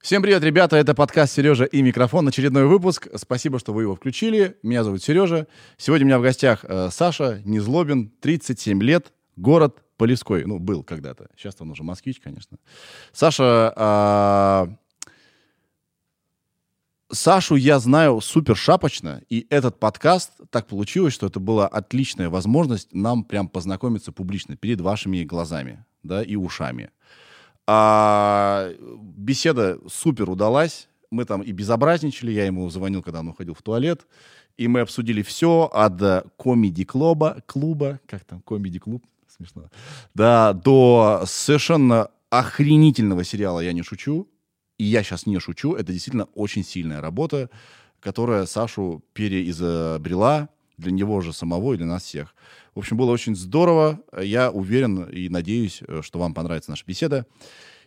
Всем привет, ребята, это подкаст «Сережа и микрофон», очередной выпуск. Спасибо, что вы его включили. Меня зовут Сережа. Сегодня у меня в гостях э, Саша Незлобин, 37 лет, город Полевской. Ну, был когда-то. Сейчас он уже москвич, конечно. Саша... Э, Сашу я знаю супер шапочно, и этот подкаст так получилось, что это была отличная возможность нам прям познакомиться публично перед вашими глазами, да, и ушами. А, беседа супер удалась. Мы там и безобразничали. Я ему звонил, когда он уходил в туалет. И мы обсудили все от комеди-клуба, клуба, как там, комеди-клуб, смешно, да, до совершенно охренительного сериала «Я не шучу». И я сейчас не шучу, это действительно очень сильная работа, которая Сашу переизобрела для него же самого и для нас всех. В общем, было очень здорово. Я уверен и надеюсь, э, что вам понравится наша беседа.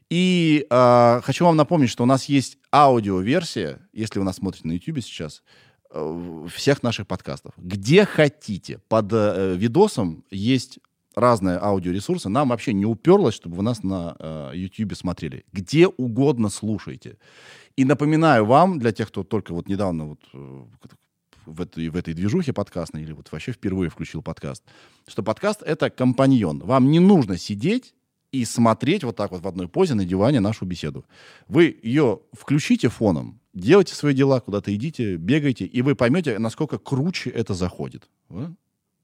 И э, хочу вам напомнить, что у нас есть аудиоверсия, если вы нас смотрите на YouTube сейчас, э, всех наших подкастов. Где хотите. Под э, видосом есть разные аудиоресурсы. Нам вообще не уперлось, чтобы вы нас на э, YouTube смотрели. Где угодно слушайте. И напоминаю вам, для тех, кто только вот недавно вот, э, в этой, в этой движухе подкастной или вот вообще впервые включил подкаст, что подкаст — это компаньон. Вам не нужно сидеть и смотреть вот так вот в одной позе на диване нашу беседу. Вы ее включите фоном, делайте свои дела, куда-то идите, бегайте, и вы поймете, насколько круче это заходит.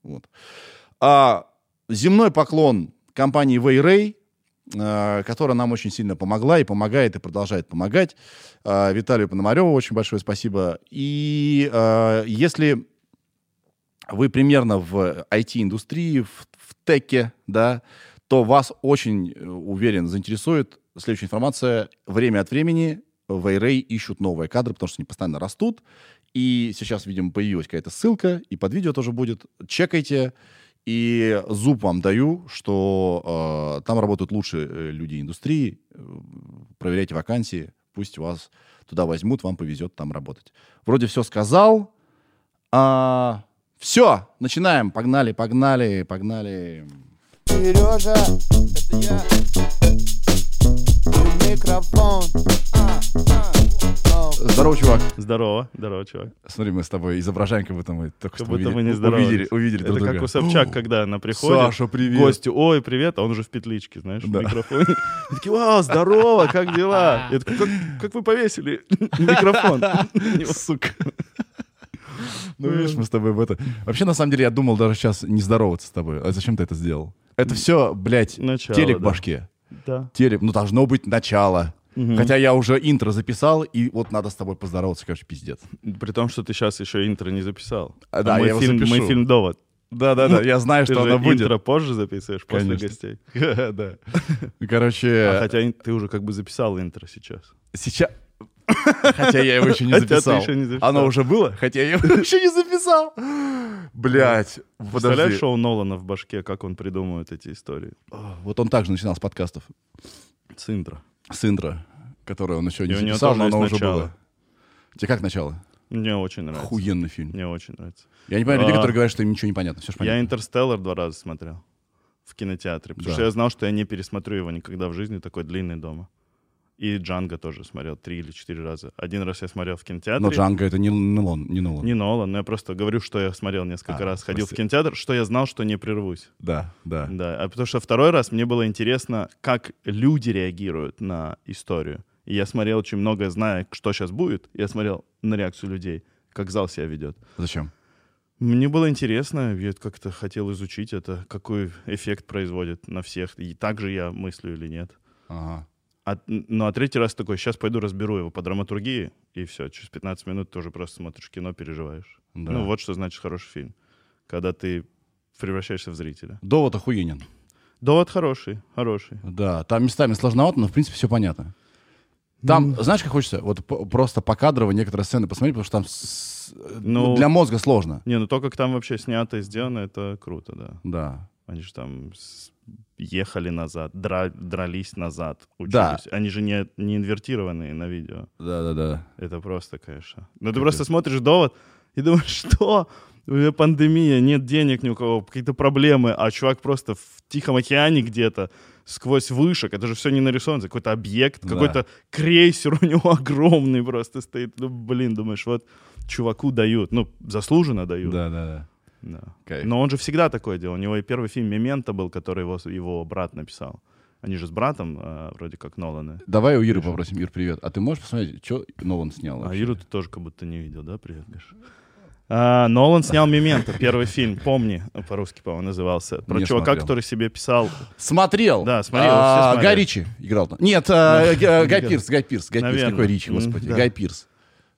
Вот. А земной поклон компании Вейрей, которая нам очень сильно помогла и помогает, и продолжает помогать. Э, Виталию Пономареву очень большое спасибо. И э, если вы примерно в IT-индустрии, в, в теке, да, то вас очень, уверен, заинтересует следующая информация. Время от времени в Array ищут новые кадры, потому что они постоянно растут. И сейчас, видимо, появилась какая-то ссылка, и под видео тоже будет. Чекайте. И зуб вам даю, что э, там работают лучшие э, люди индустрии. Э, проверяйте вакансии, пусть вас туда возьмут, вам повезет там работать. Вроде все сказал. А, все, начинаем. Погнали, погнали, погнали. Сережа, это я. Микрофон. А, а. Здорово, чувак. Здорово, здорово, чувак. Смотри, мы с тобой изображаем, как будто мы только как что будто увидели, мы не здоровались. увидели, увидели Это друг друга. как у Собчак, когда на приходе Саша, привет. гостю, ой, привет, а он уже в петличке, знаешь, Да. в микрофоне. И такие, вау, здорово, как дела? Я такой, как, как вы повесили микрофон? Сука. Ну, видишь, мы с тобой в это... Вообще, на самом деле, я думал даже сейчас не здороваться с тобой. А зачем ты это сделал? Это все, блядь, Начало, телек в да. башке. Да. Телек, ну, должно быть начало. Мгм. Хотя я уже интро записал, и вот надо с тобой поздороваться, короче, пиздец. При том, что ты сейчас еще интро не записал. А, да, мой, я его фильм, запишу. мой фильм «Довод». Да-да-да, я знаю, Ты что она будет. интро позже записываешь, после Конечно. гостей. Да. Короче, А хотя ты уже как бы записал интро сейчас. сейчас... Хотя я его еще не записал. еще не записал. Оно уже было, хотя я его еще не записал. Блять, Представляешь шоу Нолана в башке, как он придумывает эти истории? Вот он также начинал с подкастов. С интро. С интро, которое он еще не записал, но оно уже начало. было. Тебе как начало? Мне очень нравится. Охуенный фильм. Мне очень нравится. Я не понимаю людей, А. которые говорят, что им ничего не понятно. Все же Я понятно. «Интерстеллар» два раза смотрел в кинотеатре, потому Да. что я знал, что я не пересмотрю его никогда в жизни, такой длинный дома. И «Джанго» тоже смотрел три или четыре раза. Один раз я смотрел в кинотеатре. Но Джанго это не Нолан. Не Нолан. Не Нолан, но я просто говорю, что я смотрел несколько А, раз. Ходил в прости. кинотеатр, что я знал, что не прервусь. Да, да. Да, а потому что второй раз мне было интересно, как люди реагируют на историю. И я смотрел очень много, зная, что сейчас будет. Я смотрел на реакцию людей, как зал себя ведет. Зачем? Мне было интересно, я как-то хотел изучить это, какой эффект производит на всех. И так же я мыслю или нет. Ага. А, ну, а третий раз такой, сейчас пойду разберу его по драматургии, и все, через 15 минут ты уже просто смотришь кино, переживаешь. Да. Ну, вот что значит хороший фильм. Когда ты превращаешься в зрителя. Довод охуенен. Довод хороший, хороший. Да, там местами сложновато, но в принципе все понятно. Там, знаешь, как хочется, вот просто покадрово некоторые сцены посмотреть, потому что там с- Ну- для мозга сложно. Не, ну то, как там вообще снято и сделано, это круто, да. Да. Они же там ехали назад, дра- дрались назад, учились. Да. Они же не, не инвертированные на видео. Да, да, да. Это просто, конечно. Ну ты просто смотришь довод и думаешь, что? пандемия, нет денег ни у кого, какие-то проблемы, а чувак просто в Тихом океане где-то, сквозь вышек, это же все не нарисовано, какой-то объект, Да. какой-то крейсер у него огромный просто стоит. Ну, блин, думаешь, вот чуваку дают, ну, заслуженно дают. Да, да. Кайф. Но он же всегда такое делал. У него и первый фильм «Мементо» был, который его, его брат написал. Они же с братом э, вроде как Ноланы. Давай у Иры попросим. Ир, привет. А ты можешь посмотреть, что Нолан снял? А вообще? Иру ты тоже как будто не видел, да? Привет, Миша. А, Нолан снял «Мементо», первый фильм, помни, по-русски, по-моему, назывался. Про Не чувака, смотрел. который себе писал... Смотрел. Да, смотрел, А, все смотрели. Гай Ричи играл там. Нет, а, Г- Гай. Пирс, Гай Пирс, Гай Пирс. Какой Ричи, М, господи. да. Гай Пирс.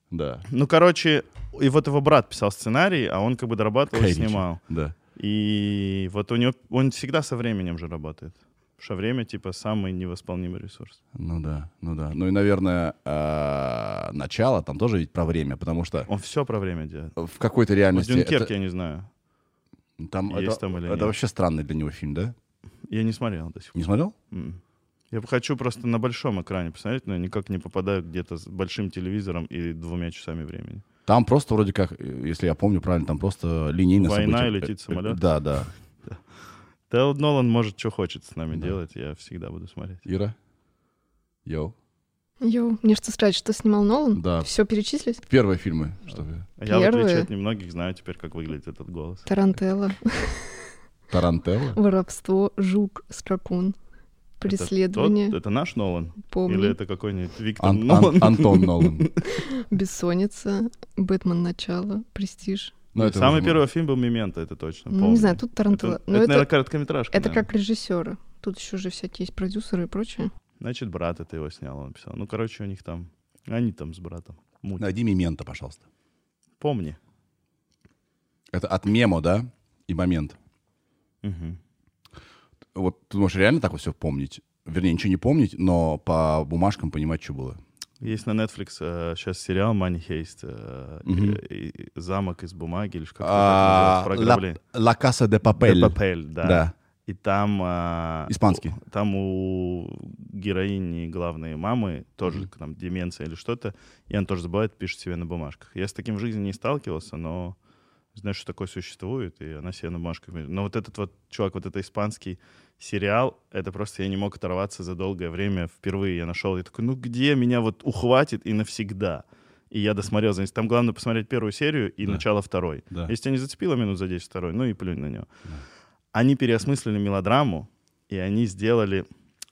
Да. Ну, короче, и вот его брат писал сценарий, а он как бы дорабатывал Гай и снимал. Да. И вот у него... Он всегда со временем же работает. Потому что время, типа, самый невосполнимый ресурс. Ну да, ну да. Ну и, наверное, а, начало там тоже ведь про время, потому что Он все про время делает. в какой-то Вот реальности... Дюнкерк это- я не знаю. там, есть это, там или это нет. вообще странный для него фильм, да? Я не смотрел до сих пор. Не смотрел? Я хочу просто на большом экране посмотреть, но я никак не попадаю где-то с большим телевизором и двумя часами времени. Там просто вроде как, э, если я помню правильно, там просто линейное Война событие. и летит Э, э, самолет? Да, да. Да, Нолан может, что хочет с нами делать, я всегда буду смотреть. Ира? Yo. Yo, мне что сказать, что снимал Нолан? Да. Все перечислить? Первые фильмы. Что вы? А Я, в отличие Первые? от немногих, знаю теперь, как выглядит этот голос. Тарантелла, Тарантелло? воровство, жук, скакун, преследование, Тот- это наш Нолан? помню, Или это какой-нибудь Виктор Ан- Нолан? Ан- Антон Нолан. бессонница, Бэтмен начало, престиж. Ну, это Самый уже- первый фильм был «Мементо», это точно, Ну, помню. не знаю, тут Это, Тарантелла. это, это, наверное, короткометражка. это наверное. как режиссеры. Тут еще же всякие есть продюсеры и прочее. Значит, брат это его снял, он писал. Ну, короче, у них там... Они там с братом. Найди Мемента, пожалуйста. Помни. Это от мемо, да? И момент. Мгм. Вот ты можешь реально так вот все помнить? Вернее, ничего не помнить, но по бумажкам понимать, что было. Есть на Netflix сейчас сериал Money Heist. э, Мгм. и- и «Замок из бумаги» или как это А, ограбление. Ла Каса де Папель. «De Papel», да. Да. И там... а, Испанский. у- Там у героини главной мамы тоже Мгм. там деменция или что-то, и она тоже забывает, пишет себе на бумажках. Я с таким в жизни не сталкивался, но знаю, что такое существует, и она себе на бумажках... Но вот этот вот чувак, вот это испанский сериал, это просто я не мог оторваться за долгое время. Впервые я нашел, я такой, ну где меня вот ухватит и навсегда? И я досмотрел за ним. Там главное посмотреть первую серию и Да. начало второй. Да. Если тебя не зацепило минут за 10 второй, ну и плюнь на него. Да. Они переосмыслили мелодраму, и они сделали...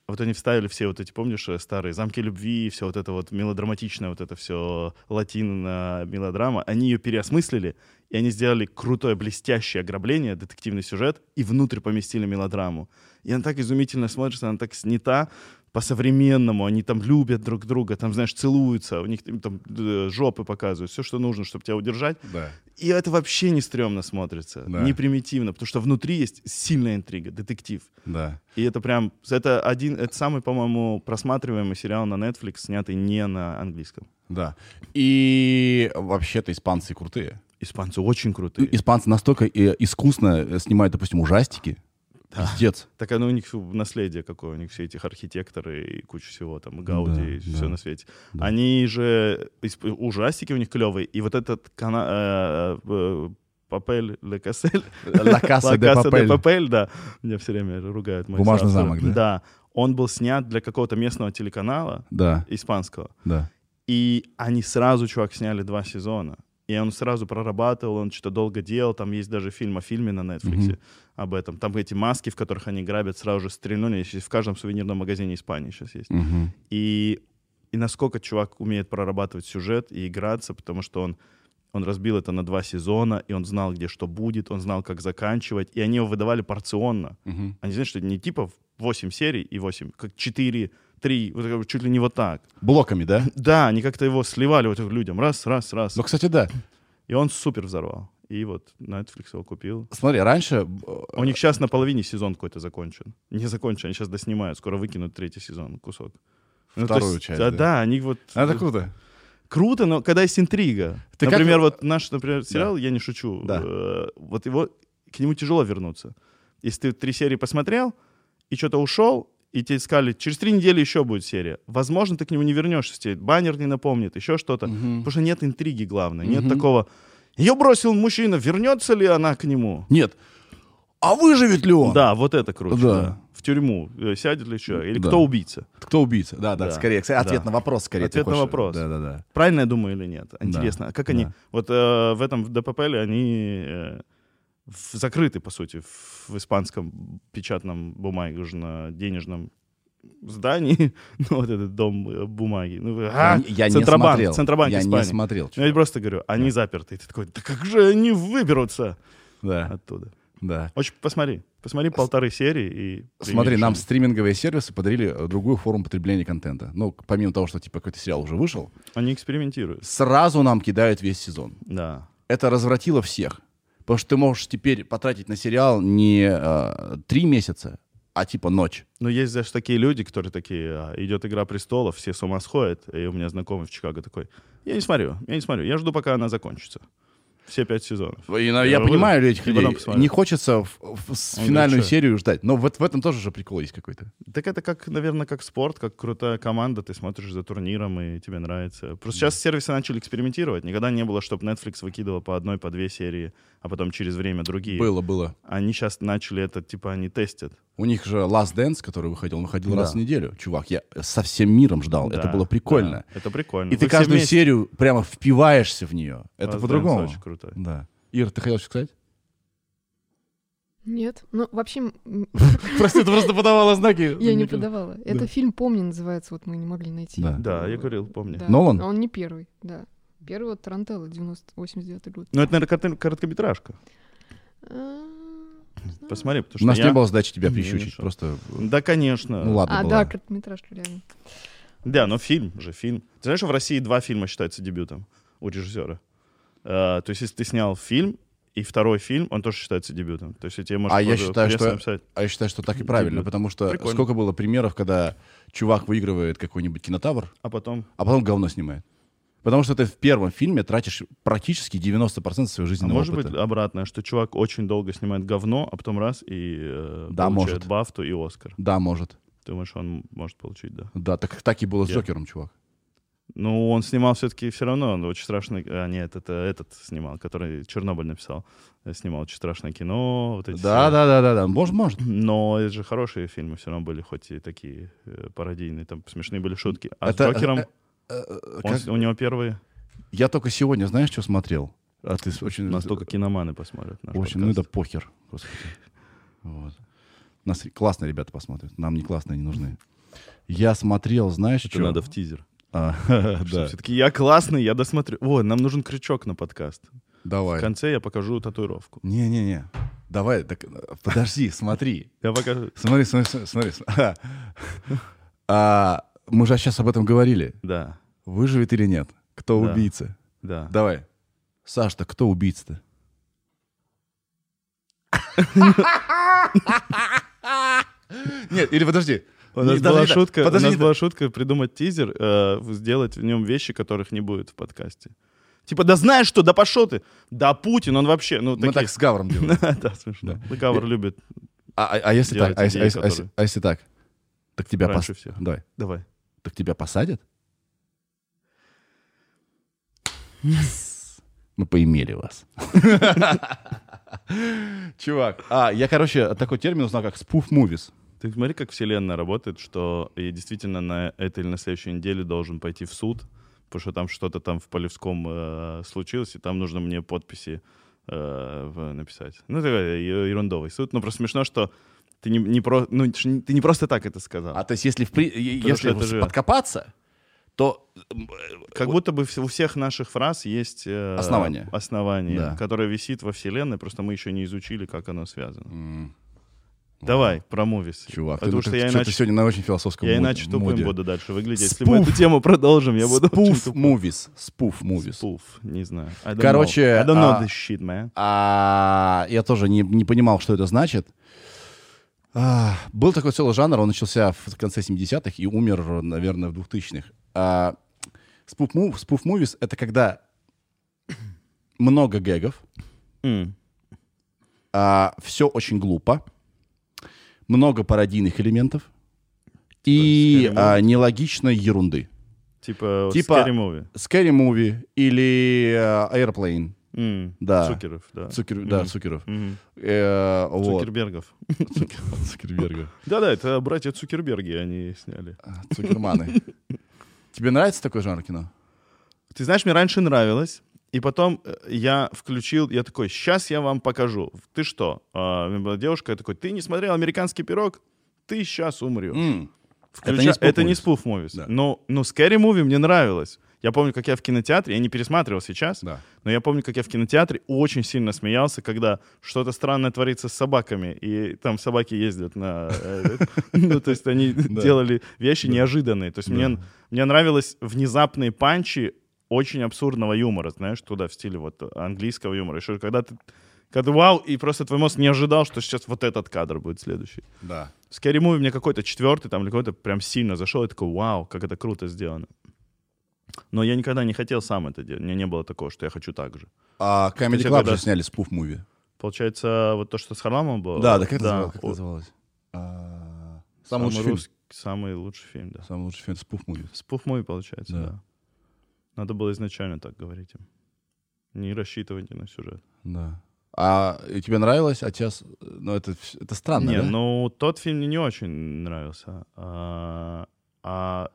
Вот они вставили все вот эти, помнишь, э, старые «Замки любви», все вот это вот мелодраматичное, вот это все латино мелодрама. Они ее переосмыслили, и они сделали крутое, блестящее ограбление, детективный сюжет, и внутрь поместили мелодраму. И она так изумительно смотрится, она так снята по-современному, они там любят друг друга, там, знаешь, целуются, у них там э, жопы показывают, все, что нужно, чтобы тебя удержать. Да. И это вообще не стрёмно смотрится, Да. не примитивно, потому что внутри есть сильная интрига, детектив. Да. И это прям, это один, это самый, по-моему, просматриваемый сериал на Netflix, снятый не на английском. Да. И вообще-то испанцы крутые. Испанцы очень крутые. Испанцы настолько э, искусно э, снимают, допустим, ужастики. Пиздец. Так оно у них наследие какое, у них все этих архитекторы и куча всего, там, Гауди, Да, и да, все на свете. да. Они же, ужастики у них клевые, и вот этот кана- э, э, Папель Ле Кассель, Ла Каса де Папель. Папель, да. Меня все время ругают. Бумажный замок, да? Да. Он был снят для какого-то местного телеканала Да, испанского. да. И они сразу, чувак, сняли два сезона. И он сразу прорабатывал, он что-то долго делал. Там есть даже фильм о фильме на Netflix Мгм. об этом. Там эти маски, в которых они грабят, сразу же стрельнули. В каждом сувенирном магазине Испании сейчас есть. Мгм. И, и насколько чувак умеет прорабатывать сюжет и играться, потому что он, он разбил это на два сезона, и он знал, где что будет, он знал, как заканчивать, и они его выдавали порционно. Мгм. Они, знаешь, что не типа 8 серий и 8, как 4, 3, вот как бы чуть ли не вот так. Блоками, да? Да, они как-то его сливали вот людям, раз, раз, раз. Ну, кстати, да. И он супер взорвал. И вот Netflix его купил. Смотри, раньше... э, У них сейчас на половине сезон какой-то закончен. Не закончен, они сейчас доснимают. Скоро выкинут третий сезон кусок. Ну, то Вторую есть, часть, Да, да? да, они вот... Это круто. Круто, но когда есть интрига. Ты как- например, вот наш, например, сериал, я не шучу, Да. э, вот его, к нему тяжело вернуться. Если ты три серии посмотрел и что-то ушел, и тебе сказали, через три недели еще будет серия. Возможно, ты к нему не вернешься, тебе баннер не напомнит, еще что-то. Мгм. Потому что нет интриги, главное. Нет Мгм. такого, Ее бросил мужчина, вернется ли она к нему? Нет. А выживет ли он? Да, вот это круче. Да. да. В тюрьму э, сядет ли что? Или Да. кто убийца? Кто убийца? Да, да, Да. скорее. Ответ Да. на вопрос, скорее. Ответ на вопрос. Да, да, да. Правильно я думаю или нет? Интересно, а как они... да. Вот э, в этом в ДППЛе они э, в- закрыты, по сути, в, в испанском печатном бумажно-денежном здании. ну, вот этот дом э, бумаги. Ну, а, Я я не Центробанк, смотрел. Центробанк Я Испании. не смотрел. Ну, я просто говорю, они заперты. И ты такой, да как же они выберутся Да, оттуда? да. Очень посмотри. Посмотри полторы серии и... Смотри, нам стриминговые сервисы подарили э, другую форму потребления контента. Ну, помимо того, что типа какой-то сериал уже вышел, Они экспериментируют. сразу нам кидают весь сезон. Да. Это развратило всех. Потому что ты можешь теперь потратить на сериал не э, три месяца, а типа ночь. Но есть даже такие люди, которые такие, а, идет «Игра престолов», все с ума сходят. И у меня знакомый в Чикаго такой, я не смотрю, я не смотрю, я жду, пока она закончится. Все пять сезонов. И, я Я понимаю этих и потом людей. Не хочется в- в- с Он финальную говорит, серию ждать. Но вот в этом тоже же прикол есть какой-то. Так это как, наверное, как спорт, как крутая команда, ты смотришь за турниром, и тебе нравится. Просто сейчас сервисы начали экспериментировать. Никогда не было, чтобы Netflix выкидывал по одной, по две серии, а потом через время другие. Было, было. Они сейчас начали это, типа, они тестят. У них же Last Dance, который выходил, он выходил Да. раз в неделю. Чувак, я со всем миром ждал. это Да, было прикольно. да, это прикольно. И ты Вы все каждую вместе. серию прямо впиваешься в нее. Это по-другому. очень крутой. Да. Ир, ты хотел что сказать? Нет. Ну, вообще, Прости, ты просто подавала знаки. я не подавала. Это фильм «Помни» называется, вот мы не могли найти. Да. Да, я говорил, помню. Нолан? Он не первый, да. Первый вот Тарантелло, 90 89 год. Ну, это, наверное, корот- короткометражка. А. Посмотри, потому У что нас я- не было задачи тебя прищучить. Просто, Да, конечно. ну ладно, А, да, короткометражка, реально. Да, но фильм же, фильм. Ты знаешь, что в России два фильма считаются дебютом у режиссера? Э, то есть, если ты снял фильм, и второй фильм, он тоже считается дебютом. То есть, тебе может А я можно считаю, что- написать. А я считаю, что так и правильно, Дебют. потому что Прикольно. сколько было примеров, когда чувак выигрывает какой-нибудь кинотавр, А потом... а потом говно снимает. Потому что ты в первом фильме тратишь практически 90% своего А жизненного может опыта. быть обратное, что чувак очень долго снимает говно, а потом раз и э, Да, получает может. Бафту и Оскар. Да, может. Думаешь, он может получить, да? Да, так, так и было с Джокером, чувак. Ну, он снимал все-таки все равно, он очень страшный... А, нет, это этот снимал, который Чернобыль написал. Э, Снимал очень страшное кино. Вот эти Да, все. да, да, да, да. Может, может. Но это же хорошие фильмы все равно были, хоть и такие э, пародийные, там смешные были шутки. А Это, с Джокером, э, э, он как- с- у него первые Я только сегодня, знаешь, что смотрел? А ты очень... настолько киноманы посмотрят. Очень, ну это подкаст. похер. Господи. Вот. Нас классные ребята посмотрят. Нам не классные не нужны. Я смотрел, знаешь, Это что? надо в тизер. А, да, Все-таки я классный, я досмотрю. О, нам нужен крючок на подкаст. В давай. конце я покажу татуировку. Не-не-не. Давай, так, подожди, смотри. Я покажу. Смотри, смотри, смотри. смотри. А, мы же сейчас об этом говорили. Да, Выживет или нет? Кто Да. убийца? да. Давай. Саш-то кто убийца-то? Нет, или подожди. У нас, была шутка, у нас была шутка придумать тизер, э, сделать в нем вещи, которых не будет в подкасте. Типа, да знаешь что, да пошел ты. Да Путин, он вообще, ну, Мы так с Гавром делаем. Да, смешно. Гавр любит А, а- а если так? А если, а если- так? Так тебя раньше пос- всех. Давай. Давай. Так тебя посадят? Мы поимели вас. Чувак, а, я, короче, такой термин узнал, как movies. Ты смотри, как вселенная работает, что я действительно на этой или на следующей неделе должен пойти в суд, потому что там что-то там в Полевском э, случилось, и там нужно мне подписи э, написать. Ну, такой е- ерундовый суд. Но просто смешно, что ты не, не, про, ну, ты не- просто так это сказал. А то есть, если, в при- если это же- подкопаться, то м, Как будто бы у всех наших фраз есть э, Основание. основание, Да. которое висит во Вселенной, просто мы еще не изучили, как оно связано. м, Давай, про мувис. чувак, Потому ты, что я что-то иначе, сегодня на очень философском я иначе тупым моде. буду дальше выглядеть. Если мы Спуф. эту тему продолжим, я буду тупым. movies. Spoof movies. Спуф, не знаю. I Короче, know. I don't know а- this shit, man. А, я тоже не, не понимал, что это значит. А, был такой целый жанр, он начался в конце 70-х и умер, наверное, в 2000-х. А, spoof movies — это когда много гэгов, М. все очень глупо, много пародийных элементов и Scary а, нелогичной ерунды. Типа, Типа- Scary Movie. Scary Movie или э, Airplane М, Да. Цукеров, да. Цукер, да, Мгм. Цукеров. Мгм. Э, вот. Цукербергов. Цукер- Цукерберга. Да-да, это братья Цукерберги они сняли. А, Цукерманы. Тебе нравится такой жанр кино? Ты знаешь, мне раньше нравилось, и потом э, я включил, я такой, сейчас я вам покажу. Ты что? А, девушка, я такой, ты не смотрел «Американский пирог»? Ты сейчас умрешь. М. Включа- Это не спуф мувис. Да. Но, но Scary Movie мне нравилось. Я помню, как я в кинотеатре, я не пересматривал сейчас, Да. но я помню, как я в кинотеатре очень сильно смеялся, когда что-то странное творится с собаками, и там собаки ездят на... э, Ну, то есть они делали вещи неожиданные. То есть мне нравились внезапные панчи очень абсурдного юмора, знаешь, туда в стиле вот английского юмора. Еще когда ты когда вау, и просто твой мозг не ожидал, что сейчас вот этот кадр будет следующий. Да. Scary Movie мне какой-то четвертый там или какой-то прям сильно зашел, и такой, вау, как это круто сделано. Но я никогда не хотел сам это делать. У меня не было такого, что я хочу так же. А Comedy Club когда- же сняли спуф-муви. Получается, вот то, что с Харламом было... Да, да, как это называлось? Как называлось? А, Самый лучший фильм. русский- Самый лучший фильм, да. Самый лучший фильм спуф-муви. Спуф муви получается, Да. да. Надо было изначально так говорить им. Не рассчитывайте на сюжет. Да. А тебе нравилось, а сейчас... Ну, это, это странно, не, да? ну тот фильм мне не очень нравился. А, а,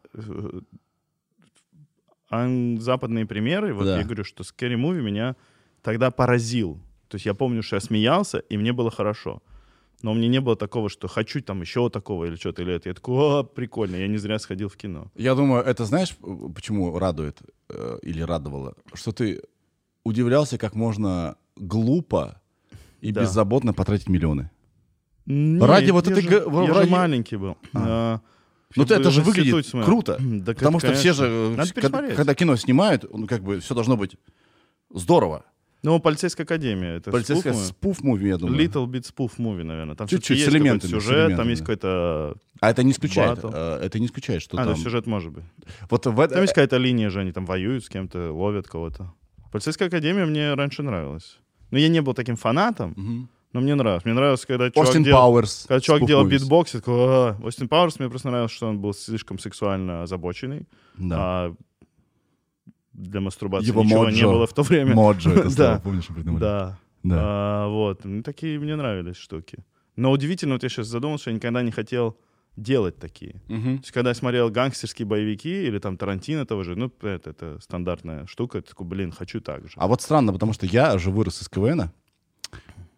ан- западные примеры, вот Да. я говорю, что Scary Movie меня тогда поразил. То есть я помню, что я смеялся, и мне было хорошо. Но у меня не было такого, что хочу там еще такого или что-то, или это. Я такой, о, прикольно, я не зря сходил в кино. Я думаю, это знаешь, почему радует э, или радовало? Что ты удивлялся, как можно глупо и Да. беззаботно потратить миллионы. Не, Ради вот я этой же- Я ради- же маленький был. А, Ну, я это же выглядит смотрел. круто. Да, Потому это, что все конечно. же, когда, когда кино снимают, ну, как бы все должно быть здорово. Ну, полицейская академия. Это Полицейская спуф спуф-муви, я думаю. Little bit spoof movie, наверное. Там Чуть-чуть, с есть элементами, с сюжет, там элементами, есть да. какой-то... А это не исключает, Баттл. э, это не исключает, что А, там... да, сюжет может быть. Вот в Там есть какая-то линия же, они там воюют с кем-то, ловят кого-то. Полицейская академия мне раньше нравилась. Но я не был таким фанатом, Мгм. но мне нравилось. Мне нравилось, когда чувак Остин делал... Пауэрс. Когда чувак делал битбокс, я такой, «А». Остин Пауэрс, мне просто нравилось, что он был слишком сексуально озабоченный. Да. А для мастурбации Его ничего mojo. не было в то время. Mojo это слово, Да. помнишь, мы придумали? Да. Да. А, вот. Ну, такие мне нравились штуки. Но удивительно, вот я сейчас задумался, что я никогда не хотел делать такие. Мгм. То есть, когда я смотрел гангстерские боевики или там Тарантино того же, ну, это, это стандартная штука, я такой, блин, хочу так же. А вот странно, потому что я же вырос из КВН.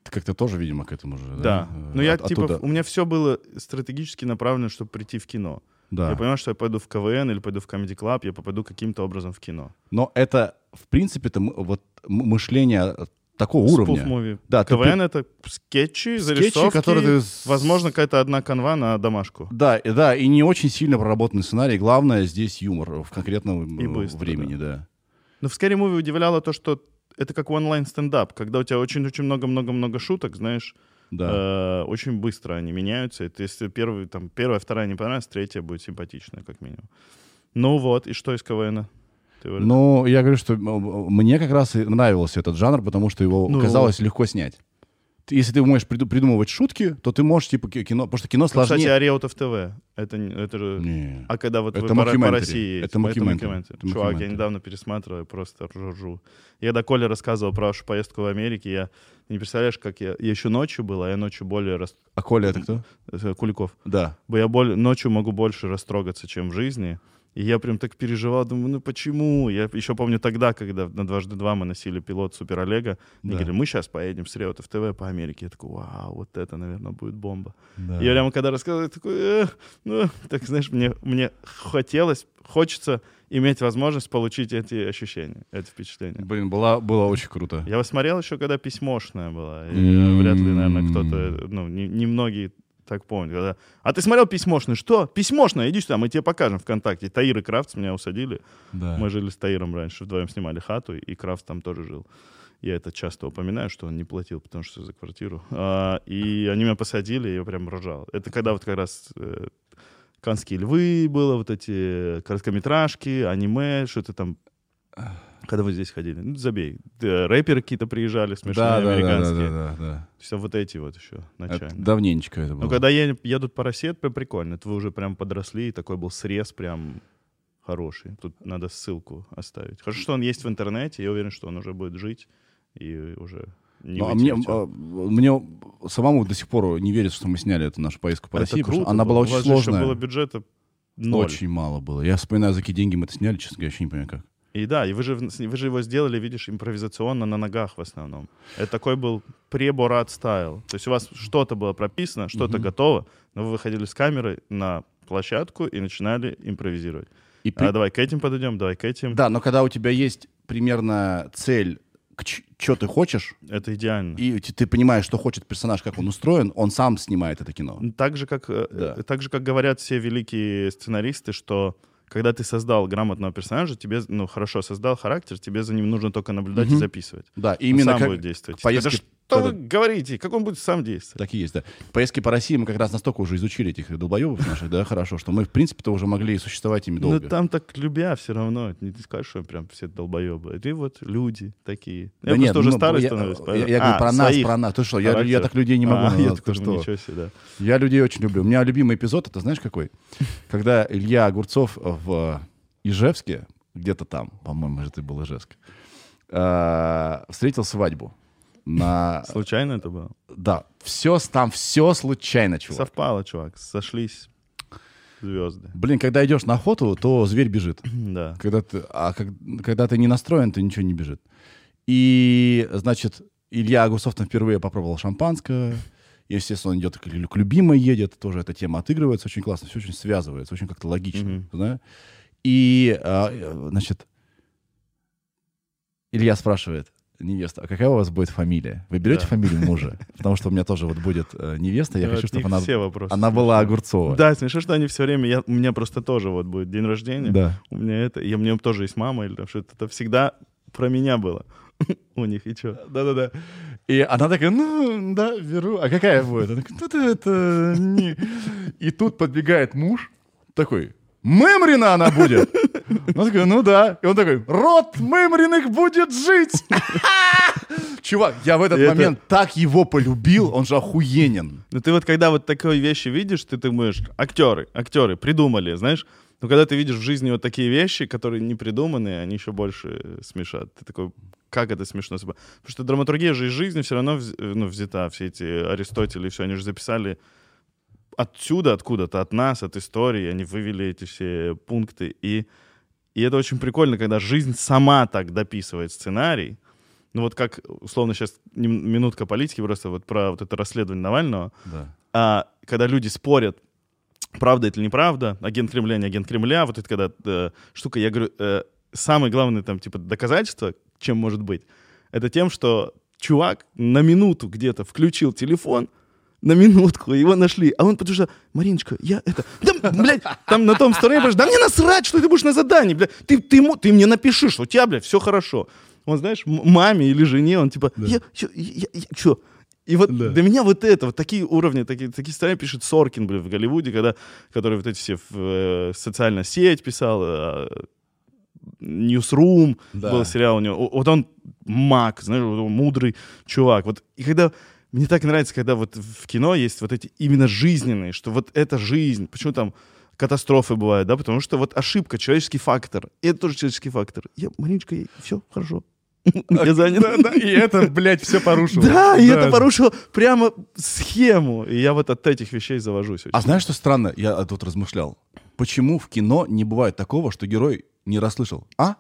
Ты как-то тоже, видимо, к этому же. да. Э, Но я, от- типа, оттуда. у меня все было стратегически направлено, чтобы прийти в кино. Да. Я понимаю, что я пойду в КВН или пойду в Comedy Club, я попаду каким-то образом в кино. Но это, в принципе, это вот мышление такого уровня. Спуф-муви. Да, ты КВН — это скетчи, Скетчи, зарисовки, которые ты возможно, какая-то одна канва на домашку. Да, и- да, и не очень сильно проработанный сценарий. Главное здесь юмор в конкретном И э, быстро, времени, да. Но в Scary Movie удивляло то, что это как онлайн стендап, когда у тебя очень-очень много-много-много шуток, знаешь, Да. э, очень быстро они меняются. Это если первый, там, первая, вторая не понравилась, третья будет симпатичная, как минимум. Ну вот, и что из КВН? Ну, я говорю, что мне как раз и нравился этот жанр, потому что его Ну. казалось легко снять. Если ты умеешь приду- придумывать шутки, то ты можешь, типа, ки- кино... Потому что кино Ну, Кстати, сложнее... Ариотов ТВ. Это, это же... Не. А когда вот Это вы по, по. России Это. Это Чувак, я недавно пересматривал, я просто ржу. Я когда Коля рассказывал про вашу поездку в Америке, я не представляешь, как я... Я еще ночью был, а я ночью более... Рас... А Коля это кто? Куликов. Да. Бо я более, ночью могу больше растрогаться, чем в жизни. И я прям так переживал, думаю, ну почему? Я еще помню тогда, когда на дважды два мы носили пилот Супер Олега. Да. говорили, мы сейчас поедем с Реутов ТВ по Америке. Я такой, вау, вот это, наверное, будет бомба. да. И я прямо когда рассказывал, я такой, «Э, ну, так знаешь, мне, мне хотелось, хочется иметь возможность получить эти ощущения, эти впечатления. Блин, было, было очень круто. Я смотрел еще, когда письмошная была. И М. вряд ли, наверное, кто-то, ну, не, не так помнят. Когда, а ты смотрел письмошную? Что? Письмошная? Иди сюда, мы тебе покажем ВКонтакте. Таир и Крафтс меня усадили. Да. Мы жили с Таиром раньше, вдвоем снимали хату, и Крафтс там тоже жил. Я это часто упоминаю, что он не платил, потому что за квартиру. А, и они меня посадили, и я прям ржал. Это когда вот как раз э, «Канские львы» было, вот эти короткометражки, аниме, что-то там. Когда вы здесь ходили? Ну, забей. Да, рэперы какие-то приезжали смешные, да, да, да, да, американские. да, да, да. То есть вот эти вот еще Это начально. давненечко это было. Но когда едут по России, это прям прикольно. Это вы уже прям подросли, и такой был срез прям хороший. Тут надо ссылку оставить. Хорошо, что он есть в интернете, я уверен, что он уже будет жить и уже не Ну, а мне, а, мне самому до сих пор не верится, что мы сняли эту нашу поездку по Это России, потому что круто она была было. очень У вас же еще сложная. было бюджета ноль. Очень мало было. Я вспоминаю, за какие деньги мы это сняли, честно говоря, вообще не понимаю как. И да, и вы же, вы же его сделали, видишь, импровизационно на ногах в основном. Это такой был пре-борат стайл. То есть у вас что-то было прописано, что-то Мгм. готово, но вы выходили с камерой на площадку и начинали импровизировать. И при- А давай к этим подойдем, давай к этим. Да, но когда у тебя есть примерно цель, что ты хочешь, Это идеально. и ты, ты понимаешь, что хочет персонаж, как он устроен, он сам снимает это кино. Так же, как, э, Да. так же, как говорят все великие сценаристы, что когда ты создал грамотного персонажа, тебе, ну, хорошо создал характер, тебе за ним нужно только наблюдать и Мгм. записывать. Да, и именно как... будет действовать. поездки- Это что вы говорите? Как он будет сам действовать? Так и есть, да. Поездки по России мы как раз настолько уже изучили этих долбоебов наших, да, хорошо, что мы, в принципе-то, уже могли существовать ими Ну долго. там так любя все равно. Не ты скажешь, что прям все долбоебы. Это вот люди такие. Да я нет, просто уже ну, старый я, становлюсь. я- говорю А, про нас, своих про нас. Ты что, я, так людей не могу. А, ну, я ты что? ничего себе, да. Я людей очень люблю. У меня любимый эпизод, это знаешь какой? Когда Илья Огурцов в Ижевске, где-то там, по-моему, это был Ижевск, встретил свадьбу. На... Случайно это было? Да, все, там все случайно, чувак. Совпало, чувак. Сошлись звезды. Блин, когда идешь на охоту, то зверь бежит. Да. Когда ты, а как- когда ты не настроен, то ничего не бежит. И, значит, Илья Огурцов там впервые попробовал шампанское. Естественно, он идет к, к любимой едет, тоже эта тема отыгрывается, очень классно, все очень связывается, очень как-то логично, Мгм. знаешь. И, а, значит, Илья спрашивает, невеста, а какая у вас будет фамилия? Вы берете Да. фамилию мужа? Потому что у меня тоже вот будет э, невеста, я Ну, хочу, чтобы она, она была. Огурцова. Да, смешно, что они все время... Я, у меня просто тоже вот будет день рождения. Да. У меня это... Я, у меня тоже есть мама или там что-то. Это всегда про меня было. У них и что? Да-да-да. И она такая, ну, да, беру. А какая будет? Она такая, «Ну, это, это не...» И тут подбегает муж такой, Мемрина она будет. Она такая, ну да. И он такой, род Мемриных будет жить. Чувак, я в этот И это- момент так его полюбил, он же охуенен. Ну ты вот когда вот такие вещи видишь, ты думаешь, актеры, актеры придумали, знаешь. Но когда ты видишь в жизни вот такие вещи, которые не придуманы, они еще больше смешат. Ты такой, как это смешно. Потому что драматургия же из жизни все равно вз- ну, взята. Все эти Аристотели, все, они же записали отсюда, откуда-то, от нас, от истории. Они вывели эти все пункты. И, и это очень прикольно, когда жизнь сама так дописывает сценарий. Ну вот как, условно, сейчас минутка политики просто вот про вот это расследование Навального Да. а, когда люди спорят, правда это или неправда, агент Кремля, не агент Кремля, вот это когда э, штука, я говорю, э, самое главное там типа доказательство, чем может быть, это тем, что чувак на минуту где-то включил телефон, на минутку, его нашли, а он потому что, Мариночка, я это, да, блядь, там на том стороне, да мне насрать, что ты будешь на задании, блядь, ты, ты, ему- ты мне напиши, что у тебя, блядь, все хорошо. Он, знаешь, маме или жене, он типа, я, чё, я, я- чё? И вот Да. для меня вот это, вот такие уровни, такие, такие сценарии пишет Соркин, блин, в Голливуде, когда, который вот эти все в, э, социальная сеть писал, э, Newsroom Да. был сериал у него. Вот он маг, знаешь, мудрый чувак. Вот, и когда мне так нравится, когда вот в кино есть вот эти именно жизненные, что вот это жизнь. Почему там катастрофы бывают, да? Потому что вот ошибка, человеческий фактор. И это тоже человеческий фактор. Я, Мариночка, все, хорошо. Я занят. Да, да, и это, блядь, все порушило. Да, и это порушило прямо схему. И я вот от этих вещей завожусь. очень. А знаешь, что странно? Я тут размышлял. Почему в кино не бывает такого, что герой не расслышал? А?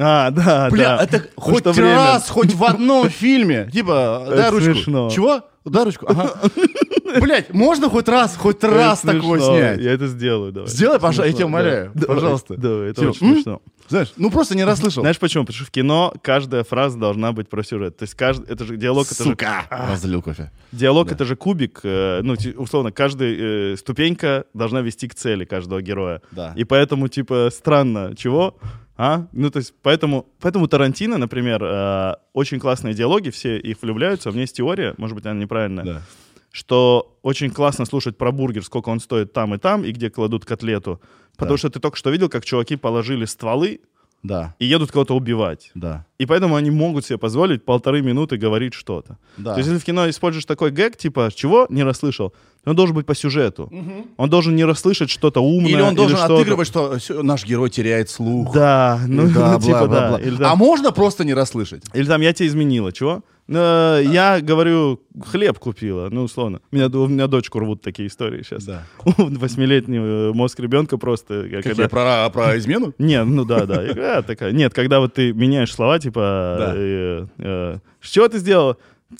А, да, Бля, да. это хоть что время- раз, хоть в одном фильме. Типа, дай ручку. смешно. Чего? Дай ручку. Ага. Блять, можно хоть раз, хоть раз такое снять? Я это сделаю, давай. Сделай, пожалуйста, я тебя умоляю. да. Пожалуйста. Да, это очень М? смешно. Знаешь, ну просто не расслышал. Знаешь почему? Потому что в кино каждая фраза должна быть про сюжет. То есть каждый, это же диалог, это же Сука! Разлил кофе. диалог, Да. это же кубик. э, ну условно, каждая э, ступенька должна вести к цели каждого героя. Да. И поэтому типа странно, чего? А? Ну, то есть, поэтому, поэтому Тарантино, например, э, очень классные диалоги, все их влюбляются. У меня есть теория, может быть, она неправильная, Да. что очень классно слушать про бургер, сколько он стоит там и там, и где кладут котлету. Потому Да. что ты только что видел, как чуваки положили стволы Да, и едут кого-то убивать. да, И поэтому они могут себе позволить полторы минуты говорить что-то. да. То есть, если в кино используешь такой гэг, типа, чего не расслышал, он должен быть по сюжету. Он должен не расслышать что-то умное. Или он должен что-то. отыгрывать, что наш герой теряет слух. Да, ну, Да, ну, типа, бла, бла, да. бла. Или, А там, можно просто не расслышать? или там, я тебя изменила, чего? Э, Я говорю, хлеб купила, ну, условно. Меня, у меня дочку рвут такие истории сейчас. Да. Восьмилетний э, мозг ребенка просто... э, Как когда- я про, про измену? Не, ну да, да. Я говорю, «А, такая. Нет, когда вот ты меняешь слова, типа, Да. э, э, чего ты сделал?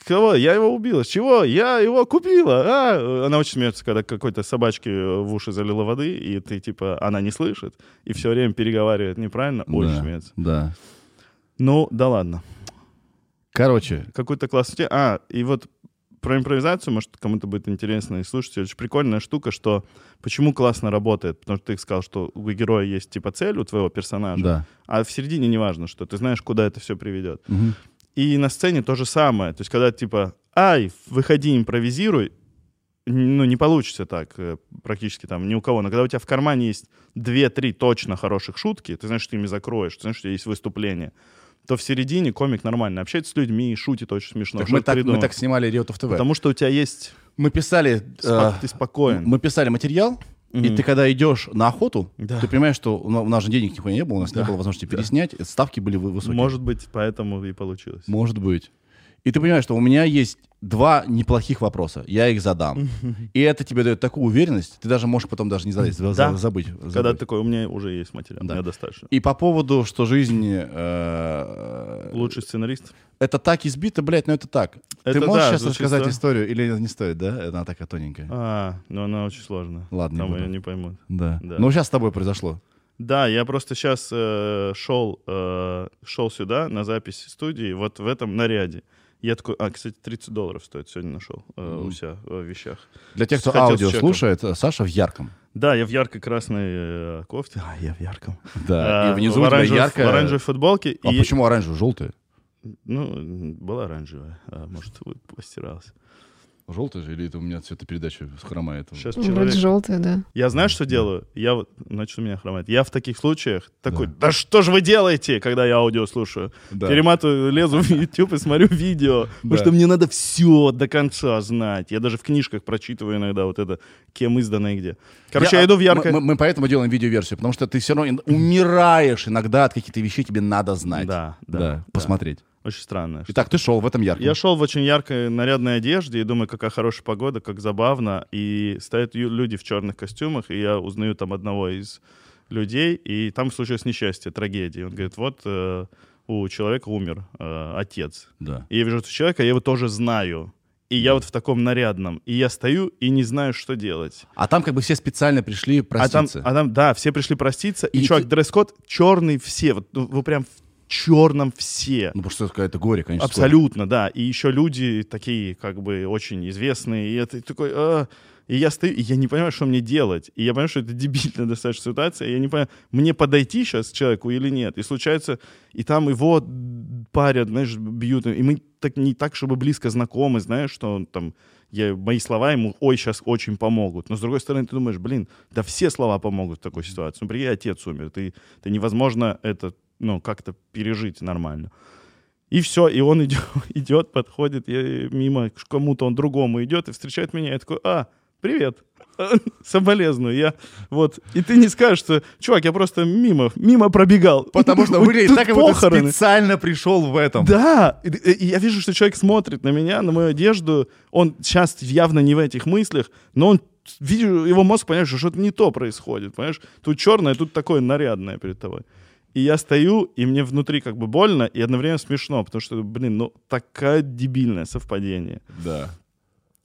Кого? Я его убила. С чего? Я его купила. А? Она очень смеется, когда какой-то собачке в уши залила воды, и ты, типа, она не слышит, и все время переговаривает неправильно. Очень Да, смеется. Да. Ну, да ладно. Короче, Какой-то классный... те- А, и вот про импровизацию, может, кому-то будет интересно и слушать. Очень прикольная штука, что почему классно работает. Потому что ты сказал, что у героя есть, типа, цель у твоего персонажа, да. а в середине не важно, что ты знаешь, куда это все приведет. Мгм. И на сцене то же самое. То есть, когда типа, ай, выходи, импровизируй, ну, не получится так э, практически там ни у кого. Но когда у тебя в кармане есть две-три точно хороших шутки, ты знаешь, что ты ими закроешь, ты знаешь, что есть выступление, то в середине комик нормально общается с людьми, шутит очень смешно. Так мы, так, мы так снимали Реутов ТВ. Потому что у тебя есть... Мы писали... спо- э, ты спокоен. Мы писали материал, и Мгм. ты когда идешь на охоту, Да. ты понимаешь, что у на- у нас же денег нихуя не было, у нас не Да. было возможности переснять, ставки были вы- высокие. Может быть, поэтому и получилось. Может быть. И ты понимаешь, что у меня есть два неплохих вопроса, я их задам. И это тебе дает такую уверенность, ты даже можешь потом даже не задать, за- Да. забыть. Когда забыть. ты такой, у меня уже есть материал, Да. у меня достаточно. И по поводу, что жизнь... э, Лучший сценарист? Это так избито, блядь, но это так. Это ты можешь да, сейчас звучит рассказать да. историю или не стоит, да? Она такая тоненькая. А, но она очень сложная. Ладно, не Там буду. ее не поймут. Да. да. Ну, сейчас с тобой произошло. Да, я просто сейчас шел, э, шел сюда на запись студии, вот в этом наряде. Я такой, а, кстати, 30 долларов стоит, сегодня нашел э, у Мгм. себя в вещах. Для тех, кто Хотел аудио слушает, э, Саша в ярком. Да, я в ярко-красной э, кофте. А, я в ярком. Да. А, и внизу в у оранжевой, яркая... в оранжевой футболке. А и, почему оранжевая? Желтая? Ну, была оранжевая, а может, вы- постиралась. Желтая же? Или это у меня цветопередача хромает? Сейчас Вроде человек... желтая, да. Я знаю, что делаю? Я вот, значит, у меня хромает. Я в таких случаях такой, да, что же вы делаете, когда я аудио слушаю? Да. Перематываю, лезу в YouTube и смотрю видео, потому Да. что мне надо все до конца знать. Я даже в книжках прочитываю иногда вот это, кем издано и где. Короче, я, иду в ярко... Мы, мы поэтому делаем видеоверсию, потому что ты все равно умираешь иногда от каких-то вещей, тебе надо знать. Да, да, Да, да. посмотреть. Очень странно. Итак, ты шел в этом ярком. Я шел в очень яркой нарядной одежде и думаю, какая хорошая погода, как забавно. И стоят люди в черных костюмах, и я узнаю там одного из людей, и там случилось несчастье, трагедия. Он говорит, вот э, у человека умер э, отец. Да. И я вижу этого человека, я его тоже знаю. И я вот в таком нарядном. И я стою и не знаю, что делать. А там как бы все специально пришли А там, проститься. а там, да, все пришли проститься. И, И чувак, ты- дресс-код черный все. Вот, ну, вы прям в черном все. Ну, потому что это какое-то горе, конечно. Абсолютно, да. И еще люди такие, как бы, очень известные. И это такой... «А». И я стою, и я не понимаю, что мне делать. И я понимаю, что это дебильная достаточно ситуация. И я не понимаю, мне подойти сейчас к человеку или нет. И случается, и там его парят, знаешь, бьют. И мы так не так, чтобы близко знакомы, знаешь, что он там... Я, мои слова ему, ой, сейчас очень помогут. Но с другой стороны, ты думаешь, блин, да все слова помогут в такой ситуации. Ну, прикинь, отец умер. Ты, ты невозможно это, ну, как-то пережить нормально. И все, и он идет, идет подходит я мимо к кому-то, он другому идет и встречает меня. Я такой, а, привет, соболезную. Я вот, и ты не скажешь, что, чувак, я просто мимо, мимо пробегал. Потому что выглядит так, как будто похороны. специально пришел в этом. Да, и, и я вижу, что человек смотрит на меня, на мою одежду. Он сейчас явно не в этих мыслях, но он вижу, его мозг понимает, что что-то не то происходит, понимаешь? Тут черное, тут такое нарядное перед тобой. И я стою, и мне внутри как бы больно и одновременно смешно, потому что, блин, ну такая дебильное совпадение. Да.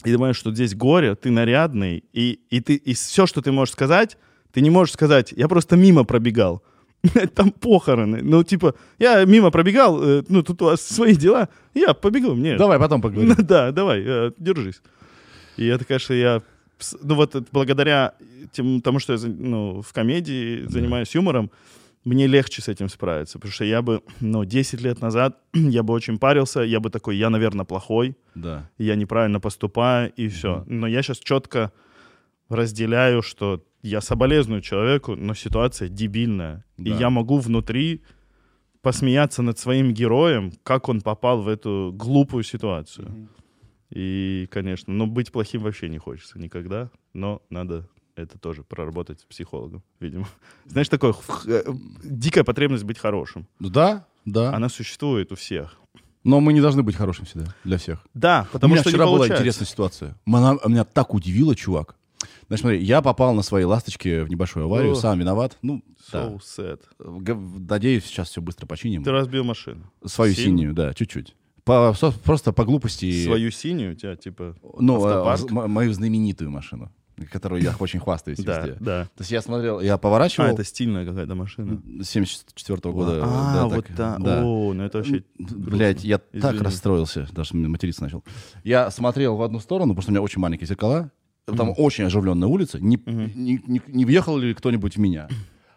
И думаешь, что здесь горе, ты нарядный, и, и, ты, и все, что ты можешь сказать, ты не можешь сказать, я просто мимо пробегал. Там похороны. Ну, типа, я мимо пробегал, э, ну, тут у вас свои дела, я побегу, мне. Давай потом поговорим. Да, давай, э, держись. И это, конечно, я... Ну, вот это благодаря тем- тому, что я ну, в комедии занимаюсь юмором, мне легче с этим справиться. Потому что я бы, ну, 10 лет назад я бы очень парился, я бы такой, я, наверное, плохой, Да. я неправильно поступаю, и все. Но я сейчас четко разделяю, что я соболезную человеку, но ситуация дебильная. И Да. я могу внутри посмеяться над своим героем, как он попал в эту глупую ситуацию. И, конечно, но быть плохим вообще не хочется никогда, но надо это тоже проработать с психологом, видимо. Знаешь, такое э, дикая потребность быть хорошим. Ну Да, да. Она существует у всех. Но мы не должны быть хорошими всегда для всех. Да, потому У меня что вчера была интересная ситуация. Она, меня так удивила, чувак. Значит, смотри, я попал на своей ласточке в небольшую аварию, О. сам виноват. Ну, So sad. да. Г- Надеюсь, сейчас все быстро починим. Ты разбил машину. Свою Синюю? синюю, да, чуть-чуть. По, просто по глупости. Свою синюю у тебя, типа... Ну, м- мою знаменитую машину, которую я очень хвастаюсь Да, везде. да. То есть я смотрел, я поворачивал. А, это стильная какая-то машина. 74 года. А, да, вот так, да. да. О, ну это вообще... Блять, я так Извини. расстроился, даже материться начал. Я смотрел в одну сторону, потому что у меня очень маленькие зеркала. Там очень оживленная улица. Не, Мгм. не, не- не въехал ли кто-нибудь в меня?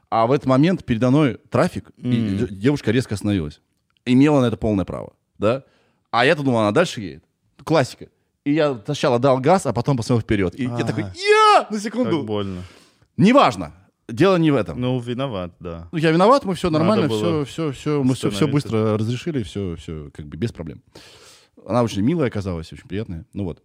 А в этот момент передо мной трафик, и Мгм. д- девушка резко остановилась. Имела на это полное право. Да? А я-то думал, она дальше едет. Классика. И я сначала дал газ, а потом посмотрел вперед. И я А. такой, я! На секунду. Как больно. Неважно. Дело не в этом. Ну, виноват, да. Ну, я виноват, мы все нормально, все, все, все, мы все, все быстро разрешили, все, все, как бы без проблем. Она очень милая оказалась, очень приятная. Ну вот.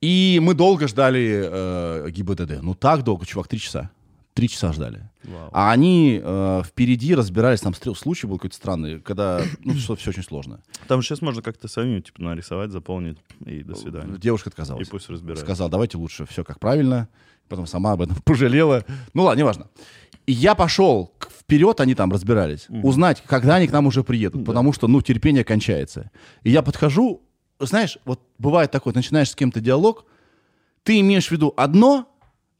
И мы долго ждали э, ГИБДД. Ну так долго, чувак, три часа. Три часа ждали. Вау. А они э, впереди разбирались, там стрел- случай был какой-то странный, когда, ну, что все очень сложно. Там сейчас можно как-то самим, типа, нарисовать, заполнить, и до свидания. Девушка И отказалась. пусть разбираются. Сказал, давайте лучше все как правильно. Потом сама об этом пожалела. Ну ладно, неважно. И я пошел вперед, они там разбирались, узнать, когда они к нам уже приедут, потому что, ну, терпение кончается. И я подхожу, знаешь, вот бывает такое, начинаешь с кем-то диалог, ты имеешь в виду одно,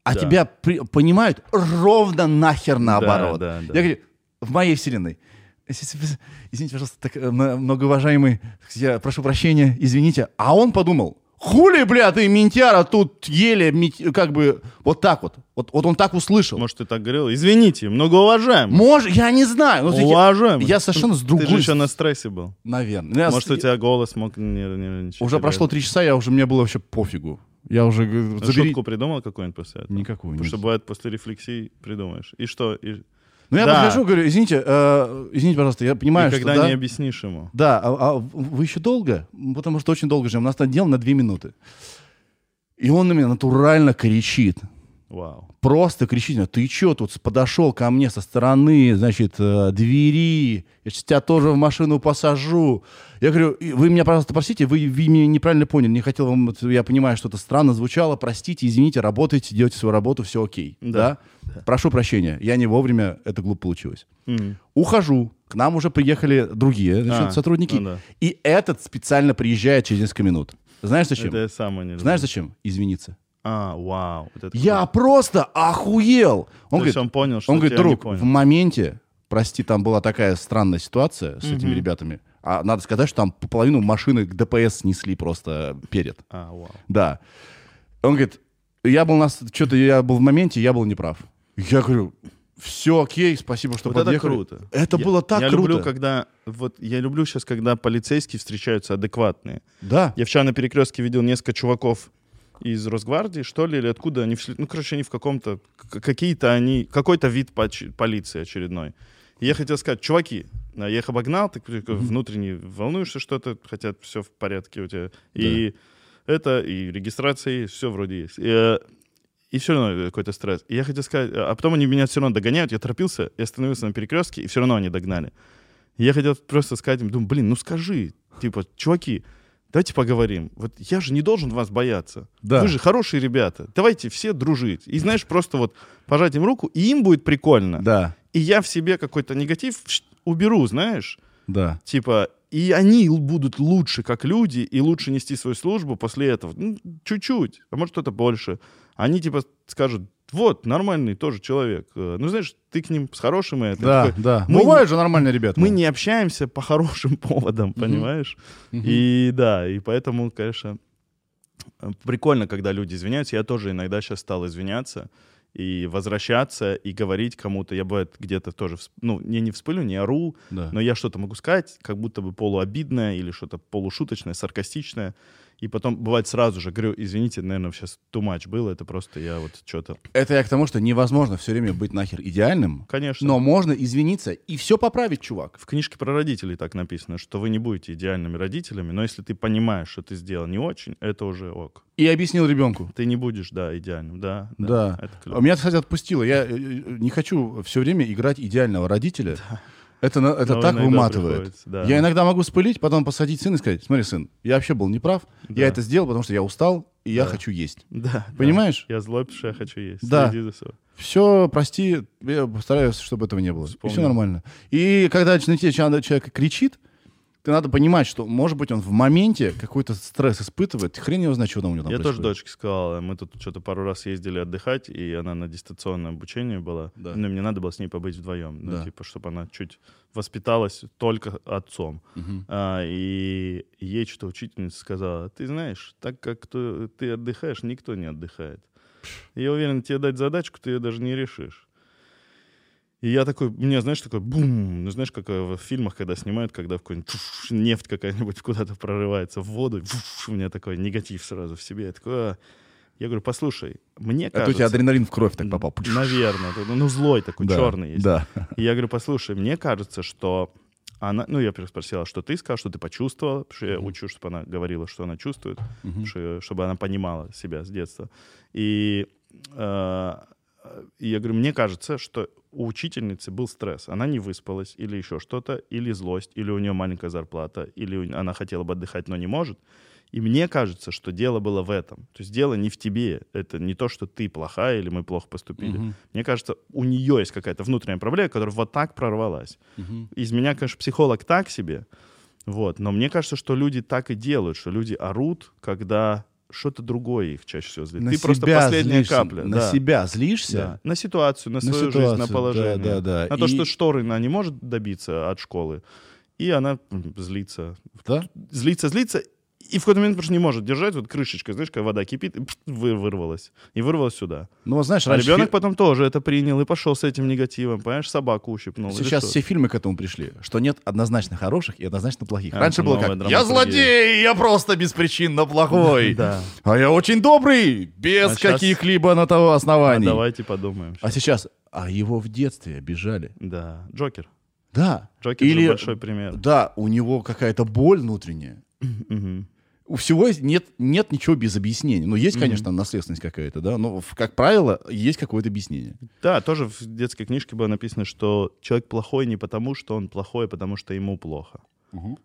а Да. тебя при- понимают ровно нахер наоборот. да, да. Я говорю, в моей вселенной. Извините, пожалуйста, так, э, многоуважаемый, я прошу прощения, извините. А он подумал, хули, бля, ты ментяра тут еле, как бы, вот так вот. Вот, вот он так услышал. Может, ты так говорил? Извините, многоуважаемый. Может, я не знаю. Я, Уважаемый. я совершенно с другой... Ты же еще на стрессе был. Наверное. Я Может, с- у тебя голос мог не, не- не- Уже прошло три часа, я уже, мне было вообще пофигу. Я уже... говорю, забери- Шутку придумал какую-нибудь после этого? Никакую. Потому нет. что бывает после рефлексии придумаешь. И что? И, Ну, я Да. подхожу, говорю, извините, э, извините, пожалуйста, я понимаю, никогда что... да, не объяснишь ему. Да, а, а вы еще долго? Потому что очень долго ждем. У нас там дело на две минуты. И он на меня натурально кричит. Вау. Просто кричит, ты что тут подошел ко мне со стороны, значит, э, двери, я сейчас тебя тоже в машину посажу. Я говорю, «И вы меня, пожалуйста, простите, вы, вы меня неправильно поняли, не хотел вам, я понимаю, что это странно звучало, простите, извините, работайте, делайте свою работу, все окей. Да. Да? Прошу прощения, я не вовремя, это глупо получилось. М. Ухожу, к нам уже приехали другие значит, А, сотрудники, ну да. и этот специально приезжает через несколько минут. Знаешь зачем? Это я самое не. Знаешь зачем? Извиниться. А, вау. Вот это Я круто. просто охуел. Он То говорит, он понял, что он говорит, друг, в моменте, прости, там была такая странная ситуация с этими Мгм. ребятами. А надо сказать, что там половину машины к ДПС снесли просто перед. А, вау. Да. Он говорит, я был нас, что-то я был в моменте, я был неправ. Я говорю, все окей, спасибо, что Вот это подъехали. круто. Это Я- было так я круто. люблю, когда вот я люблю сейчас, когда полицейские встречаются адекватные. Да. Я вчера на перекрестке видел несколько чуваков из Росгвардии, что ли, или откуда они вшли. Ну, короче, они в каком-то какие-то они какой-то вид полиции очередной. И я хотел сказать, чуваки, а я их обогнал, ты внутренне волнуешься что-то, хотя все в порядке у тебя. И это, и регистрация есть, все вроде есть. И, э, и все равно какой-то стресс. И я хотел сказать, э, а потом они меня все равно догоняют, я торопился, я остановился на перекрестке, и все равно они догнали. И я хотел просто сказать им, думаю, блин, ну скажи, типа, чуваки, давайте поговорим. Вот я же не должен вас бояться. Да. Вы же хорошие ребята. Давайте все дружить. И знаешь, просто вот пожать им руку, и им будет прикольно. Да. И я в себе какой-то негатив уберу, знаешь. Да. Типа, и они будут лучше как люди, и лучше нести свою службу после этого. Ну, чуть-чуть, а может кто-то больше. Они типа скажут, вот, нормальный тоже человек. Э, Ну, знаешь, ты к ним с хорошим и это. Да, такой, да. мы Бывают же нормальные ребята. мы не общаемся по хорошим поводам, понимаешь? И да, и поэтому, конечно, прикольно, когда люди извиняются. Я тоже иногда сейчас стал извиняться и возвращаться, и говорить кому-то. Я, бывает, где-то тоже, всп- ну, я не вспылю, не ору, Да. но я что-то могу сказать, как будто бы полуобидное или что-то полушуточное, саркастичное. И потом бывает сразу же, говорю, извините, наверное, сейчас too much было, это просто я вот что-то... Это я к тому, что невозможно все время быть нахер идеальным, Конечно. но можно извиниться и все поправить, чувак. В книжке про родителей так написано, что вы не будете идеальными родителями, но если ты понимаешь, что ты сделал не очень, это уже ок. И объяснил ребенку. Ты не будешь, да, идеальным, да. Да. Это А клево. Меня, кстати, отпустило. Я э, не хочу все время играть идеального родителя. Это, это Но так выматывает. да. Я иногда могу спылить, потом посадить сына и сказать, смотри, сын, я вообще был неправ, Да. я это сделал, потому что я устал, и я Да. хочу есть. Да, Понимаешь? да. Я злой, потому что я хочу есть. Да. Все, прости, я постараюсь, чтобы этого не было. И Вспомнил. все нормально. И когда на тебя человек кричит, ты надо понимать, что, может быть, он в моменте какой-то стресс испытывает, хрен его знает, что там у него там Я тоже происходит. дочке сказал, мы тут что-то пару раз ездили отдыхать, и она на дистанционном обучении была. Да. Ну, и мне надо было с ней побыть вдвоем. Ну, Да. типа, чтобы она чуть воспиталась только отцом. Мгм. А, и ей что-то учительница сказала, ты знаешь, так как ты, ты отдыхаешь, никто не отдыхает. Я уверен, тебе дать задачку, ты ее даже не решишь. И я такой, меня, знаешь, такой бум, ну знаешь, как э, в фильмах, когда снимают, когда в какой-нибудь нефть какая-нибудь куда-то прорывается в воду, фуш, у меня такой негатив сразу в себе. Я такой, «А». я говорю, послушай, мне Это у кажется... тебя адреналин в кровь так попал. Наверное, ну ну, злой такой, Да, черный есть. Да. И я говорю, послушай, мне кажется, что она... Ну, я спросила, что ты сказал, что ты почувствовала, потому что я учу, чтобы она говорила, что она чувствует, Мгм. что- чтобы она понимала себя с детства. И, э, и я говорю, мне кажется, что у учительницы был стресс. Она не выспалась, или еще что-то, или злость, или у нее маленькая зарплата, или она хотела бы отдыхать, но не может. И мне кажется, что дело было в этом. То есть дело не в тебе. Это не то, что ты плохая или мы плохо поступили. Мгм. Мне кажется, у нее есть какая-то внутренняя проблема, которая вот так прорвалась. Мгм. Из меня, конечно, психолог так себе, вот, но мне кажется, что люди так и делают, что люди орут, когда что-то другое их чаще всего злит. На Ты просто себя последняя злишься, капля. На да. себя злишься? Да. На ситуацию, на На свою жизнь, ситуацию, на да, положение. да, да. На то, И- что шторы она не может добиться от школы. И она злится. Да? Злится, злится. И в какой-то момент просто не может держать. Вот крышечка, знаешь, когда вода кипит, и вырвалась. И вырвалась сюда. Ну, вот знаешь, А раньше ребенок фи- потом тоже это принял и пошел с этим негативом. Понимаешь, собаку ущипнул. Сейчас все фильмы к этому пришли, что нет однозначно хороших и однозначно плохих. А, Раньше было как, я злодей, я просто беспричинно плохой. Да. А я очень добрый, без А каких-либо на того А оснований. давайте подумаем. А сейчас, а его в детстве обижали. Да. Джокер. Да. Джокер Или- же большой пример. Да, у него какая-то боль внутренняя. Мгм. У всего нет, нет ничего без объяснения. Ну, есть, конечно, наследственность какая-то, да, но, как правило, есть какое-то объяснение. Да, тоже в детской книжке было написано, что человек плохой не потому, что он плохой, а потому что ему плохо.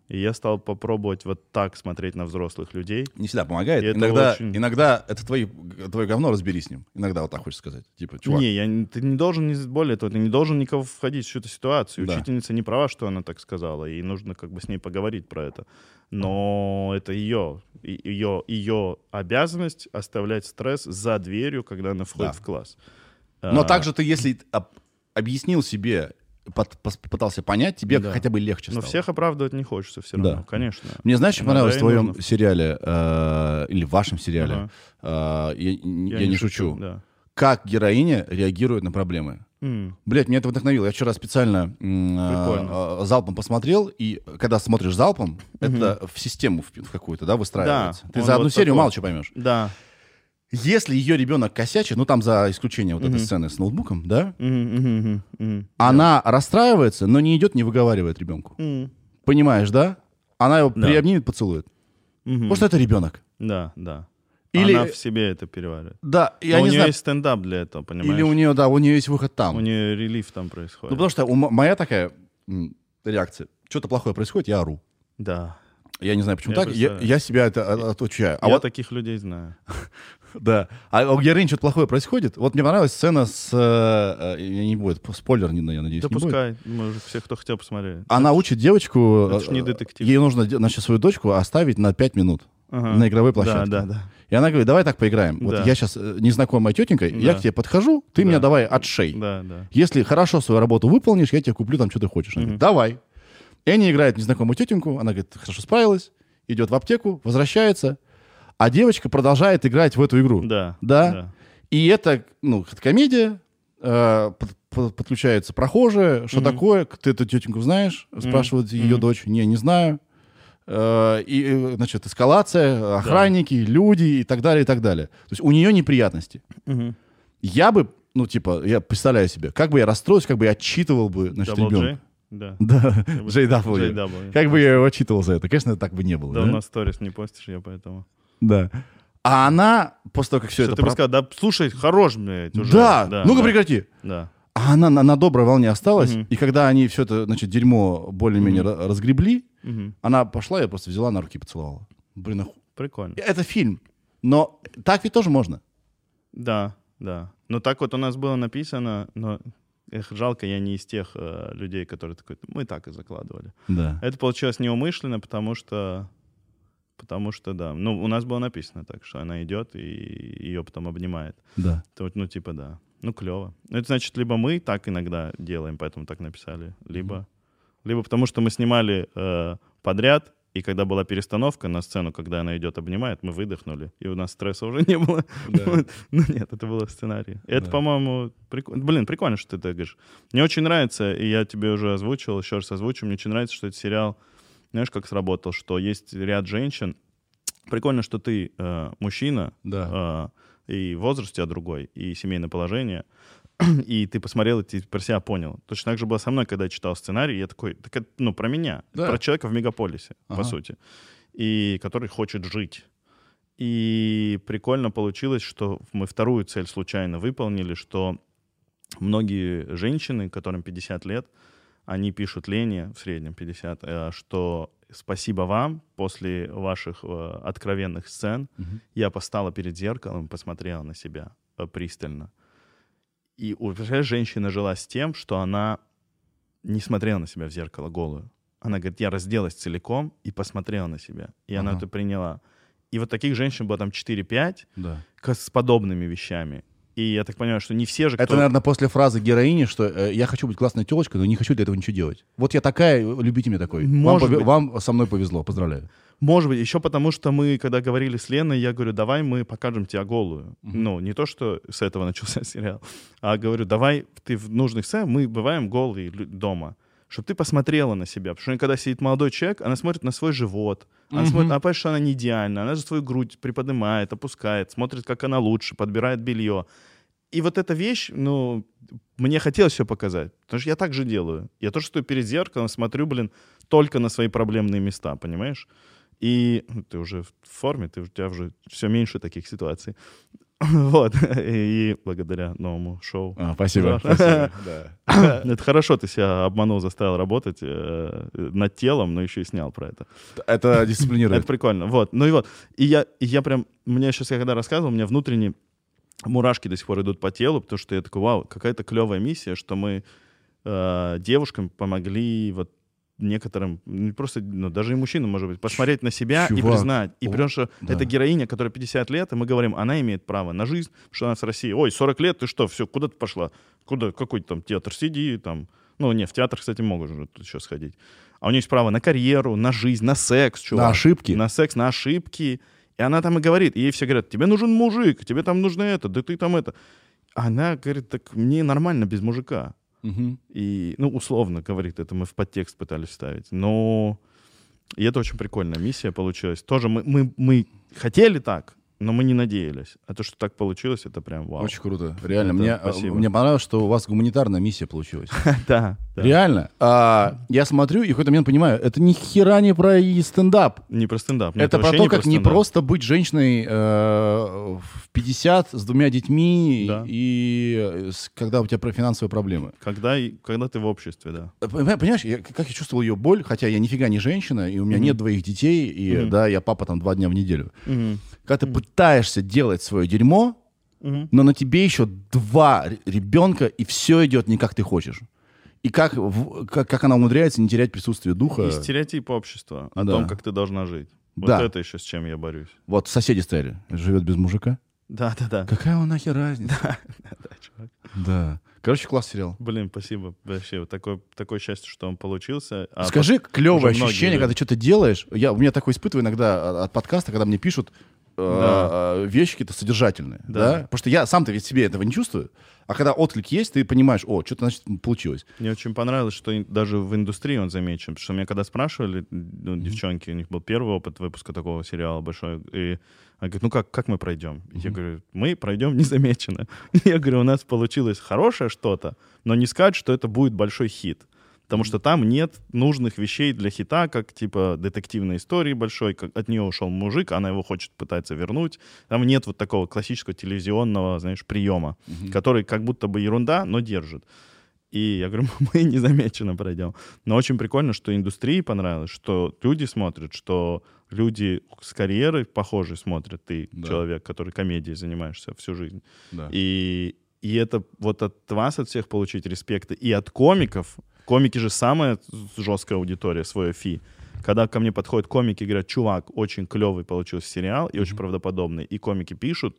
И я стал попробовать вот так смотреть на взрослых людей. Не всегда помогает. И это Иногда, очень- иногда это твои, твое говно, разберись с ним. Иногда вот так хочешь сказать. Типа, чувак, Не, я, ты не должен, более того, ты не должен никого входить в эту ситуацию. Да. Учительница не права, что она так сказала, и нужно как бы с ней поговорить про это. Но это ее, ее, ее обязанность оставлять стресс за дверью, когда она входит Да. в класс. Но А, также ты, если об- объяснил себе, пос- пытался понять, тебе Да. хотя бы легче Но стало. всех оправдывать не хочется все Да. равно, конечно. Мне знаешь, что понравилось в твоем нужно. сериале, э, или в вашем сериале, Ага. э, я, я не, шучу, Да. как героиня реагирует на проблемы. М, Блять, меня это вдохновило. Я вчера специально Прикольно. э, залпом посмотрел, и когда смотришь залпом, это в систему в, в какую-то, да, выстраивается. Да, Ты за одну вот серию такой. мало чего поймешь. Да. Если ее ребенок косячит, ну там за исключением вот этой Мгм. сцены с ноутбуком, да, мгм, мгм, мгм. она расстраивается, но не идет, не выговаривает ребенку. М, Понимаешь, да? Она его Да. приобнимет, поцелует. мгм. Потому что это ребенок. Да, да. Или- Она в себе это переваривает. Да, я Но у не нее знаю. есть стендап для этого, понимаешь? Или у нее, да, у нее есть выход там. У нее релиф там происходит. Ну, потому что у моя такая реакция. Что-то плохое происходит, я ору. Да. Я не знаю, почему Я так. Я, представляю. я себя это от- отучаю. А Я вот, таких людей знаю. да. А у героини что-то плохое происходит. Вот мне понравилась сцена с... э, э, Я не будет, спойлер, не, я надеюсь, Да не будет. пускай. Мы уже все, кто хотел, посмотрели. Она учит девочку... это ж не э, детектив. Ей нужно, значит, свою дочку оставить на 5 минут Ага. на игровой площадке. Да, да, да. И она говорит, давай так поиграем. Вот Да. я сейчас незнакомая тетенька, я Да. к тебе подхожу, ты Да. меня давай отшей. Да, да. Если хорошо свою работу выполнишь, я тебе куплю там, что ты хочешь. Она Мгм. говорит, давай. И они играют в незнакомую тетеньку, она говорит, хорошо справилась, идет в аптеку, возвращается, а девочка продолжает играть в эту игру. Да. Да? И это, ну, комедия, э, под- под- подключается прохожие, что Мгм. такое, ты эту тетеньку знаешь, спрашивает ее Мгм. дочь, не, не знаю. э, и, э, значит, эскалация, охранники, люди и так далее, и так далее. То есть у нее неприятности. Мгм. Я бы, ну, типа, я представляю себе, как бы я расстроился, как бы я отчитывал бы, значит, Double ребенка. J? Да. Да, JW. JW. Как бы я его отчитывал за это? Конечно, так бы не было. Да, Да, у нас сторис не постишь, я поэтому. Да. А она, после того, как все Что это... ты бы про- сказал, да слушай, хорош, блядь, уже. Да, ну-ка да, прекрати. Да. А она на, на доброй волне осталась, Мгм. и когда они все это, значит, дерьмо более-менее ра- разгребли, Мгм. она пошла, я просто взяла на руки и поцеловала. Блин, оху- Прикольно. это фильм. Но так ведь тоже можно. Да, да. Ну так вот у нас было написано, но эх, жалко, я не из тех э, людей, которые такой, мы так и закладывали. Да. Это получилось неумышленно, потому что, потому что, да, ну у нас было написано так, что она идет и ее потом обнимает. Да. То ну типа да, ну клево. Ну это значит, либо мы так иногда делаем, поэтому так написали, либо, либо потому что мы снимали э, подряд. И когда была перестановка на сцену, когда она идет, обнимает, мы выдохнули, и у нас стресса уже не было. Вот. Ну нет, это было в сценарии. И Это, Да. по-моему, прикольно. Блин, прикольно, что ты так говоришь. Мне очень нравится, и я тебе уже озвучил, еще раз озвучу, мне очень нравится, что этот сериал, знаешь, как сработал, что есть ряд женщин. Прикольно, что ты э, мужчина, Да. э, и возраст у тебя другой, и семейное положение, и ты посмотрел, и ты про себя понял. Точно так же было со мной, когда я читал сценарий, я такой, так это, ну, про меня, Да. про человека в мегаполисе, по Ага. сути, и который хочет жить. И прикольно получилось, что мы вторую цель случайно выполнили, что многие женщины, которым 50 лет, они пишут Лене, в среднем 50, э, что спасибо вам, после ваших э, откровенных сцен Мгм. я постала перед зеркалом, посмотрела на себя э, пристально. И, у- представляешь, женщина жила с тем, что она не смотрела на себя в зеркало голую. Она говорит, я разделась целиком и посмотрела на себя. И она Ага. это приняла. И вот таких женщин было там 4-5 Да. с подобными вещами. И я так понимаю, что не все же, кто... Это, наверное, после фразы героини, что э, я хочу быть классной телочкой, но не хочу для этого ничего делать. Вот я такая, любите меня такой. Вам, Может пове- быть. вам со мной повезло, поздравляю. Может быть, еще потому, что мы, когда говорили с Леной, я говорю, давай мы покажем тебя голую. Ну, не то, что с этого начался сериал, а говорю, давай ты в нужных сценах, мы бываем голые дома, чтобы ты посмотрела на себя. Потому что когда сидит молодой человек, она смотрит на свой живот, она Мгм. смотрит, она понимает, что она не идеальна, она же свою грудь приподнимает, опускает, смотрит, как она лучше, подбирает белье. И вот эта вещь, ну, мне хотелось все показать, потому что я так же делаю. Я тоже стою перед зеркалом, смотрю, блин, только на свои проблемные места, понимаешь? И ну, ты уже в форме, ты, у тебя уже все меньше таких ситуаций. Вот. И благодаря новому шоу. А, спасибо. Да. спасибо, да. Это хорошо, ты себя обманул, заставил работать э, над телом, но еще и снял про это. Это дисциплинирует. Это прикольно. Вот. Ну и вот. И я, и я прям, мне сейчас, я когда рассказывал, у меня внутренне мурашки до сих пор идут по телу, потому что я такой, вау, какая-то клевая миссия, что мы э, девушкам помогли вот некоторым, не просто, ну, даже и мужчинам, может быть, посмотреть на себя и Чувак, признать. И о, потому что да. это героиня, которая 50 лет, и мы говорим, она имеет право на жизнь, потому что она с России. Ой, 40 лет, ты что, все, куда ты пошла? Куда, какой там театр? Сиди там. Ну, не, в театр, кстати, могут же тут еще сходить. А у нее есть право на карьеру, на жизнь, на секс, чувак. На ошибки. На секс, на ошибки. И она там и говорит, и ей все говорят, тебе нужен мужик, тебе там нужно это, да ты там это. Она говорит, так мне нормально без мужика. Мгм. И, ну, условно говорит, это мы в подтекст пытались вставить. Но и это очень прикольная миссия получилась. Тоже мы, мы, мы хотели так, но мы не надеялись. А то, что так получилось, это прям вау. Очень круто. Реально. Это Мне, э, спасибо. мне понравилось, что у вас гуманитарная миссия получилась. Да, да. Реально. А, я смотрю и в какой-то момент понимаю, это ни хера не про и стендап. Не про стендап. Нет, Это про то, не как не стендап. просто быть женщиной э, в 50 с двумя детьми Да. и с- когда у тебя про финансовые проблемы. Когда, когда ты в обществе, да. Э, понимаешь, я, как я чувствовал ее боль, хотя я нифига не женщина, и у меня Мгм. нет двоих детей, и Мгм. да, я папа там два дня в неделю. Мгм. Когда ты пытаешься делать свое дерьмо, Мгм. но на тебе еще два ребенка, и все идет не как ты хочешь. И как, как, как она умудряется не терять присутствие духа. И стереотип общества о Да. том, как ты должна жить. Вот Да. это еще с чем я борюсь. Вот соседи стояли, живет без мужика. Да, да, да. Какая он нахер разница? Да, чувак. Да. Короче, класс сериал. Блин, спасибо. Вообще, вот такое, такое счастье, что он получился. А Скажи, клевое многие ощущение, когда ты что-то делаешь. Я, у меня такое испытываю иногда от- от подкаста, когда мне пишут, э, вещи какие-то содержательные, да. Да. Потому что я сам-то ведь себе этого не чувствую, а когда отклик есть, ты понимаешь, о, что-то, значит, получилось. Мне очень понравилось, что даже в индустрии он замечен. Потому что меня когда спрашивали, ну, девчонки, у них был первый опыт выпуска такого сериала большой, и они говорят, ну как, как мы пройдем? Я говорю, мы пройдем незамеченно. Я говорю, у нас получилось хорошее что-то, но не сказать, что это будет большой хит. Потому что там нет нужных вещей для хита, как типа детективной истории большой, как от нее ушел мужик, она его хочет пытаться вернуть. Там нет вот такого классического телевизионного, знаешь, приема, который как будто бы ерунда, но держит. И я говорю, мы незамеченно пройдем. Но очень прикольно, что индустрии понравилось, что люди смотрят, что люди с карьерой похожей смотрят. Ты Да. человек, который комедией занимаешься всю жизнь. Да. И, и это вот от вас, от всех получить респекты. И от комиков. Комики же самая жесткая аудитория, свое фи. Когда ко мне подходят комики и говорят, чувак, очень клевый получился сериал и очень правдоподобный. И комики пишут.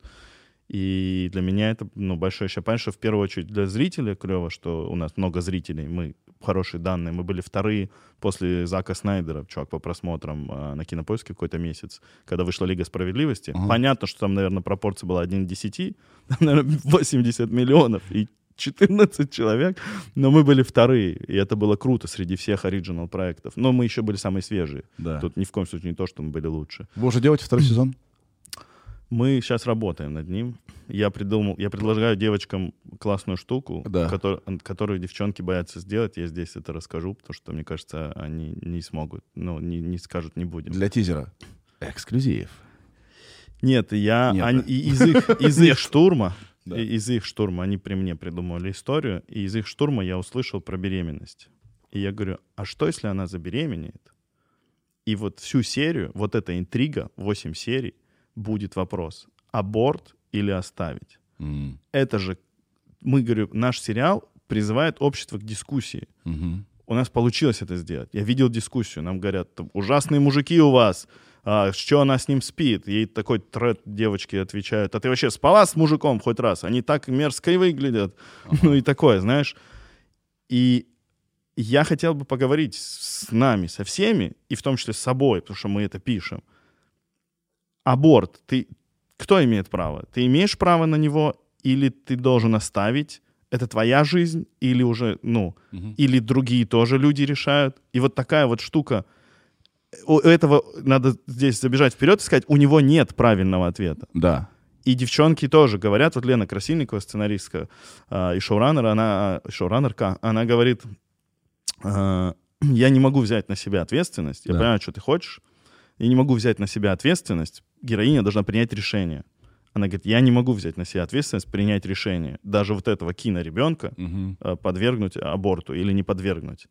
И для меня это ну, большое счастье. Понятно, что в первую очередь для зрителя клево, что у нас много зрителей. Мы хорошие данные. Мы были вторые после Зака Снайдера, чувак, по просмотрам а, на Кинопоиске какой-то месяц, когда вышла Лига Справедливости. Ага. Понятно, что там, наверное, пропорция была 1 к 10, там, наверное, 80 миллионов и 14 человек, но мы были вторые, и это было круто среди всех оригинал проектов. Но мы еще были самые свежие. Да. Тут ни в коем случае не то, что мы были лучше. Вы уже делаете второй сезон? Мы сейчас работаем над ним. Я придумал, я предлагаю девочкам классную штуку, Да. котор- которую девчонки боятся сделать. Я здесь это расскажу, потому что, мне кажется, они не смогут, ну, не, не скажут, не будем. Для тизера. Эксклюзив. Нет, я Нет, они- из их, из их штурма, Да. и- из их штурма, они при мне придумали историю, и из их штурма я услышал про беременность. И я говорю, а что, если она забеременеет? И вот всю серию, вот эта интрига, 8 серий, будет вопрос, аборт или оставить? М, Это же, мы, говорю, наш сериал призывает общество к дискуссии. мгм. У нас получилось это сделать. Я видел дискуссию. Нам говорят, «Там ужасные мужики у вас. А, что она с ним спит? Ей такой тред девочки отвечают. А ты вообще спала с мужиком хоть раз? Они так мерзко и выглядят. Ну и такое, знаешь. И я хотел бы поговорить с нами, со всеми, и в том числе с собой, потому что мы это пишем. Аборт. Ты, кто имеет право? Ты имеешь право на него или ты должен оставить? Это твоя жизнь или уже, ну, Мгм. или другие тоже люди решают. И вот такая вот штука. У этого надо здесь забежать вперед и сказать, у него нет правильного ответа. Да. И девчонки тоже говорят, вот Лена Красильникова, сценаристка а, и шоураннер, она, а, шоураннерка, она говорит, а, я не могу взять на себя ответственность, я Да. понимаю, что ты хочешь, я не могу взять на себя ответственность, героиня должна принять решение. Она говорит, я не могу взять на себя ответственность, принять решение. Даже вот этого киноребенка Мгм. э, подвергнуть аборту или не подвергнуть.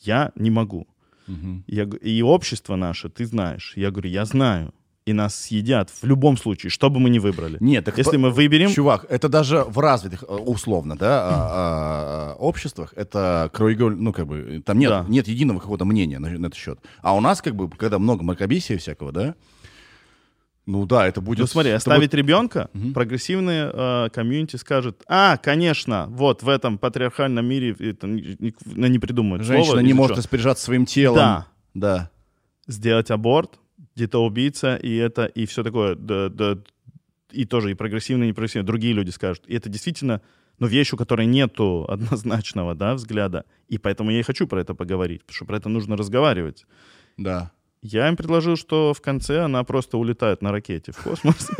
Я не могу. Мгм. Я и общество наше, ты знаешь. Я говорю, я знаю. И нас съедят в любом случае, что бы мы ни выбрали. Нет, так Если по- мы выберем... Чувак, это даже в развитых, э, условно, да, а, а, а, обществах, это краеугольник, ну, как бы, там нет, Да. нет единого какого-то мнения на, на этот счет. А у нас, как бы, когда много мракобесия всякого, да, ну да, это будет... Ну смотри, оставить ребенка, Мгм. прогрессивные э, комьюнити скажут, а, конечно, вот в этом патриархальном мире это ни- ну, не придумают будет- Женщина слово, не может чего. распоряжаться своим телом. Да. Да. сделать аборт, где-то убийца, и это, и все такое, да, да, и тоже и прогрессивные, и непрогрессивные, другие люди скажут. И это действительно, ну, вещь, у которой нету однозначного, да, взгляда. И поэтому я и хочу про это поговорить, потому что про это нужно разговаривать. Да. Я им предложил, что в конце она просто улетает на ракете в космос.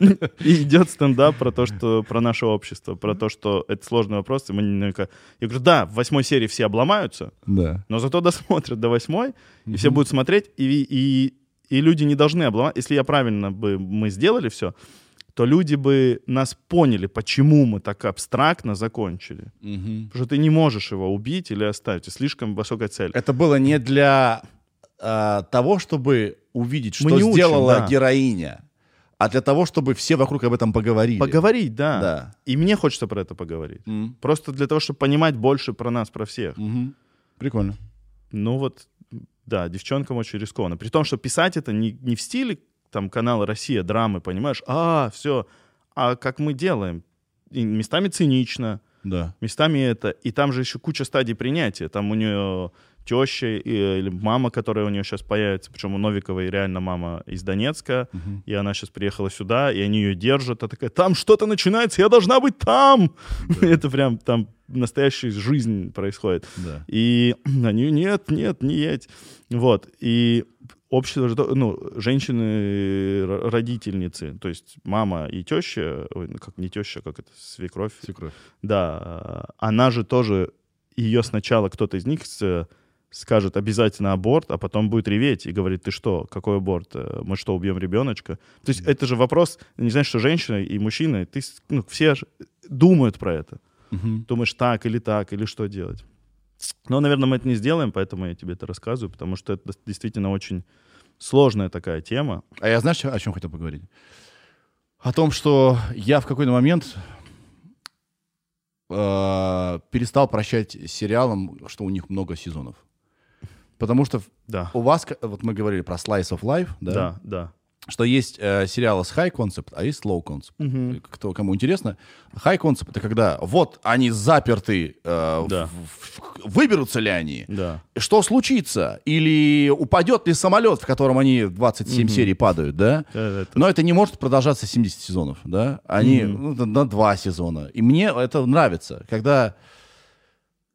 И идет стендап про то, что про наше общество, про то, что это сложный вопрос. и мы не наверняка- Я говорю, да, в восьмой серии все обломаются, Да. но зато досмотрят до восьмой, и все будут смотреть, и, и, и люди не должны обломать. Если я правильно бы мы сделали все, то люди бы нас поняли, почему мы так абстрактно закончили. Потому что ты не можешь его убить или оставить. Слишком высокая цель. Это было не для а, того, чтобы увидеть, что Мы не учим, сделала да. героиня, а для того, чтобы все вокруг об этом поговорили. Поговорить, да. Да. И мне хочется про это поговорить. М. Просто для того, чтобы понимать больше про нас, про всех. Мгм. Прикольно. Ну вот, да, девчонкам очень рискованно. При том, что писать это не, не в стиле там канала «Россия», драмы, понимаешь? А, все. А как мы делаем? И местами цинично, Да. местами это. И там же еще куча стадий принятия. Там у нее теща или мама, которая у нее сейчас появится, причем у Новиковой реально мама из Донецка, Мгм. и она сейчас приехала сюда, и они ее держат, а такая, там что-то начинается, я должна быть там! Это прям там настоящая жизнь происходит. Да. И они, нет, нет, не едь. Вот. И общество, ну, женщины-родительницы, то есть мама и теща, ой, ну, как не теща, как это, свекровь, Свекровь. да, э, она же тоже, ее сначала кто-то из них с- скажет обязательно аборт, а потом будет реветь и говорит, ты что, какой аборт, Э, мы что, убьем ребеночка? То есть это же вопрос, не знаешь, что женщина и мужчина, ты, ну, все думают про это. Мгм. Думаешь, так или так, или что делать. Но, наверное, мы это не сделаем, поэтому я тебе это рассказываю, потому что это действительно очень сложная такая тема. А я знаешь, о чем хотел поговорить? О том, что я в какой-то момент э, перестал прощать сериалам, что у них много сезонов. Потому что Да, у вас, вот мы говорили про Slice of Life, да, да, да. что есть э, сериалы с high concept, а есть low concept. Кто, кому интересно, high concept это когда вот они заперты, э, Да. в- в- выберутся ли они, Да. что случится, или упадет ли самолет, в котором они 27 серий падают, да? Это- Но это не может продолжаться 70 сезонов, да? Они ну, на- на два сезона. И мне это нравится, когда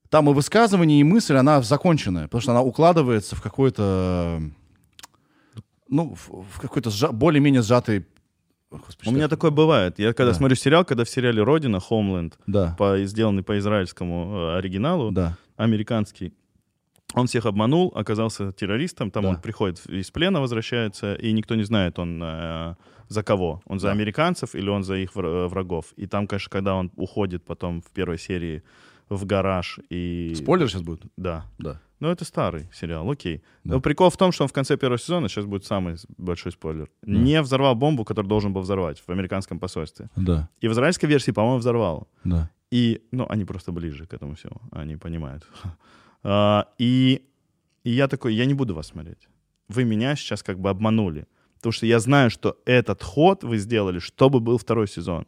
там и высказывание, и мысль, она законченная, потому что она укладывается в какой-то, ну, в, какой-то сжа- более-менее сжатый... Господи, У меня такое бывает. Я когда Да. смотрю сериал, когда в сериале «Родина», «Homeland», Да, по, сделанный по израильскому э, оригиналу, да, американский, он всех обманул, оказался террористом, там Да. он приходит из плена, возвращается, и никто не знает, он э, за кого. Он за Да. американцев или он за их вра- врагов. И там, конечно, когда он уходит потом в первой серии в гараж и... Спойлер сейчас будет? Да. Да. Ну, это старый сериал, окей. Да. Но прикол в том, что он в конце первого сезона, сейчас будет самый большой спойлер, не взорвал бомбу, которую должен был взорвать в американском посольстве. Да, И в израильской версии, по-моему, взорвал. да. И, ну, они просто ближе к этому всему, они понимают. А, И, и я такой, я не буду вас смотреть. Вы меня сейчас как бы обманули. Потому что я знаю, что этот ход вы сделали, чтобы был второй сезон.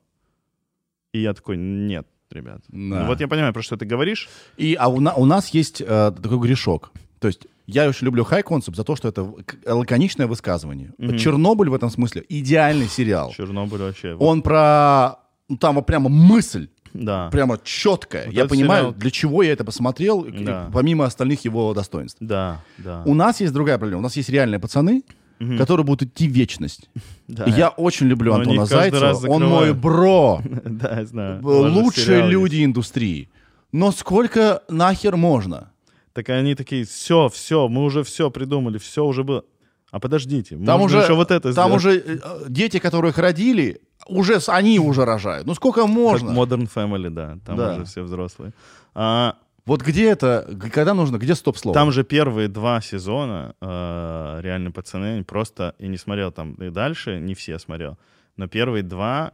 И я такой, нет, ребят. Да. Ну, вот я понимаю, про что ты говоришь. И а у, на- у нас есть э, такой грешок. То есть я очень люблю high concept за то, что это лаконичное высказывание. Мгм. Чернобыль в этом смысле идеальный сериал. Чернобыль вообще. Он про... ну, там вот прямо мысль, да. прямо четкая. Вот я понимаю, сериал- для чего я это посмотрел, Да. помимо остальных его достоинств. Да, да. У нас есть другая проблема. У нас есть реальные пацаны, Мгм. которые будут идти вечность. Да. И я очень люблю Но Антона Зайцева. Он мой бро. Да, я знаю. Лучшие сериал есть. люди индустрии. Но сколько нахер можно? Так они такие, все, все, мы уже все придумали, все уже было. А подождите, Там уже, еще вот это там сделать. уже э, дети, которых родили, уже они уже рожают. Ну сколько Как можно? Modern Family, да, там Да. уже все взрослые. А, Вот где это, когда нужно, где стоп-слово? там же первые два сезона э, реально пацаны просто, я не смотрел там и дальше, не все смотрел, но первые два,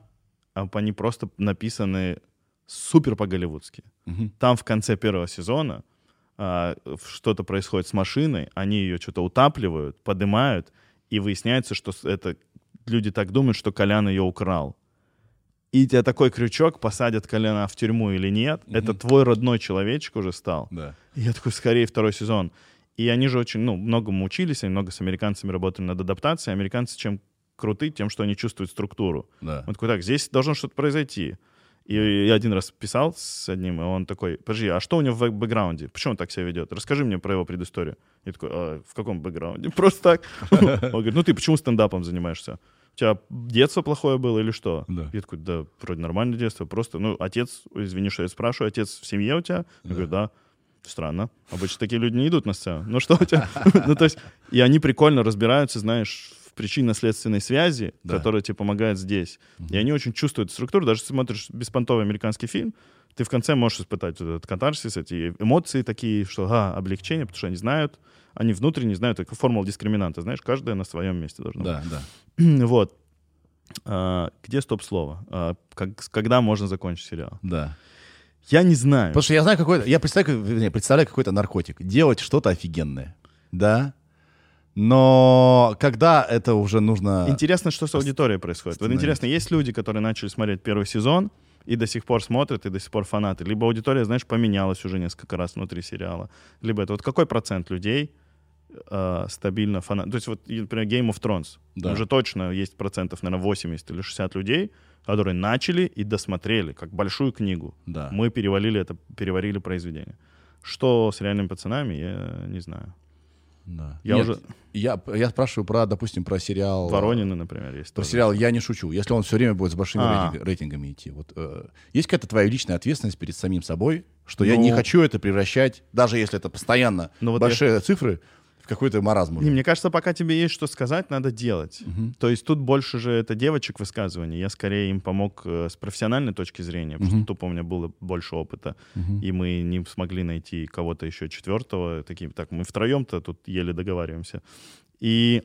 а, они просто написаны супер по-голливудски. Мгм. Там в конце первого сезона в- что-то происходит с машиной, они ее что-то утапливают, поднимают, и выясняется, что это люди так думают, что Колян ее украл. И тебя такой крючок, посадят Коляна в тюрьму или нет, это твой родной человечек уже стал. Да. И я такой, скорее второй сезон. И они же очень, ну, многому учились, они много с американцами работали над адаптацией. Американцы чем круты, тем, что они чувствуют структуру. Да. Он такой, так, здесь должно что-то произойти. И я один раз писал с одним, и он такой, подожди, а что у него в бэкграунде? Почему он так себя ведет? Расскажи мне про его предысторию. Я такой, «А, в каком бэкграунде? Просто так. Он говорит, ну ты почему стендапом занимаешься? У тебя детство плохое было или что? Да. Я такой, да, вроде нормальное детство, просто, ну, отец, извини, что я спрашиваю, отец в семье у тебя? Я говорю, да. Странно. Обычно такие люди не идут на сцену. Ну что у тебя? Ну, то есть, и они прикольно разбираются, знаешь, в причинно-следственной связи, Да. которая тебе помогает здесь. И они очень чувствуют структуру. Даже смотришь беспонтовый американский фильм, ты в конце можешь испытать вот этот катарсис, эти эмоции такие, что а, облегчение, потому что они знают, они внутренне знают, это формула дискриминанта, знаешь, каждая на своем месте должна Да, да. быть. Вот. А, где стоп-слово? А, как, когда можно закончить сериал? Да. Я не знаю. Потому что я знаю какой-то, я представляю, вернее, представляю какой-то наркотик. Делать что-то офигенное. Да? Но когда это уже нужно... Интересно, что с аудиторией происходит. Вот интересно, есть люди, которые начали смотреть первый сезон, и до сих пор смотрят, и до сих пор фанаты. Либо аудитория, знаешь, поменялась уже несколько раз внутри сериала. Либо это вот какой процент людей э, стабильно фанат. То есть вот, например, Game of Thrones. Да. Уже точно есть процентов, наверное, 80 или 60 людей, которые начали и досмотрели, как большую книгу. Да. Мы перевалили это, переварили произведение. Что с реальными пацанами, я не знаю. Да. Я Нет, уже- Я, я спрашиваю про, допустим, про сериал... Воронины, например, есть. Про тоже. сериал «Я не шучу». Если он все время будет с большими А. рейтинг- рейтингами идти. Вот, э, есть какая-то твоя личная ответственность перед самим собой, что я Ну. не хочу это превращать, даже если это постоянно Ну вот большие цифры, в какой-то маразм. уже. Не, мне кажется, пока тебе есть что сказать, надо делать. Мгм. То есть тут больше же это девочек высказываний. Я скорее им помог э, с профессиональной точки зрения, потому Мгм. что тупо у меня было больше опыта, Мгм. и мы не смогли найти кого-то еще четвертого. Таким, так, мы втроем-то тут еле договариваемся. И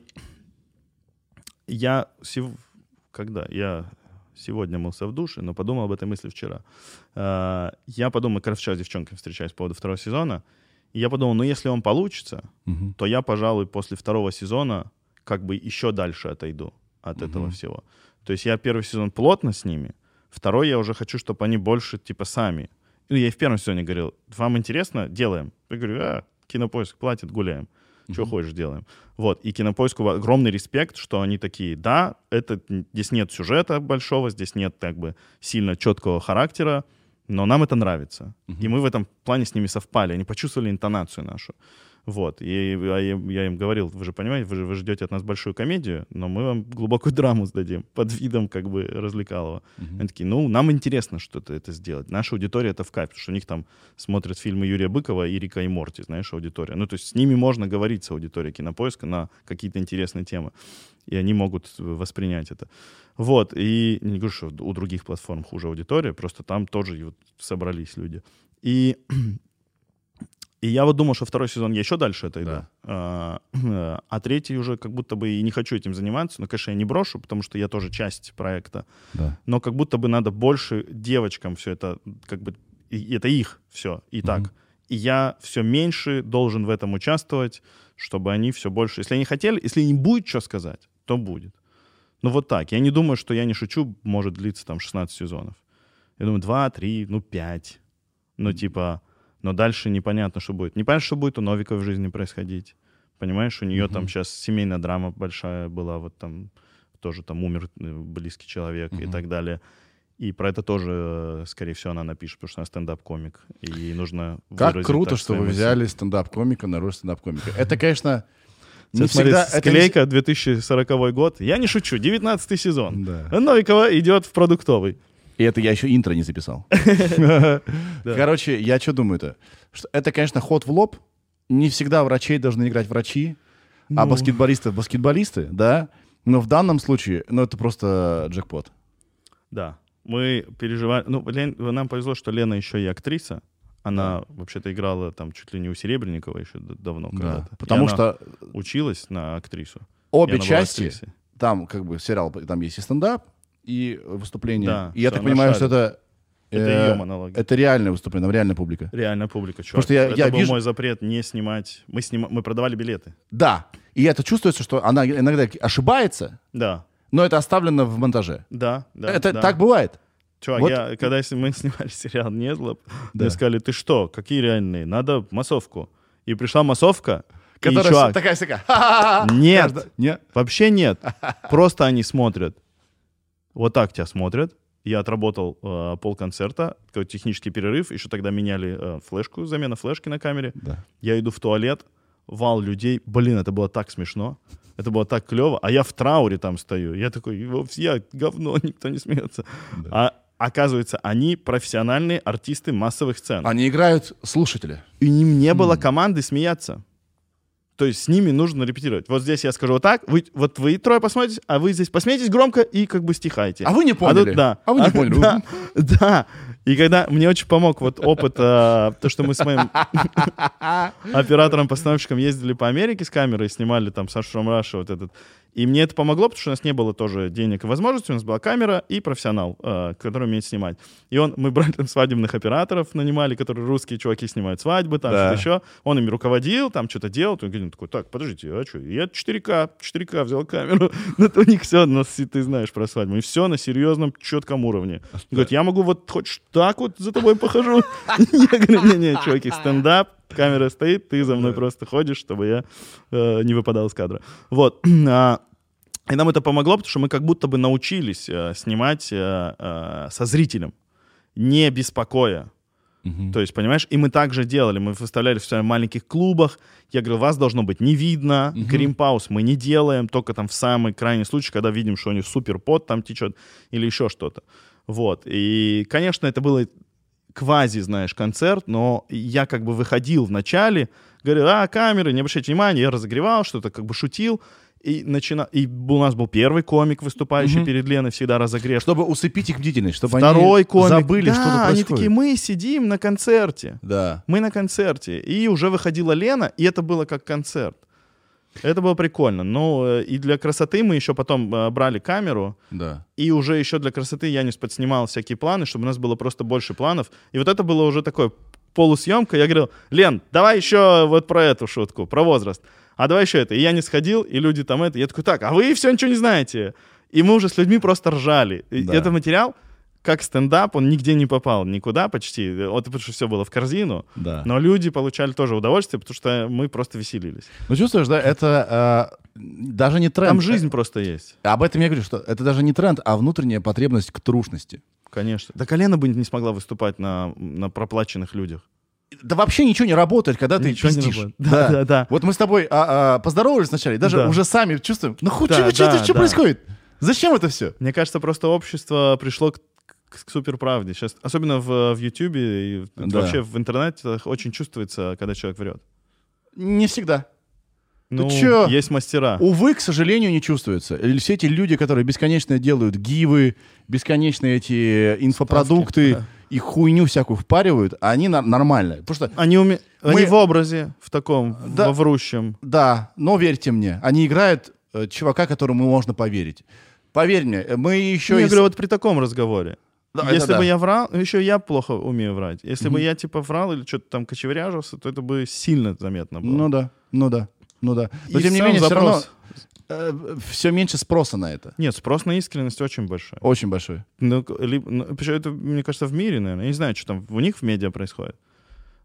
я сев- когда я сегодня мылся в душе, но подумал об этой мысли вчера. Э, Я подумал, как раз вчера с девчонками встречаюсь по поводу второго сезона, и я подумал, ну если он получится, Мгм. то я, пожалуй, после второго сезона как бы еще дальше отойду от этого Мгм. всего. То есть я первый сезон плотно с ними, второй я уже хочу, чтобы они больше типа сами. Ну, я и в первом сезоне говорил, вам интересно, делаем. Я говорю, а, кинопоиск платит, гуляем. Что Мгм. хочешь, делаем. Вот. И кинопоиску огромный респект, что они такие, да, это, здесь нет сюжета большого, здесь нет как бы сильно четкого характера, но нам это нравится. И мы в этом плане с ними совпали. Они почувствовали интонацию нашу. Вот. И я, им- я им говорил, вы же понимаете, вы же вы ждете от нас большую комедию, но мы вам глубокую драму сдадим под видом как бы развлекалого. Мгм. Они такие, ну, нам интересно что-то это сделать. Наша аудитория это в кайф, потому что у них там смотрят фильмы Юрия Быкова и Рика и Морти, знаешь, аудитория. Ну, то есть с ними можно говорить с аудиторией кинопоиска на какие-то интересные темы. И они могут воспринять это. Вот, и не говорю, что у других платформ хуже аудитория, просто там тоже вот собрались люди. И, и я вот думал, что второй сезон я еще дальше это иду. Да. А, а третий уже как будто бы и не хочу этим заниматься. Но, конечно, я не брошу, потому что я тоже часть проекта Да. но как будто бы надо больше девочкам все это, как бы, и это их все, и так. Мгм. И я все меньше должен в этом участвовать, чтобы они все больше... Если они хотели, если им будет что сказать, то будет. Ну вот так. Я не думаю, что «Я не шучу» может длиться там 16 сезонов. Я думаю, 2, 3, ну 5. Ну типа... Но дальше непонятно, что будет. Непонятно, что будет у Новиковой в жизни происходить. Понимаешь, у нее там Мгм. сейчас семейная драма большая была, вот там тоже там умер э, близкий человек и Мгм. так далее. И про это тоже, э, скорее всего, она напишет, потому что она стендап-комик. И ей нужно Как круто, так что вы мысли. взяли стендап-комика на роль стендап-комика. Это, конечно, не смотри, всегда... это склейка 2040 год. Я не шучу, 19 сезон. Да. Новикова идет в продуктовый. И это я еще интро не записал. Короче, я что думаю-то? Это, конечно, ход в лоб. Не всегда врачей должны играть врачи, а Ну. баскетболисты — баскетболисты, да? Но в данном случае, ну, это просто джекпот. Да. Мы переживали... Ну, Лен- нам повезло, что Лена еще и актриса. Она вообще-то играла там чуть ли не у Серебренникова еще давно Да. когда-то. И Потому она что училась на актрису. И обе части, там как бы сериал, там есть и стендап, и выступление. Да, и я так понимаю, что это... Это э, ее монологи. Это реальное выступление, там реальная публика. Реальная публика, чувак. что я- это я был вижу- мой запрет не снимать. Мы, снима... мы продавали билеты. Да. И это чувствуется, что она иногда ошибается, Да. но это оставлено в монтаже. Да, да. это да. так бывает. Чувак, Вот- я, когда мы снимали сериал «Незлоб», Да. мне сказали, ты что, какие реальные? Надо массовку. И пришла массовка, и, Которая чувак, такая всякая. Нет. Нет. вообще нет. Просто они смотрят. Вот так тебя смотрят. Я отработал э, полконцерта, такой технический перерыв, еще тогда меняли э, флешку, замена флешки на камере. Да. Я иду в туалет, вал людей. Блин, это было так смешно. Это было так клево. А я в трауре там стою. Я такой, «Во, я говно, никто не смеется. Да. А оказывается, они профессиональные артисты массовых сцен. Они играют слушателя. И им не было команды смеяться. То есть с ними нужно репетировать. Вот здесь я скажу вот так, вы, вот вы трое посмотрите, а вы здесь посмейтесь громко и как бы стихайте. А вы не А поняли. тут- да. А вы не поняли. Да, да. И когда мне очень помог вот опыт, а, то, что мы с моим оператором-постановщиком ездили по Америке с камерой, снимали там Сашу Рамраша вот этот. И мне это помогло, потому что у нас не было тоже денег и возможностей. У нас была камера и профессионал, э, который умеет снимать. И он, мы брали там свадебных операторов, нанимали, которые русские чуваки снимают свадьбы, там Да. что-то еще. Он ими руководил, там что-то делал. Он говорит, такой, так, подождите, а что? Я 4К, 4К взял камеру. Это у них все, ты знаешь про свадьбу. И все на серьезном, четком уровне. Говорит, я могу вот хоть так вот за тобой похожу. Я говорю, не-не, чуваки, стендап, камера стоит, ты за мной просто ходишь, чтобы я э, не выпадал из кадра. Вот. А, И нам это помогло, потому что мы как будто бы научились э, снимать э, э, со зрителем, не беспокоя. Мгм. То есть, понимаешь, и мы также делали. Мы выставляли в маленьких клубах. Я говорю, вас должно быть не видно. Мгм. Гримпауз мы не делаем, только там в самый крайний случай, когда видим, что у них супер пот там течет или еще что-то. Вот. И, конечно, это было квази, знаешь, концерт, но я как бы выходил в начале, говорил, а, камеры, не обращайте внимания, я разогревал, что-то как бы шутил. И, начина... и у нас был первый комик, выступающий Мгм. перед Леной, всегда разогрев. Чтобы усыпить их бдительность, чтобы Второй они комик. забыли, да, что тут они происходит. такие, мы сидим на концерте. Да. Мы на концерте. И уже выходила Лена, и это было как концерт. Это было прикольно. Но э, и для красоты мы еще потом э, брали камеру, Да. и уже еще для красоты я не подснимал всякие планы, чтобы у нас было просто больше планов. И вот это было уже такое полусъемка. Я говорил, Лен, давай еще вот про эту шутку, про возраст. А давай еще это. И я не сходил, и люди там это. Я такой, так, а вы все ничего не знаете. И мы уже с людьми просто ржали. И Да. Этот материал, как стендап, он нигде не попал, никуда почти. Вот потому что все было в корзину. Да. Но люди получали тоже удовольствие, потому что мы просто веселились. Ну, чувствуешь, да, это э, даже не тренд. Там жизнь просто есть. Об этом я говорю, что это даже не тренд, а внутренняя потребность к трушности. Конечно. Да колено бы не смогла выступать на, на проплаченных людях. Да вообще ничего не работает, когда ты Ничего не пиздишь. работает. Да, да, да. Вот мы с тобой а, а, поздоровались вначале, даже Да. уже сами чувствуем, ну хоть Да, что, что, да, что да. происходит? Зачем это все? Мне кажется, просто общество пришло к, к, суперправде. Сейчас, особенно в, в YouTube и Да. вообще в интернете очень чувствуется, когда человек врет. Не всегда. Ну, чё? есть мастера. Увы, к сожалению, не чувствуется. Все эти люди, которые бесконечно делают гивы, бесконечные эти инфопродукты Ставки, и хуйню всякую впаривают, они на- нормально. Потому что, Они, уме... Мы- Они в образе, в таком, Да. во врущем. да, но верьте мне, они играют э, чувака, которому можно поверить. Поверь мне, э, мы еще... Я из- говорю, вот при таком разговоре. Да, Если да. бы я врал, еще я плохо умею врать. Если бы Мгм. я типа врал или что-то там кочевряжился, то это бы сильно заметно было. Ну да, ну да, ну да. Но И тем не менее, все равно запрос. все меньше спроса на это. Нет, спрос на искренность очень большой. Очень большой. Ну, либо- ну, причем это, мне кажется, в мире, наверное. Я не знаю, что там у них в медиа происходит.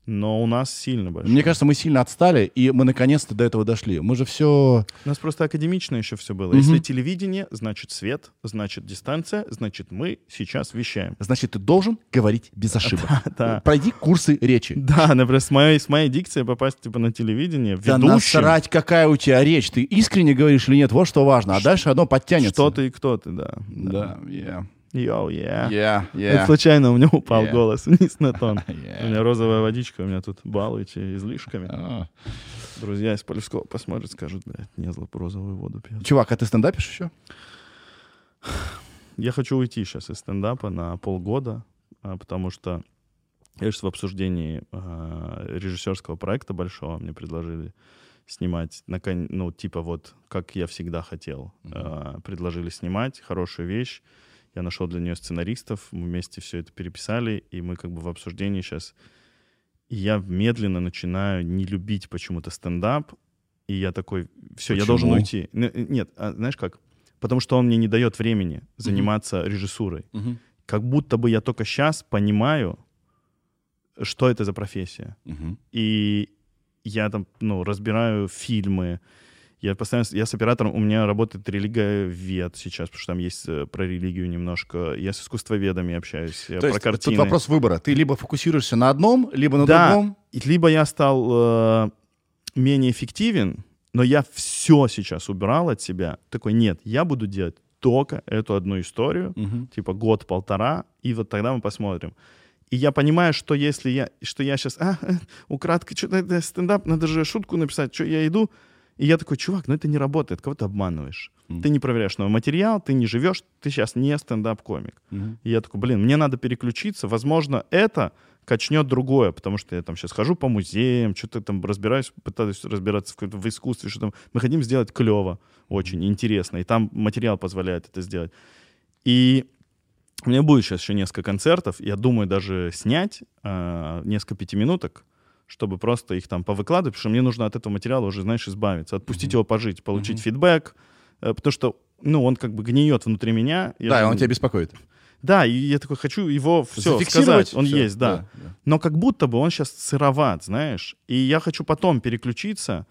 Но у нас сильно большой. Мне кажется, мы сильно отстали, и мы наконец-то до этого дошли. Мы же все... У нас просто академично еще все было. Мгм. Если телевидение, значит свет, значит дистанция, значит мы сейчас вещаем. Значит, ты должен говорить без ошибок. Да. Пройди курсы речи. Да, например, с моей, с моей дикцией попасть типа на телевидение, Да ведущим, насрать, какая у тебя речь. Ты искренне говоришь или нет, вот что важно. А дальше одно подтянется. что ты и кто ты, да. Да, yeah. Йоу, yeah. Yeah, Это yeah. случайно у меня упал Yeah. голос вниз на тон. Yeah. У меня розовая водичка, у меня тут балуете излишками. А. Друзья из Полевского посмотрят, скажут, блядь, не зло розовую воду пьет. Чувак, а ты стендапишь еще? Я хочу уйти сейчас из стендапа на полгода, а, потому что я сейчас в обсуждении а, режиссерского проекта большого мне предложили снимать, ну, типа вот, как я всегда хотел. А, предложили снимать, хорошая вещь. Я нашел для нее сценаристов, мы вместе все это переписали, и мы как бы в обсуждении сейчас... И я медленно начинаю не любить почему-то стендап, и я такой, все, я должен Почему? уйти. Н- Нет, а знаешь как? Потому что он мне не дает времени заниматься режиссурой. Мгм. Как будто бы я только сейчас понимаю, что это за профессия. Мгм. И я там, ну, разбираю фильмы. Я постоянно, я с оператором, у меня работает религиовед сейчас, потому что там есть э, про религию немножко. Я с искусствоведами общаюсь, То про есть картины. тут вопрос выбора. Ты либо фокусируешься на одном, либо на Да. другом. Либо я стал э, менее эффективен, но я все сейчас убирал от себя. Такой, нет, я буду делать только эту одну историю, Мгм. типа год-полтора, и вот тогда мы посмотрим. И я понимаю, что если я, что я сейчас, а, э, украдкой, что-то стендап, надо же шутку написать, что я иду, И я такой, чувак, ну это не работает, кого ты обманываешь. Мгм. Ты не проверяешь новый материал, ты не живешь, ты сейчас не стендап-комик. Мгм. И я такой, блин, мне надо переключиться. Возможно, это качнет другое, потому что я там сейчас хожу по музеям, что-то там разбираюсь, пытаюсь разбираться в, в искусстве, что там. Мы хотим сделать клево, очень интересно, и там материал позволяет это сделать. И у меня будет сейчас еще несколько концертов, я думаю даже снять а, несколько пятиминуток, чтобы просто их там повыкладывать, потому что мне нужно от этого материала уже, знаешь, избавиться, отпустить его пожить, получить Мгм. фидбэк, э, потому что, ну, он как бы гниет внутри меня. Я Да, и он тебя беспокоит. да, и я такой хочу его все сказать. Он всё. есть, да. да. Но как будто бы он сейчас сыроват, знаешь. И я хочу потом переключиться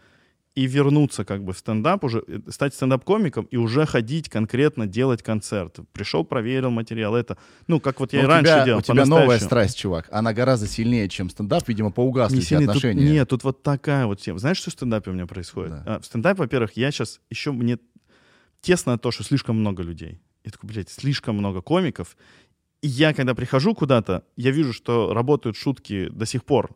и вернуться как бы в стендап, уже э, стать стендап-комиком и уже ходить конкретно делать концерт. Пришел, проверил материал, это, ну, как вот я Но и у раньше тебя, делал, у тебя новая страсть, чувак. Она гораздо сильнее, чем стендап. Видимо, поугасли Не эти сильно, тут- отношения. нет, тут вот такая вот тема. Знаешь, что в стендапе у меня происходит? Да. А, в стендапе, во-первых, я сейчас еще мне тесно от того, что слишком много людей. Я такой, блядь, слишком много комиков. И я, когда прихожу куда-то, я вижу, что работают шутки до сих пор.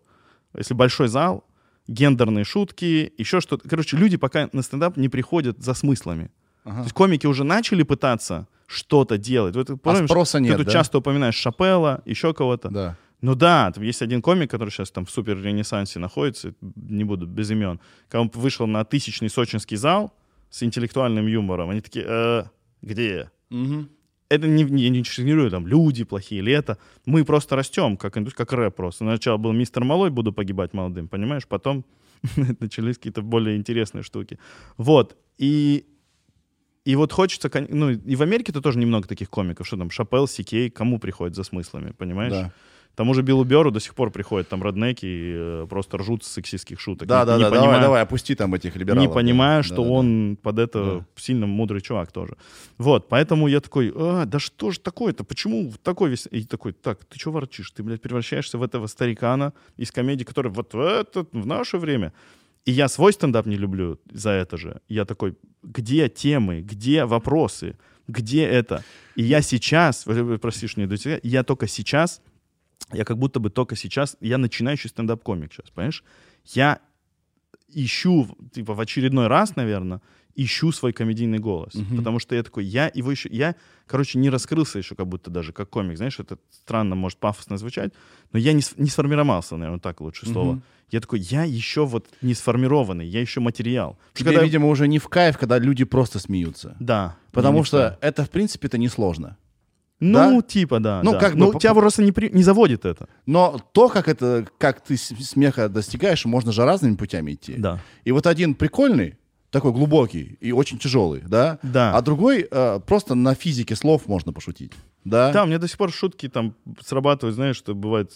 Если большой зал, гендерные шутки, еще что-то. Короче, люди пока на стендап не приходят за смыслами. Ага. То есть комики уже начали пытаться что-то делать. Вот, ты помнишь, спроса ты нет, тут да? часто упоминаешь Шапелла, еще кого-то. Да. Ну да, там есть один комик, который сейчас там в супер ренессансе находится, не буду без имен. Когда он вышел на тысячный сочинский зал с интеллектуальным юмором, они такие, «Э, где? Мгм. Это не, не, не чекирую, там, люди плохие или это. Мы просто растем, как, как рэп просто. Сначала был мистер Малой, буду погибать молодым, понимаешь? Потом начались какие-то более интересные штуки. Вот. И, и вот хочется... Ну, и в Америке-то тоже немного таких комиков. Что там, Шапел, Сикей, кому приходит за смыслами, понимаешь? Да. Тому же Биллу Беру до сих пор приходят там роднеки и э, просто ржут с сексистских шуток. Да, Не- да, не да, давай, понимая- давай, опусти там этих либералов. не да. понимая, Да, что да, да. он под это Да. сильно мудрый чувак тоже. Вот, поэтому я такой, а, да что же такое-то, почему такой весь... И такой, так, ты что ворчишь? Ты, блядь, превращаешься в этого старикана из комедии, который вот в, это, в наше время. И я свой стендап не люблю за это же. Я такой, где темы, где вопросы, где это? И я сейчас, простишь мне, я только сейчас, я как будто бы только сейчас, я начинающий стендап-комик сейчас, понимаешь? Я ищу, типа, в очередной раз, наверное, ищу свой комедийный голос. Мгм. Потому что я такой, я его еще, я, короче, не раскрылся еще как будто даже как комик. Знаешь, это странно, может, пафосно звучать, но я не, не сформировался, наверное, так лучше слово. Мгм. Я такой, я еще вот не сформированный, я еще материал. Тебе, когда- видимо, уже не в кайф, когда люди просто смеются. Да. Потому что это, в принципе, это несложно. Ну, да? типа, да. Ну, да. как бы Ну, тебя просто не, при- не заводит это. Но то, как это, как ты смеха достигаешь, можно же разными путями идти. Да. И вот один прикольный, такой глубокий и очень тяжелый, да? Да. А другой э, просто на физике слов можно пошутить, да? Да, у меня до сих пор шутки там срабатывают, знаешь, что бывает,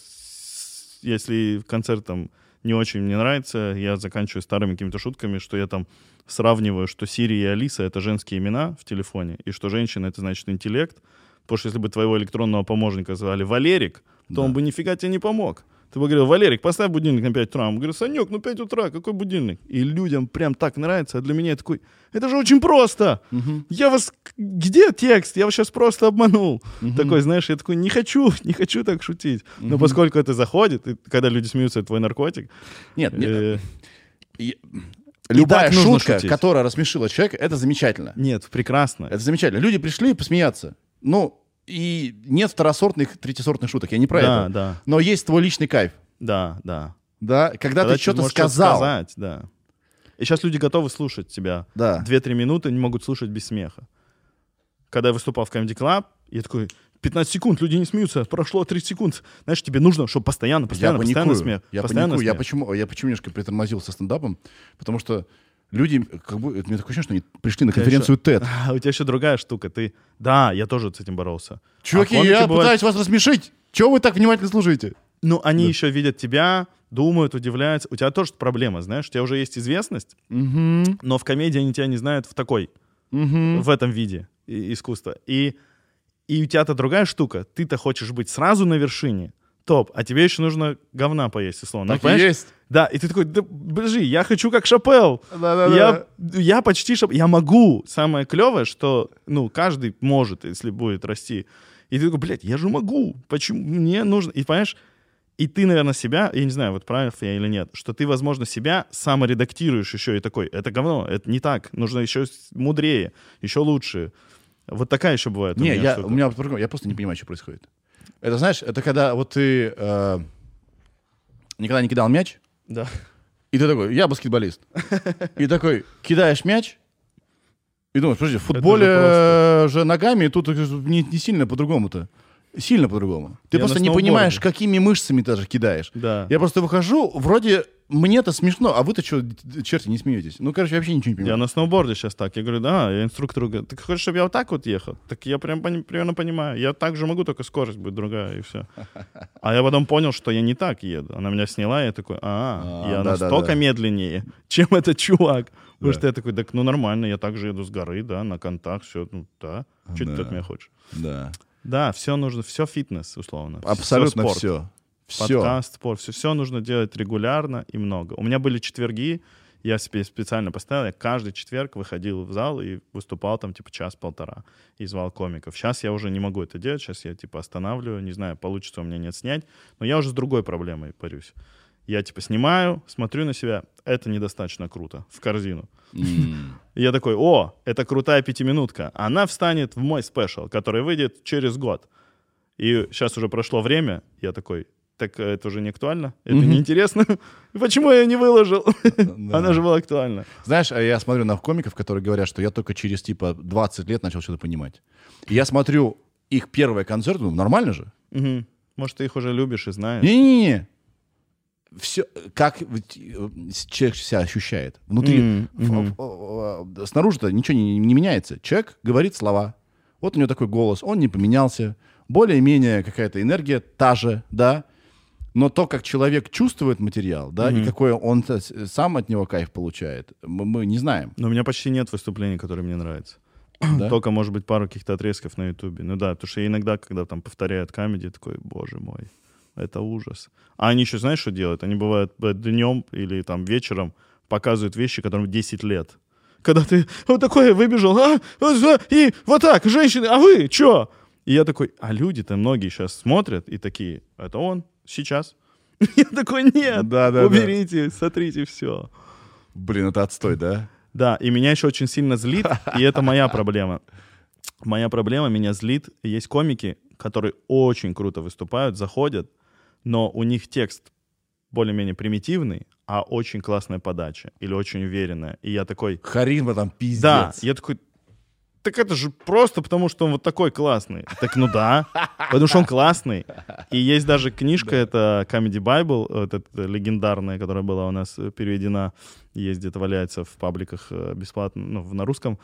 если концерт там не очень мне нравится, я заканчиваю старыми какими-то шутками, что я там сравниваю, что Сири и Алиса — это женские имена в телефоне, и что женщина — это значит интеллект, потому что если бы твоего электронного помощника звали Валерик, то он бы нифига тебе не помог. Ты бы говорил, Валерик, поставь будильник на 5 утра. Он говорит, Санек, ну 5 утра, какой будильник? И людям прям так нравится, а для меня я такой, это же очень просто. Я вас... Где текст? Я вас сейчас просто обманул. Такой, знаешь, я такой, не хочу, не хочу так шутить. Но поскольку это заходит, и когда люди смеются, это твой наркотик. Нет, нет, э, любая шутка, которая рассмешила человека, это замечательно. Нет, прекрасно. Это замечательно. Люди пришли посмеяться. Ну, и нет второсортных, третьесортных шуток. Я не про Да, это. да, Но есть твой личный кайф. да, да. Да, когда, Когда ты что-то сказал. сказать, да. И сейчас люди готовы слушать тебя. Да. Две-три минуты не могут слушать без смеха. Когда я выступал в Comedy Club, я такой, 15 секунд, люди не смеются, прошло 30 секунд. Знаешь, тебе нужно, чтобы постоянно, постоянно, я постоянно паникую. смех. Я постоянно паникую. Я смех. почему, я почему немножко притормозил со стендапом? Потому что люди, как бы, это мне такое ощущение, что они пришли на конференцию TED. А у тебя еще другая штука. Ты, да, я тоже с этим боролся. Чуваки, А я пытаюсь вас рассмешить. Чего вы так внимательно слушаете? Ну, они еще видят тебя, думают, удивляются. У тебя тоже проблема, знаешь, у тебя уже есть известность, Угу. но в комедии они тебя не знают в такой, Угу. в этом виде искусства. И, и у тебя-то другая штука. Ты-то хочешь быть сразу на вершине, топ, а тебе еще нужно говна поесть, условно. Так и Понимаешь? есть. Да, и ты такой, да, подожди, я хочу как Шапел. Да-да-да. Я, я почти шап... Я могу. Самое клевое, что, ну, каждый может, если будет расти. И ты такой, блядь, я же могу. Почему мне нужно? И понимаешь, И ты, наверное, себя, я не знаю, вот правильно я или нет, что ты, возможно, себя саморедактируешь еще и такой, это говно, это не так, нужно еще мудрее, еще лучше. Вот такая еще бывает. у Не, меня я, штука. у меня я просто не понимаю, что происходит. Это, знаешь, это когда вот ты э, никогда не кидал мяч, Да. и ты такой, я баскетболист. И такой, кидаешь мяч, и думаешь, подожди, в футболе же ногами тут не, не сильно по-другому-то. Сильно по-другому. Ты Я просто не понимаешь, какими мышцами ты даже кидаешь. Да. Я просто выхожу, вроде мне-то смешно, а вы-то что, черти, не смеетесь? Ну, короче, вообще ничего не Я понимаю. на сноуборде сейчас так. Я говорю, да, я инструктору говорю, ты хочешь, чтобы я вот так вот ехал? Так я прям пони- примерно понимаю. Я так же могу, только скорость будет другая, и все. А я потом понял, что я не так еду. Она меня сняла, и я такой, а, А, я да-да-да. настолько медленнее, чем этот чувак. Потому Да. что я такой, так ну нормально, я также еду с горы, да, на контакт, все, ну да. Что ты Да. от меня хочешь? Да. Да, все нужно, все фитнес, условно. Абсолютно спорт. все. Все. Подкаст, спорт, все, все нужно делать регулярно и много. У меня были четверги, я себе специально поставил, я каждый четверг выходил в зал и выступал там типа час-полтора и звал комиков. Сейчас я уже не могу это делать, сейчас я типа останавливаю, не знаю, получится у меня нет снять, но я уже с другой проблемой борюсь. Я типа снимаю, смотрю на себя, это недостаточно круто, в корзину. Я такой, о, это крутая пятиминутка. Она встанет в мой спешл, который выйдет через год. И сейчас уже прошло время, я такой, так э, это уже не актуально? Это Мгм. неинтересно? Почему я не выложил? Да. Она же была актуальна. Знаешь, а я смотрю на комиков, которые говорят, что я только через типа 20 лет начал что-то понимать. И я смотрю их первые концерты, ну нормально же. Мгм. Может, ты их уже любишь и знаешь. Не-не-не. Все, как э, человек себя ощущает. Внутри, в- в- снаружи-то ничего не, не меняется. Человек говорит слова. Вот у него такой голос, он не поменялся. Более-менее какая-то энергия та же, да. Но то, как человек чувствует материал, да, и Мгм. какой он сам от него кайф получает, мы, мы не знаем. Но у меня почти нет выступлений, которые мне нравятся. Да? Только, может быть, пару каких-то отрезков на Ютубе. Ну да, потому что иногда, когда там повторяют камеди, такой, боже мой, это ужас. А они еще, знаешь, что делают? Они бывают днем или там вечером показывают вещи, которым 10 лет. Когда ты вот такой выбежал, а, и вот так, женщины, а вы, чё? И я такой, а люди-то многие сейчас смотрят и такие, это он, сейчас. Я такой, нет, Да-да-да. уберите, сотрите все. Блин, это отстой, да? Да, и меня еще очень сильно злит, и это моя проблема. Моя проблема меня злит. Есть комики, которые очень круто выступают, заходят, но у них текст более-менее примитивный, а очень классная подача или очень уверенная. И я такой, Харизма там пиздец. да, я такой, так это же просто потому, что он вот такой классный. Так ну да, потому что он классный. И есть даже книжка, это Comedy Bible, вот эта легендарная, которая была у нас переведена, есть где-то валяется в пабликах э, бесплатно, ну, на русском.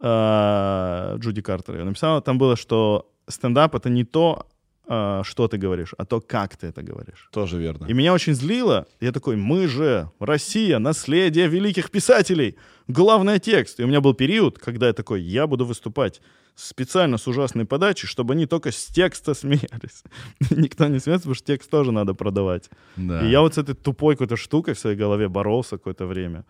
А, Джуди Картер ее написала. Там было, что стендап — это не то, а, что ты говоришь, а то, как ты это говоришь. Тоже верно. И меня очень злило. Я такой, мы же, Россия, наследие великих писателей. Главный текст. И у меня был период, когда я такой, я буду выступать специально с ужасной подачей, чтобы они только с текста смеялись. Никто не смеется, потому что текст тоже надо продавать. Да. И я вот с этой тупой какой-то штукой в своей голове боролся какое-то время.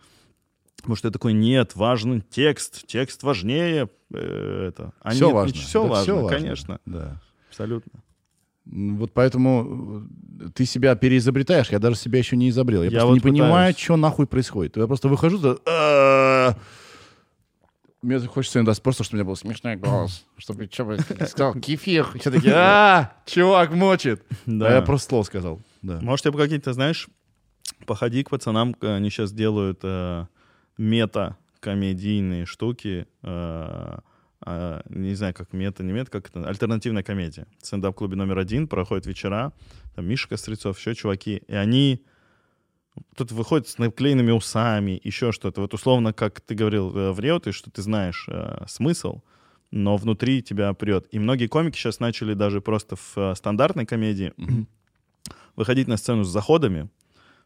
Потому что я такой, нет, важен текст, текст важнее. э, это. А все нет, важно. Все Да, важно, всё важно. конечно. Да. Абсолютно. Вот поэтому э, ты себя переизобретаешь. Я даже себя еще не изобрел. Я, Я просто вот не понимаю, пытаюсь. что нахуй происходит. Я просто выхожу, то, мне хочется иногда просто, чтобы у меня был смешной голос. Чтобы что сказал, кефир. Все такие, а чувак мочит. Да. А я просто слово сказал. Может, я бы какие-то, знаешь, походи к пацанам, э, они сейчас делают э, мета-комедийные штуки, э, не знаю, как мета, не мета, как это, альтернативная комедия. В стендап-клубе номер один проходят вечера, там Миша Кострецов, еще чуваки, и они тут выходят с наклеенными усами, еще что-то. Вот условно, как ты говорил э, в ты, что ты знаешь э, смысл, но внутри тебя прет. И многие комики сейчас начали даже просто в э, стандартной комедии выходить на сцену с заходами,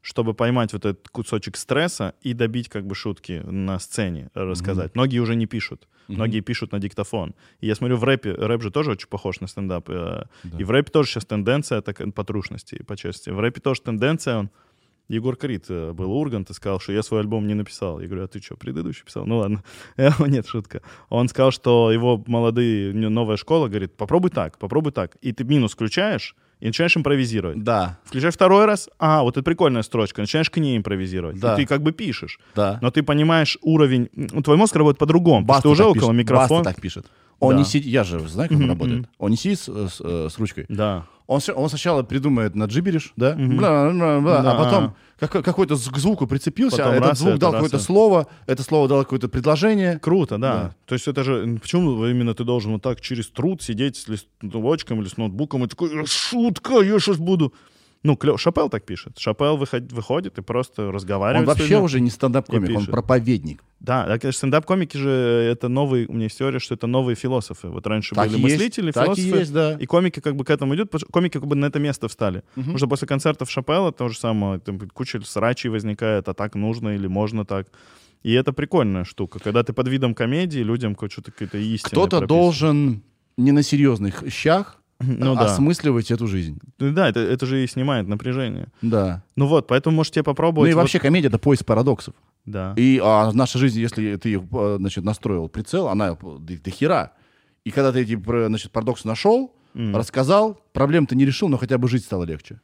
чтобы поймать вот этот кусочек стресса и добить как бы шутки на сцене, э, рассказать. Многие уже не пишут. Многие пишут на диктофон. И я смотрю, в рэпе, рэп же тоже очень похож на стендап. э, Да. И в рэпе тоже сейчас тенденция так, по трушности, по части. В рэпе тоже тенденция, он Егор Крид э, был Ургант и сказал, что я свой альбом не написал. Я говорю, а ты что, предыдущий писал? Ну ладно. Э, Нет, шутка. Он сказал, что его молодые, новая школа, говорит, попробуй так, попробуй так. И ты минус включаешь, и начинаешь импровизировать. Да, Включаешь второй раз, а, вот это прикольная строчка, начинаешь к ней импровизировать. Да. И ты как бы пишешь. да. Но ты понимаешь уровень... Ну, твой мозг работает по-другому, потому что ты уже около пишет. микрофона. Баста так пишет. Он Да. не сидит, я же знаю, как он работает. Он не сидит с, с, э, с ручкой. Да. Он, он сначала придумает на джибериш, да, Мгм. Бла-бла-бла, Да. а потом как- какой-то к звуку прицепился, Потом а этот раз, звук это дал какое-то слово, это слово дало какое-то предложение. Круто, да. Да. То есть это же... Почему именно ты должен вот так через труд сидеть с листочком или с ноутбуком и такой, «Э, шутка, я сейчас буду... Ну, клево. Шапел так пишет. Шапел выход- выходит и просто разговаривает. Он вообще уже не стендап-комик, И он проповедник. Да, да, конечно, стендап-комики же это новый, у меня есть теория, что это новые философы. Вот раньше Так были и есть, мыслители, так и философы, есть, да. и комики как бы к этому идут, комики как бы на это место встали. Мгм. Потому что после концертов Шапелла то же самое, там куча срачей возникает, а так нужно или можно так. И это прикольная штука, когда ты под видом комедии людям что-то какие-то истины Кто-то должен не на серьезных щах ну, да. осмысливать эту жизнь. Ну да, это, это же и снимает напряжение. Да. Ну вот, поэтому можете Ну попробовать. и вот- вообще комедия — это поиск парадоксов. Да. И а, наша жизнь, если ты э, значит, настроил прицел, она до, до хера. И когда ты эти значит, парадоксы нашел, М. рассказал, проблем ты не решил, но хотя бы жить стало легче.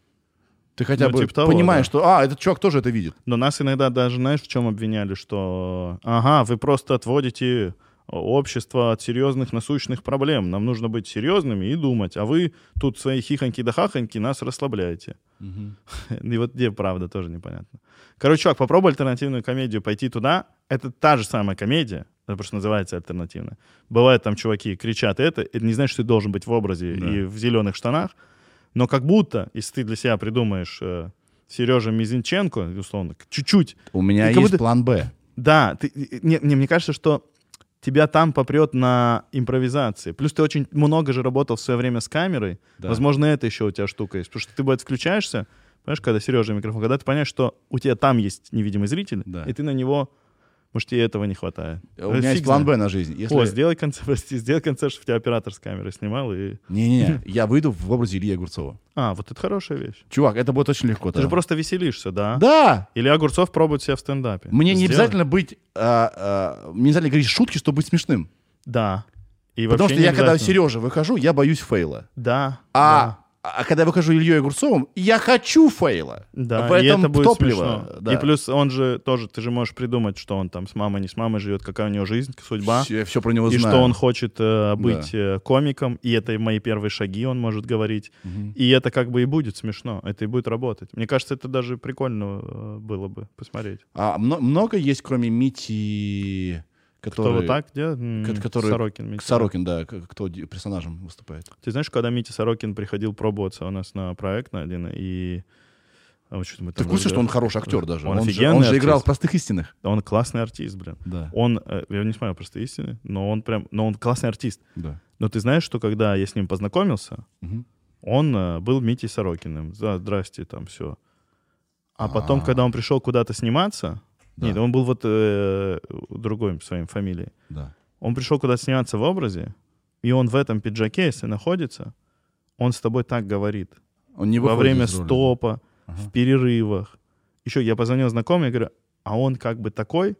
Ты хотя Ну, бы типа того, понимаешь, да. что, а, этот чувак тоже это видит. Но нас иногда даже, знаешь, в чем обвиняли, что, ага, вы просто отводите общество от серьезных насущных проблем. Нам нужно быть серьезными и думать, а вы тут свои хихоньки да хахоньки нас расслабляете. И вот где правда, тоже непонятно. Короче, чувак, попробуй альтернативную комедию пойти туда. Это та же самая комедия, это просто называется альтернативная. Бывает там чуваки кричат это, это не значит, что ты должен быть в образе Да. и в зеленых штанах, но как будто, если ты для себя придумаешь э, Сережа Мизинченко, условно, чуть-чуть, У меня есть будто- план Б. да, ты, не, не, мне кажется, что тебя там попрет на импровизации. Плюс ты очень много же работал в свое время с камерой. Да. Возможно, это еще у тебя штука есть. Потому что ты, бывает, включаешься, понимаешь, когда Сережа микрофон, когда ты понимаешь, что у тебя там есть невидимый зритель, Да. и ты на него, может, тебе этого не хватает. У Э, меня есть план. Б на жизнь. Если... О, сделай концерт, прости, сделай концерт, чтобы тебя оператор с камерой снимал. И... Не-не-не, я выйду в образе Ильи Огурцова. А, вот это хорошая вещь. Чувак, это будет очень легко. Ты же просто веселишься, да? Да! Или Огурцов пробует себя в стендапе. Мне не обязательно быть... а, а, мне не обязательно говорить шутки, чтобы быть смешным. Да. И Потому что я, когда. Сережа выхожу, я боюсь фейла. Да. А, а когда я выхожу Ильей Огурцовым, я хочу фейла. Да, В и этом это будет топливо. смешно. Да. И плюс он же тоже, ты же можешь придумать, что он там с мамой, не с мамой живет, какая у него жизнь, судьба. Я все про него И знаю. что он хочет э, быть э, комиком, и это мои первые шаги, он может говорить. Мгм. И это как бы и будет смешно, это и будет работать. Мне кажется, это даже прикольно э, было бы посмотреть. А мно- много есть, кроме Мити, Кто который... вот так делает? Который- Сорокин. Митя. Сорокин, да, кто персонажем выступает. Ты знаешь, когда Митя Сорокин приходил пробоваться у нас на проект на один, и... а вот Ты в курсе, что он хороший актер даже? Он же, офигенный он же играл в «Простых истинах». Он классный артист, блин. Да, Он, э, я не смотрел просто истины, но он прям, но он классный артист. да. Но ты знаешь, что когда я с ним познакомился, Мгм. он э, был Митей Сорокиным. Да, здрасте, там все. А потом, А. когда он пришел куда-то сниматься, Да. нет, он был вот э, другой своим фамилией. Да. Он пришел куда-то сниматься в образе, и он в этом пиджаке, если находится, он с тобой так говорит. Он не Во время стопа, Ага. в перерывах. Еще я позвонил знакомым, я говорю, а он как бы такой?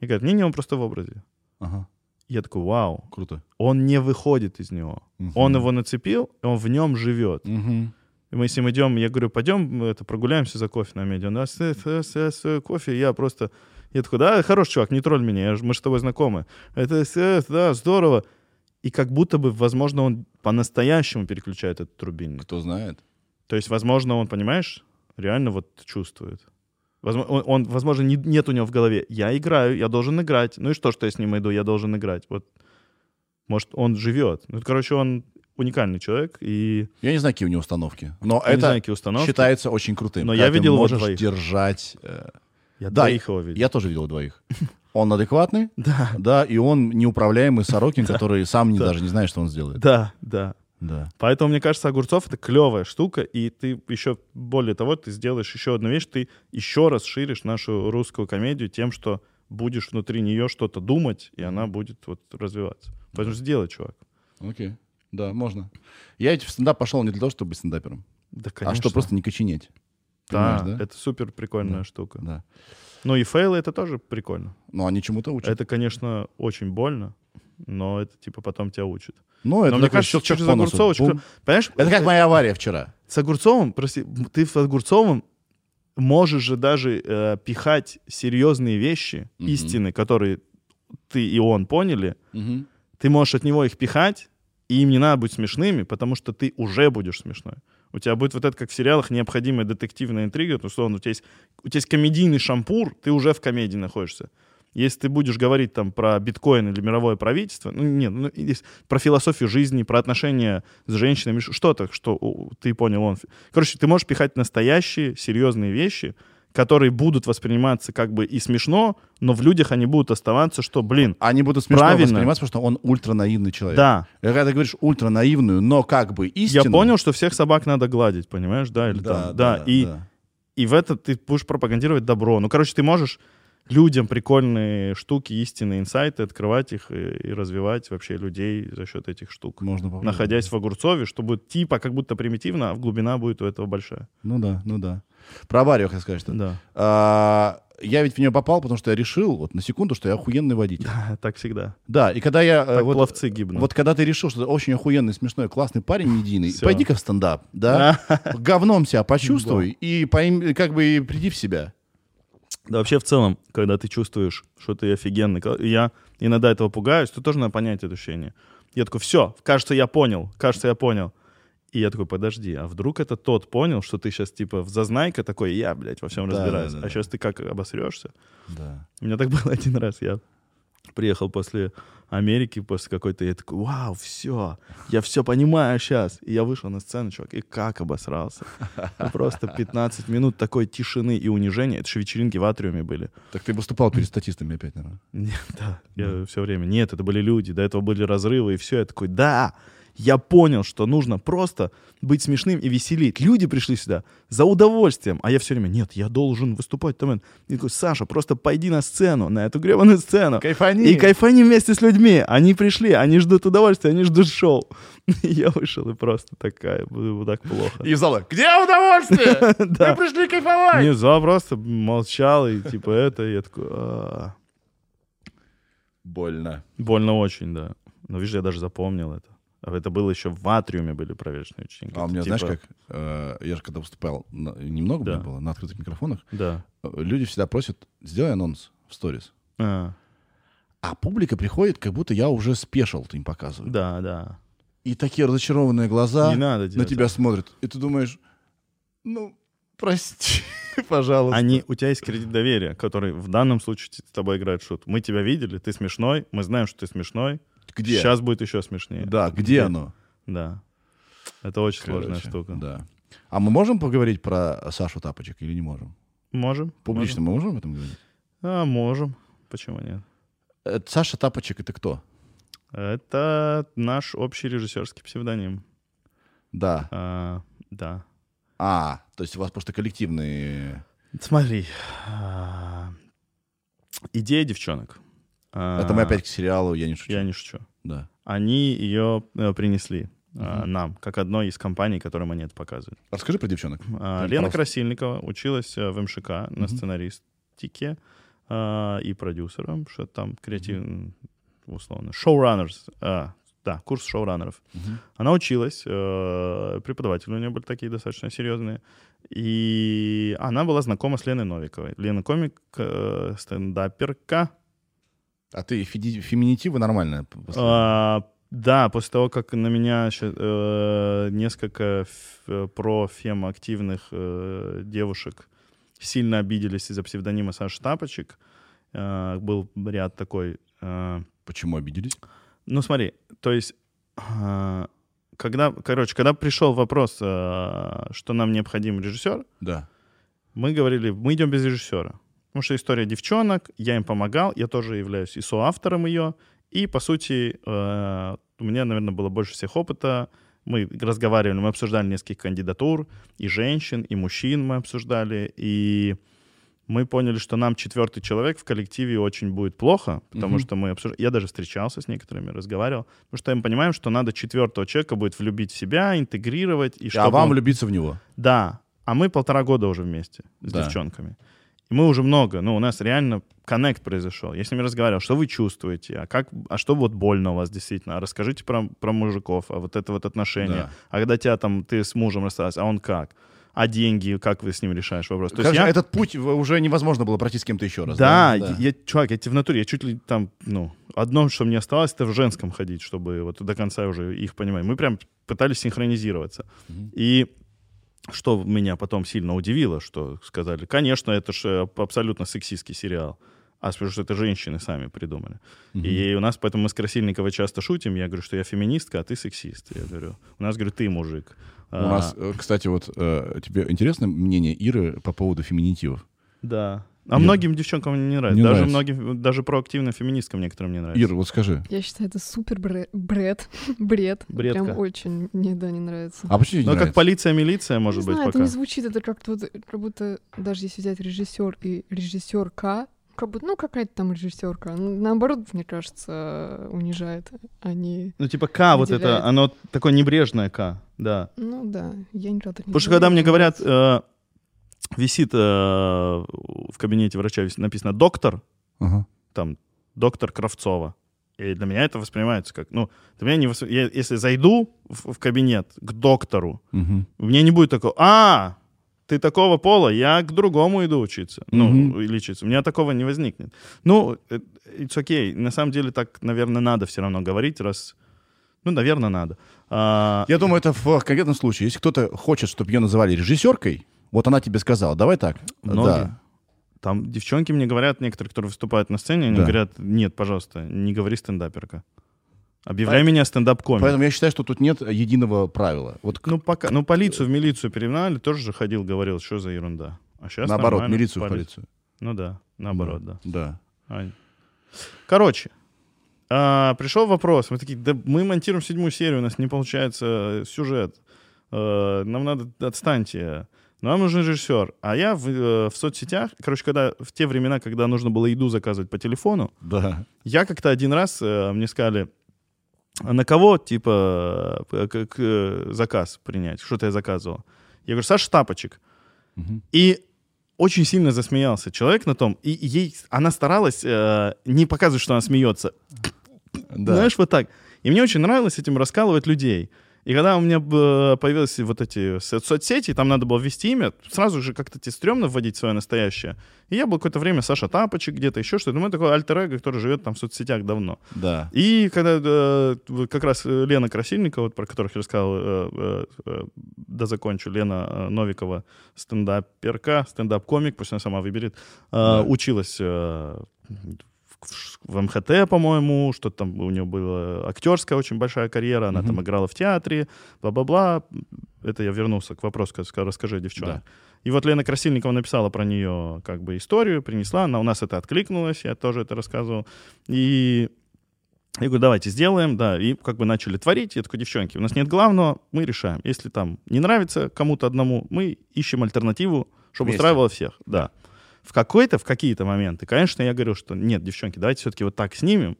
И говорят, не-не, он просто в образе. Ага. Я такой, вау, Круто. он не выходит из него. Мгм. Он его нацепил, и он в нем живет. Мгм. Мы с ним идем, я говорю, пойдем это, прогуляемся за кофе на медиа. Он, «А, с- с- с- с- кофе, я просто... Я такой, да, хороший чувак, не тролль меня, мы с тобой знакомы. Это, с- да, здорово. И как будто бы, возможно, он по-настоящему переключает этот рубильник. Кто знает. То есть, возможно, он, понимаешь, реально вот чувствует. Возможно, он, он, возможно, не- нет у него в голове. Я играю, я должен играть. Ну и что, что я с ним иду, я должен играть. Вот, может, он живет. Ну, короче, он уникальный человек, и Я не знаю, какие у него установки. Но я это знаю, какие установки. считается очень крутым. Но я видел его можешь двоих. держать... э, Я Да, двоих его видел. Я тоже видел двоих. Он адекватный, Да, да, и он неуправляемый Сорокин, который сам не- Да. даже не знает, что он сделает. да, да. Да. Поэтому, мне кажется, Огурцов — это клевая штука, и ты еще, более того, ты сделаешь еще одну вещь, ты еще расширишь нашу русскую комедию тем, что будешь внутри нее что-то думать, и она будет вот развиваться. Поэтому сделай, чувак. Окей. Да, можно. Я ведь в стендап пошел не для того, чтобы быть стендапером, Да, а конечно. чтобы просто не коченеть. Да, да? это супер прикольная Да. штука. Да. Ну и фейлы — это тоже прикольно. Но они чему-то учат. Это, конечно, очень больно, но это типа потом тебя учат. Ну, это но мне кажется, через очень Бум. Понимаешь? Это как моя авария вчера. С Огурцовым, прости, ты с Огурцовым можешь же даже э, пихать серьезные вещи, Мгм. истины, которые ты и он поняли, Мгм. ты можешь от него их пихать, и им не надо быть смешными, потому что ты уже будешь смешной. У тебя будет вот это, как в сериалах, необходимая детективная интрига, то, условно, у тебя есть, у тебя есть комедийный шампур, ты уже в комедии находишься. Если ты будешь говорить там про биткоин или мировое правительство, ну нет, ну, есть про философию жизни, про отношения с женщинами, что-то, что ты понял он. Короче, ты можешь пихать настоящие серьезные вещи, которые будут восприниматься как бы и смешно, но в людях они будут оставаться, что, блин, Они будут смешно Правильно. восприниматься, потому что он ультранаивный человек. да, И Когда ты говоришь ультранаивную, но как бы истину... Я понял, что всех собак надо гладить, понимаешь, да? Или Да, там, да, и, да. и в это ты будешь пропагандировать добро. Ну, короче, ты можешь людям прикольные штуки, истинные инсайты, открывать их и, и развивать вообще людей за счет этих штук. Можно попробовать. Находясь в Огурцове, что будет типа как будто примитивно, а глубина будет у этого большая. Ну да, ну да. Про аварию хотел сказать, что... Да, А, я ведь в нее попал, потому что я решил, вот на секунду, что я охуенный водитель. так всегда. Да, и когда я... э, Так вот, пловцы гибнут. вот когда ты решил, что ты очень охуенный, смешной, классный парень медийный, пойди-ка в стендап, да? Говном себя почувствуй и как бы приди в себя. Да вообще в целом, когда ты чувствуешь, что ты офигенный, я иногда этого пугаюсь, то тоже надо понять это ощущение. Я такой, все, кажется, я понял, кажется, я понял. И я такой, подожди, а вдруг это тот понял, что ты сейчас типа в зазнайка такой, я, блядь, во всем Да, разбираюсь. да, да, а да. сейчас ты как обосрешься? Да. У меня так было один раз, я приехал после Америки, после какой-то, я такой, вау, все, я все понимаю сейчас. И я вышел на сцену, чувак, и как обосрался. Ну, Просто 15 минут такой тишины и унижения. Это же вечеринки в Атриуме были. Так ты выступал перед статистами опять, наверное. Нет, да, я все время. Нет, это были люди, до этого были разрывы, и все. Я такой, да, я понял, что нужно просто быть смешным и веселить. Люди пришли сюда за удовольствием, а я все время, нет, я должен выступать там. Я такой, Саша, просто пойди на сцену, на эту гребаную сцену. Кайфани. И кайфани вместе с людьми. Они пришли, они ждут удовольствия, они ждут шоу. И я вышел и просто такая, было так плохо. И в зала, где удовольствие? Мы пришли кайфовать. Не, зал просто молчал, и типа это, и я такой, «А». Больно. Больно очень, да. Но видишь, я даже запомнил это. А это было еще в атриуме были проверочные ученики. А у меня, Типа, знаешь как, э, я же когда выступал, на- немного Да. мне было, на открытых микрофонах, Да. э, люди всегда просят, сделай анонс в сторис. А, А публика приходит, как будто я уже спешил им показываю. да, да. И такие разочарованные глаза на тебя это. смотрят. И ты думаешь, ну, прости, пожалуйста. Они, у тебя есть кредит доверия, который в данном случае с тобой играет шут. Мы тебя видели, ты смешной, мы знаем, что ты смешной. Где? Сейчас будет еще смешнее. Да, где, оно? Да. Это очень сложная Короче, штука. Да. А мы можем поговорить про Сашу Тапочек или не можем? Можем. Публично мы можем об этом говорить? можем. А, можем. Почему нет? Э, Саша Тапочек это кто? Это наш общий режиссерский псевдоним. Да. А, да. А, то есть у вас просто коллективные... Смотри. а, Идея девчонок. Это мы опять к сериалу «Я не шучу». Я не шучу. Да. Они ее э, принесли Мгм. нам, как одной из компаний, которым они это показывают. Расскажи про девчонок. А, Лена просто. Красильникова училась э, в МШК на Мгм. сценаристике и продюсером, что там креатив, условно, шоураннерс, а, да, курс шоураннеров. Мгм. Она училась, преподаватели у нее были такие достаточно серьезные. И она была знакома с Леной Новиковой. Лена комик, стендаперка. А ты феминитивы нормально? А, да, после того, как на меня э, несколько э, профем-активных э, девушек сильно обиделись из-за псевдонима Саша Тапочек, э, был ряд такой... э, Почему обиделись? Ну, смотри, то есть, а, когда, короче, когда пришел вопрос, а, что нам необходим режиссер, Да. мы говорили, мы идем без режиссера. Потому что история девчонок, я им помогал, я тоже являюсь и соавтором ее. И, по сути, э, у меня, наверное, было больше всех опыта. Мы разговаривали, мы обсуждали нескольких кандидатур, и женщин, и мужчин мы обсуждали. И мы поняли, что нам четвертый человек в коллективе очень будет плохо, потому Мгм. что мы обсуждали... Я даже встречался с некоторыми, разговаривал. Потому что мы понимаем, что надо четвертого человека будет влюбить в себя, интегрировать. И а чтобы вам он- влюбиться в него? да, а мы полтора года уже вместе с Да. девчонками. И мы уже много, ну, у нас реально коннект произошел. Я с ними разговаривал, что вы чувствуете, а как, а что вот больно у вас действительно, а расскажите про, про мужиков, а вот это вот отношения, Да. а когда тебя там, ты с мужем расстался, а он как? А деньги, как вы с ним решаешь вопрос? То есть Короче, я- этот путь уже невозможно было пройти с кем-то еще раз. да, Да, Я, чувак, я тебе в натуре, я чуть ли там, ну, одно, что мне осталось, это в женском ходить, чтобы вот до конца уже их понимать. Мы прям пытались синхронизироваться. Мгм. И что меня потом сильно удивило, что сказали, конечно, это же абсолютно сексистский сериал. А потому что это женщины сами придумали. Мгм. И у нас, поэтому мы с Красильниковой часто шутим. Я говорю, что я феминистка, а ты сексист. Я говорю, у нас, говорю, ты мужик. У нас, э, кстати, вот э, тебе интересно мнение Иры по поводу феминитивов? Да. А Ир- многим девчонкам не нравится. Не даже нравится. многим, даже проактивным феминисткам некоторым не нравится. Ир, вот скажи, Я считаю, это супер бре- бред. Бред. Бредка. Прям очень мне, да, не нравится. а почему не Ну, как нравится? полиция, милиция, может не быть, знаю, пока. это не звучит, это как-то вот, как будто даже если взять режиссер и режиссерка, как будто, ну, какая-то там режиссерка. Наоборот, мне кажется, унижает, а не... Ну, типа К, вот это, оно такое небрежное К, да. Ну да, я никогда так не Потому что когда мне говорят, э, висит э, в кабинете врача висит- написано «доктор», Ага. там, доктор Кравцова. И для меня это воспринимается как, ну, для меня не воспри- я, если зайду в, в кабинет к доктору, Мгм. у меня не будет такого, а, ты такого пола, я к другому иду учиться, ну, и лечиться. У меня такого не возникнет. Ну, э, it's okay. На самом деле так, наверное, надо все равно говорить, раз, ну, наверное, надо. А, Я думаю, это в конкретном случае. Если кто-то хочет, чтобы ее называли режиссеркой, вот она тебе сказала, давай так. Многие. Да. Там девчонки мне говорят, некоторые, которые выступают на сцене, они Да. говорят, нет, пожалуйста, не говори стендаперка. Объявляй Поэт- меня стендап-комик. Поэтому я считаю, что тут нет единого правила. Вот Ну, пока, ну, полицию в милицию перегнали, тоже же ходил, говорил, что за ерунда. А сейчас наоборот, милицию в поли- полицию. Ну да, наоборот, да. Да. Ань. Короче, а, пришел вопрос. Мы такие, да мы монтируем седьмую серию, у нас не получается сюжет. Э, нам надо, отстаньте. Нам нужен режиссер. А я в, э, в соцсетях, короче, когда в те времена, когда нужно было еду заказывать по телефону, Да. я как-то один раз, э, мне сказали, а на кого, типа, э, к- к- э, заказ принять? Что-то я заказывал. Я говорю, Саша Тапочек. Мгм. И очень сильно засмеялся человек на том. И ей, она старалась э, не показывать, что она смеется. Да. Знаешь, вот так. И мне очень нравилось этим раскалывать людей. И когда у меня э, появились вот эти со- соцсети, там надо было ввести имя, сразу же как-то тебе стрёмно вводить свое настоящее. И я был какое-то время Саша Тапочек где-то, еще что-то. Ну, такой альтер который живет там в соцсетях давно. Да. И когда э, как раз э, Лена Красильникова, вот про которых я рассказал, э, да закончу, Лена Новикова, стендаперка, стендап-комик, пусть она сама выберет, Да. училась в, МХТ, по-моему, что там у нее была актерская очень большая карьера, она Мгм. там играла в театре, бла-бла-бла. Это я вернулся к вопросу, расскажи, девчонок. Да. И вот Лена Красильникова написала про нее как бы историю, принесла, она у нас это откликнулось, я тоже это рассказывал. И я говорю, давайте сделаем, да, и как бы начали творить. Я такой, девчонки, у нас нет главного, мы решаем. Если там не нравится кому-то одному, мы ищем альтернативу, чтобы Вместе. устраивало всех, да. В какой-то, в какие-то моменты, конечно, я говорю, что нет, девчонки, давайте все-таки вот так снимем.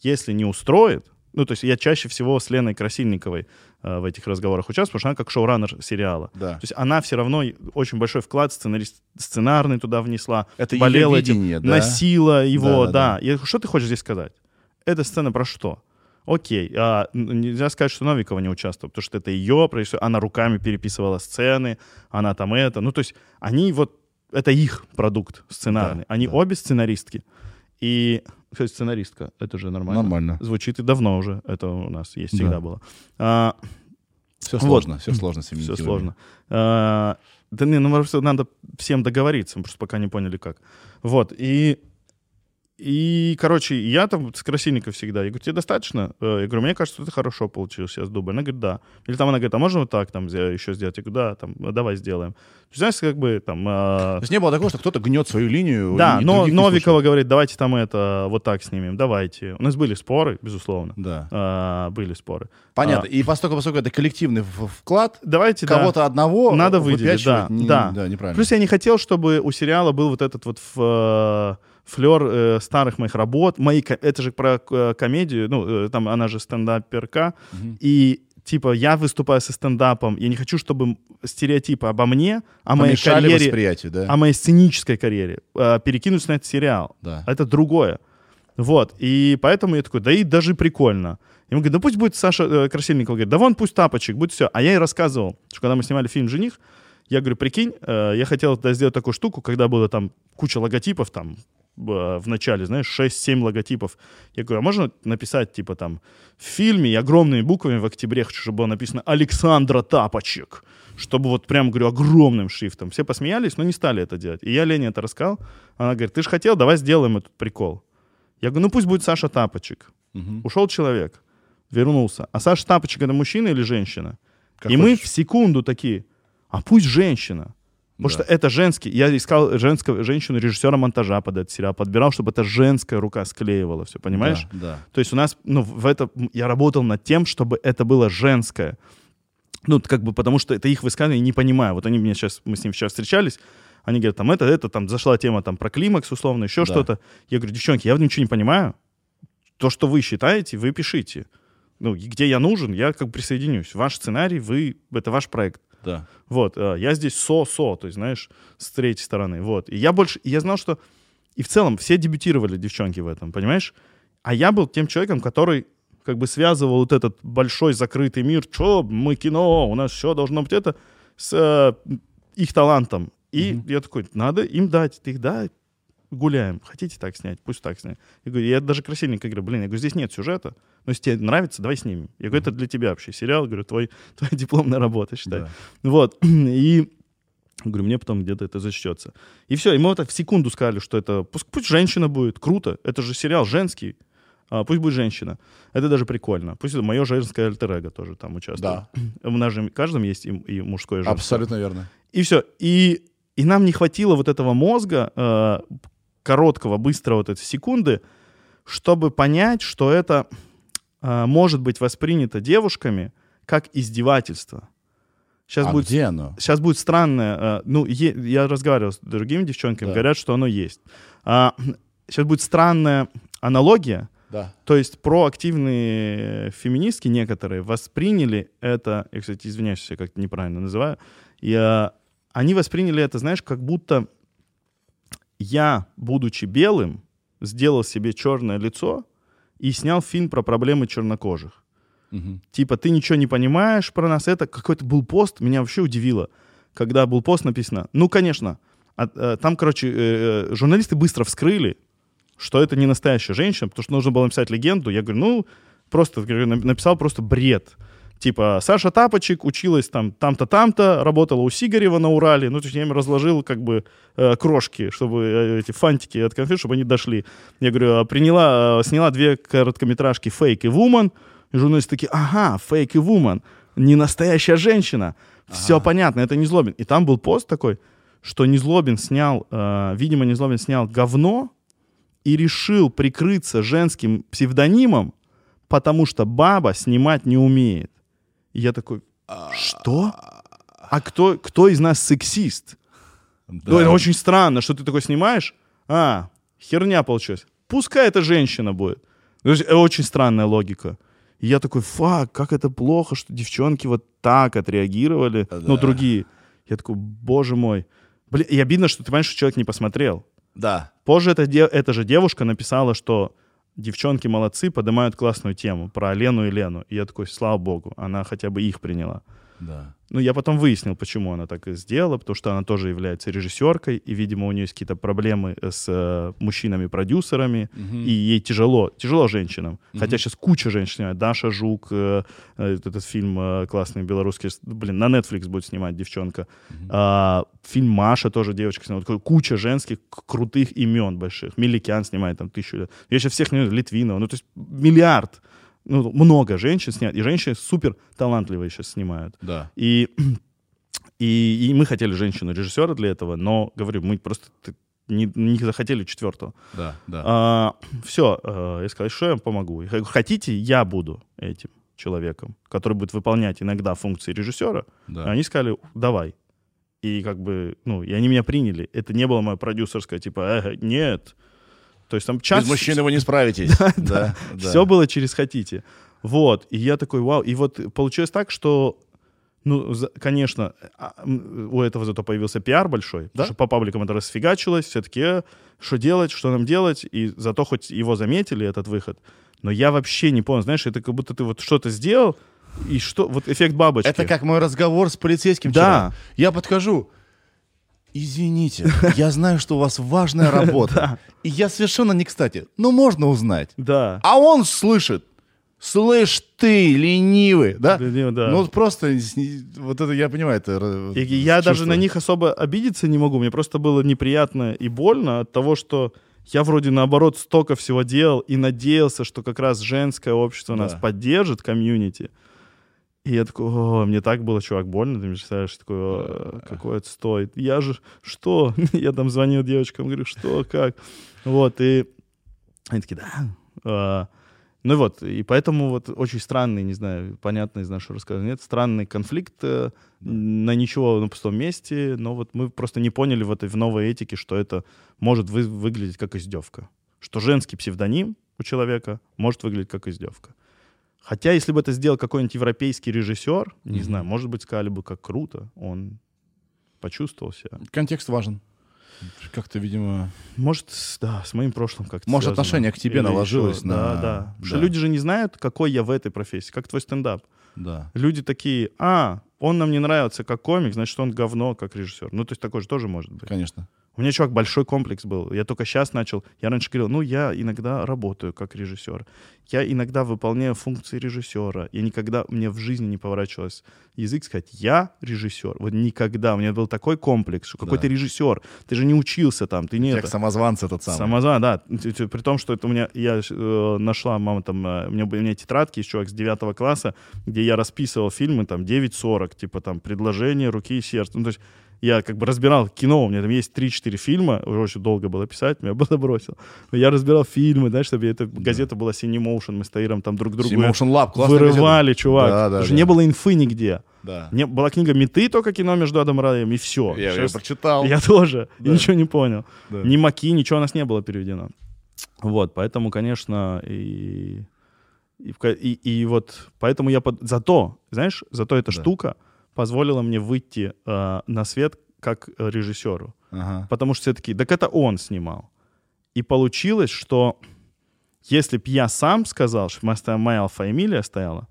Если не устроит, ну, то есть я чаще всего с Леной Красильниковой э, в этих разговорах участвую, потому что она как шоураннер сериала. Да. То есть она все равно очень большой вклад сценарист, сценарный туда внесла, Это болела её этим, видение, да? носила его, Да, да. да, говорю, что ты хочешь здесь сказать? Эта сцена про что? Окей, а, нельзя сказать, что Новикова не участвовала, потому что это ее, она руками переписывала сцены, она там это. Ну, то есть они вот, это их продукт сценарный. Да, они да. обе сценаристки. И, кстати, сценаристка, это же нормально. Нормально. Звучит и давно уже, это у нас есть, всегда Да. было. А, Все Вот. сложно, все сложно с все сложно. А, да не, ну просто надо всем договориться, мы просто пока не поняли как. Вот, и, и, короче, я там с Красильников всегда, я говорю, тебе достаточно? Э, Я говорю, мне кажется, это хорошо получилось сейчас с дубой. Она говорит, да. Или там она говорит, а можно вот так там еще сделать? Я говорю, да, там, «Ну, давай сделаем. То есть, знаешь, как бы там... а, То есть не было такого, что кто-то гнет свою линию. да, но Новикова говорит, давайте там это вот так снимем, давайте. У нас были споры, безусловно. Да. А, были споры. Понятно. А, И поскольку, поскольку это коллективный в- вклад, давайте, да. кого-то одного Надо выделить, да, не- да. да, неправильно. Плюс я не хотел, чтобы у сериала был вот этот вот ф- флер э, старых моих работ. Мои, это же про э, комедию, ну, э, там она же стендаперка. Мгм. И типа, я выступаю со стендапом, я не хочу, чтобы стереотипы обо мне, о моей карьере, да? о моей сценической карьере э, перекинуться на этот сериал. Да. Это другое. Вот. И поэтому я такой, да и даже прикольно. Ему говорят, да пусть будет Саша э, Красильникова. Говорит, да вон пусть тапочек, будет все. А я ей рассказывал, что когда мы снимали фильм «Жених», я говорю, прикинь, э, я хотел сделать такую штуку, когда было там куча логотипов, там, в начале, знаешь, 6-7 логотипов. Я говорю, а можно написать, типа, там, в фильме огромными буквами в октябре хочу, чтобы было написано «Александра Тапочек», чтобы вот прям, говорю, огромным шрифтом. Все посмеялись, но не стали это делать. И я Лене это рассказал. Она говорит, ты же хотел, давай сделаем этот прикол. Я говорю, ну пусть будет Саша Тапочек. Мгм. Ушел человек, вернулся. А Саша Тапочек это мужчина или женщина? Как и мы хочешь. в секунду такие, а пусть женщина. Потому Да. что это женский. Я искал женского, женщину режиссера монтажа под этот сериал, подбирал, чтобы это женская рука склеивала все, понимаешь? Да, да. То есть у нас, ну, в это я работал над тем, чтобы это было женское. Ну, как бы потому что это их высказывание не понимаю. Вот они мне сейчас, мы с ним сейчас встречались, они говорят, там это, это, там зашла тема там про климакс, условно, еще Да. что-то. Я говорю, девчонки, я ничего не понимаю. То, что вы считаете, вы пишите. Ну, где я нужен, я как бы присоединюсь. Ваш сценарий, вы, это ваш проект. Да. Вот, э, я здесь со-со, то есть, знаешь, с третьей стороны. Вот. И я больше, я знал, что и в целом все дебютировали девчонки в этом, понимаешь? А я был тем человеком, который как бы связывал вот этот большой закрытый мир, что мы кино, у нас все должно быть это, с э, их талантом. И Мгм. я такой, надо им дать, ты их дай, гуляем. Хотите так снять, пусть так снять. Я говорю, я даже красивенько говорю, блин, я говорю, здесь нет сюжета, но если тебе нравится, давай снимем. Я говорю, это для тебя вообще сериал, говорю, твой, твоя дипломная работа, считай. Да. Вот. И говорю, мне потом где-то это зачтется. И все, и мы вот так в секунду сказали, что это пусть, пусть женщина будет, круто. Это же сериал женский. А, пусть будет женщина. Это даже прикольно. Пусть это мое женское альтер тоже там участвует. Да. У нас же в каждом есть и, и мужское, и женское. Абсолютно верно. И все. И, и нам не хватило вот этого мозга, э, короткого, быстрого, вот этой секунды, чтобы понять, что это э, может быть воспринято девушками как издевательство. Сейчас а будет где оно? сейчас будет странное, э, ну, е- я разговаривал с другими девчонками, Да. говорят, что оно есть. А, сейчас будет странная аналогия, Да. то есть проактивные феминистки некоторые восприняли это, я, кстати, извиняюсь, я как-то неправильно называю, и, э, они восприняли это, знаешь, как будто я, будучи белым, сделал себе черное лицо и снял фильм про проблемы чернокожих Мгм. типа, ты ничего не понимаешь про нас. Это какой-то был пост, меня вообще удивило, когда был пост написано, ну, конечно, а, э, там, короче, э, э, журналисты быстро вскрыли, что это не настоящая женщина, потому что нужно было написать легенду. Я говорю, ну, просто говорю, на- написал просто бред. Типа, Саша Тапочек училась там там-то, там-то, работала у Сигарева на Урале. Ну, то есть я им разложил как бы э, крошки, чтобы э, эти фантики от конфет, чтобы они дошли. Я говорю, а приняла, э, сняла две короткометражки «Фейк» и «Вумен», и журналисты такие, ага, «Фейк» и «Вумен», не настоящая женщина. Все понятно, это не Злобин. И там был пост такой, что Незлобин снял, э, видимо, Незлобин снял говно и решил прикрыться женским псевдонимом, потому что баба снимать не умеет. И я такой, что? А кто, кто из нас сексист? Да. Ну, это очень странно, что ты такой снимаешь. А, херня получилась. Пускай это женщина будет. То есть, э, очень странная логика. И я такой, фак, как это плохо, что девчонки вот так отреагировали. Ну, Да. другие. Я такой, боже мой. Блин, и обидно, что ты понимаешь, что человек не посмотрел. Да. Позже эта, де- эта же девушка написала, что девчонки молодцы, поднимают классную тему про Лену и Лену. И я такой, слава богу, она хотя бы их приняла. Да. Ну, я потом выяснил, почему она так сделала, потому что она тоже является режиссеркой, и, видимо, у нее есть какие-то проблемы с э, мужчинами-продюсерами, и ей тяжело, тяжело женщинам. Хотя сейчас куча женщин снимает. Даша Жук, э, э, этот фильм э, классный белорусский, блин, на Netflix будет снимать девчонка. А, фильм Маша тоже девочка снимает. Такой Куча женских крутых имен больших. Миликян снимает там тысячу лет. Я сейчас всех не знаю, Литвинова. Ну, то есть миллиард. Ну, много женщин снимают. И женщины супер талантливые сейчас снимают. Да. И, и, и мы хотели женщину-режиссера для этого, но, говорю, мы просто не, не захотели четвертого. Да. Да. все, я сказал, что я вам помогу. Я говорю, хотите, я буду этим человеком, который будет выполнять иногда функции режиссера. да. Они сказали, давай. И как бы, ну, и они меня приняли. Это не было мое продюсерское, типа, «Э, нет. То есть там час... Без мужчин вы не справитесь. Да. да. Все было через хотите. Вот, и я такой, вау. И вот получилось так, что ну, за- конечно, а, у этого зато появился пиар большой, Да? потому что по пабликам это расфигачилось, все таки «Э, что делать, что нам делать, и зато хоть его заметили, этот выход. Но я вообще не понял, знаешь, это как будто ты вот что-то сделал, и что, вот эффект бабочки. Это как мой разговор с полицейским Да. вчера. Я подхожу. Извините, я знаю, что у вас важная работа. И я совершенно не кстати. Но можно узнать. Да. А он слышит. Слышь ты, ленивый, да? Не, да. Ну просто вот это я понимаю, это И я даже чувство. на них особо обидеться не могу. Мне просто было неприятно и больно от того, что я вроде наоборот столько всего делал и надеялся, что как раз женское общество нас Да. поддержит, комьюнити. И я такой, о, мне так было, чувак, больно, ты мне представляешь, такой, «О, какой отстой. Я же, что? я там звонил девочкам, говорю, что, как? Вот, и они такие, да. А, ну и вот, и поэтому вот очень странный, не знаю, понятно из нашего рассказа, нет, странный конфликт э, на ничего на пустом месте, но вот мы просто не поняли в этой в новой этике, что это может вы- выглядеть как издевка. Что женский псевдоним у человека может выглядеть как издевка. Хотя, если бы это сделал какой-нибудь европейский режиссер, не Мгм. знаю, может быть, сказали бы, как круто, он почувствовал себя. Контекст важен. Как-то, видимо... Может, да, с моим прошлым как-то Может, связано. отношение к тебе Или наложилось еще- на- Да, да. Потому что да. люди же не знают, какой я в этой профессии, как твой стендап. Да. Люди такие, а, он нам не нравится как комик, значит, он говно как режиссер. Ну, то есть такое же тоже может быть. Конечно. У меня, чувак, большой комплекс был. Я только сейчас начал. Я раньше говорил, ну, я иногда работаю как режиссер. Я иногда выполняю функции режиссера. Я никогда, мне в жизни не поворачивалось язык сказать, я режиссер. Вот никогда. У меня был такой комплекс, что какой Да. ты режиссер. Ты же не учился там, ты не Как это. самозванцы этот самый. Самозван, да. При том, что это у меня, я э, нашла, мама там, э, у меня были у меня тетрадки, чувак с 9 класса, где я расписывал фильмы, там, 9.40, типа, там, предложение, руки и сердце. Ну, то есть я как бы разбирал кино, у меня там есть 3-4 фильма, уже очень долго было писать, меня было бросил. Но я разбирал фильмы, знаешь, чтобы эта газета была Cinemotion, мы с Таиром там друг другу Motion Lab, классная вырывали, чувак. Да, да, Потому что да. не было инфы нигде. Да. Не, была книга «Меты», только кино между Адом и Раем, и все. Я ее прочитал. Я тоже. И Да. ничего не понял. Да. Ни маки, ничего у нас не было переведено. Вот, поэтому, конечно, и, и, и, и вот поэтому я под... зато, знаешь, зато эта Да. штука позволила мне выйти э, на свет как э, режиссеру. Ага. Потому что все таки так это он снимал. И получилось, что если б я сам сказал, что моя, моя алфа-эмилия стояла,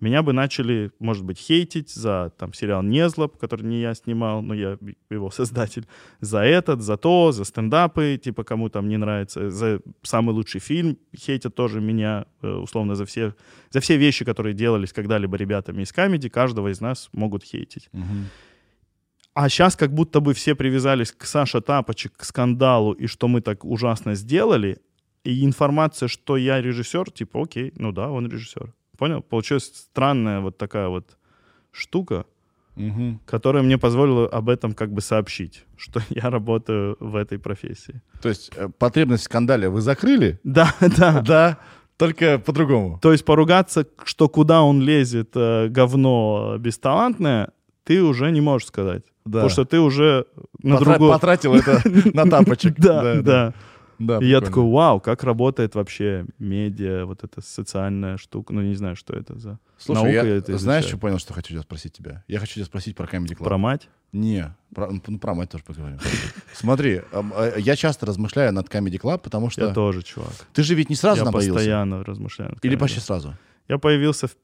меня бы начали, может быть, хейтить за там сериал «Незлоб», который не я снимал, но я его создатель, за этот, за то, за стендапы, типа кому там не нравится, за самый лучший фильм хейтят тоже меня, э, условно, за все, за все вещи, которые делались когда-либо ребятами из камеди, каждого из нас могут хейтить. Мгм. А сейчас как будто бы все привязались к Саше Тапочек, к скандалу, и что мы так ужасно сделали, и информация, что я режиссер, типа, окей, ну да, он режиссер. Понял? Получилась странная вот такая вот штука, Мгм. которая мне позволила об этом как бы сообщить, что я работаю в этой профессии. То есть э, потребность в скандале вы закрыли? Да, да. Да, только по-другому. То есть поругаться, что куда он лезет, э, говно бесталантное, ты уже не можешь сказать. Да. Потому что ты уже на Потра- другой... Потратил это на тапочек. Да, да. Да, И я такой, вау, как работает вообще медиа, вот эта социальная штука. Ну, не знаю, что это за Слушай, наука. я, это знаешь, что понял, что хочу тебя спросить тебя? Я хочу тебя спросить про Comedy Club. Про мать? Не, про, ну, про мать тоже поговорим. Смотри, э, я часто размышляю над Comedy Club, потому что Я тоже, чувак. ты же ведь не сразу я там появился. постоянно размышляю. над Или почти сразу. Я появился в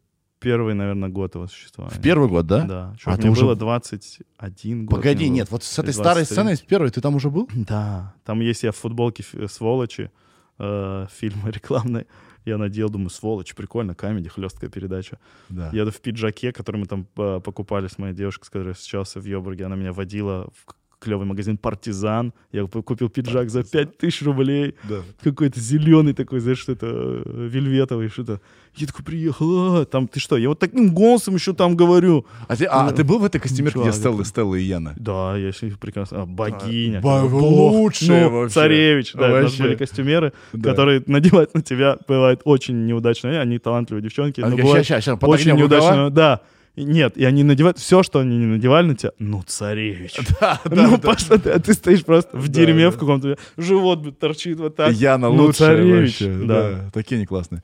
первый, наверное, год его существования. В первый год, да? Да. Чувак, ты мне уже- было 21 год. Погоди, было. нет, вот с этой Или старой 23. сценой, с первой, ты там уже был? Да. Там есть я в футболке сволочи, э, фильма рекламной. Я надел, думаю, сволочь, прикольно, камеди, хлесткая передача. Да. Я в пиджаке, который мы там э, покупали с моей девушкой, с которой встречался в Йобурге. Она меня водила в клевый магазин «Партизан». Я купил пиджак за 5000 рублей. Да. Какой-то зеленый такой, знаешь, что-то э, вельветовый, что-то. Я такой приехал, а, там ты что? Я вот таким голосом еще там говорю. А, ты, а Ну, ты был в этой костюмерке, где Стелла, Стелла и Яна? Да, я еще прекрасно. А, богиня. Бы бог. лучшая Ну, вообще. Царевич. Да, у нас Вообще. были костюмеры, Да. которые надевать на тебя бывает очень неудачно. Они талантливые девчонки, А, но бывает ща- ща, очень неудачно. Да. Нет, и они надевают все, что они не надевали на тебя. Ну, царевич. Да, ну, Паша, ты, ты стоишь просто в Да, дерьме да. в каком-то, живот торчит вот так. Яна Ну, лучшая царевич, вообще. да. Да. такие они классные.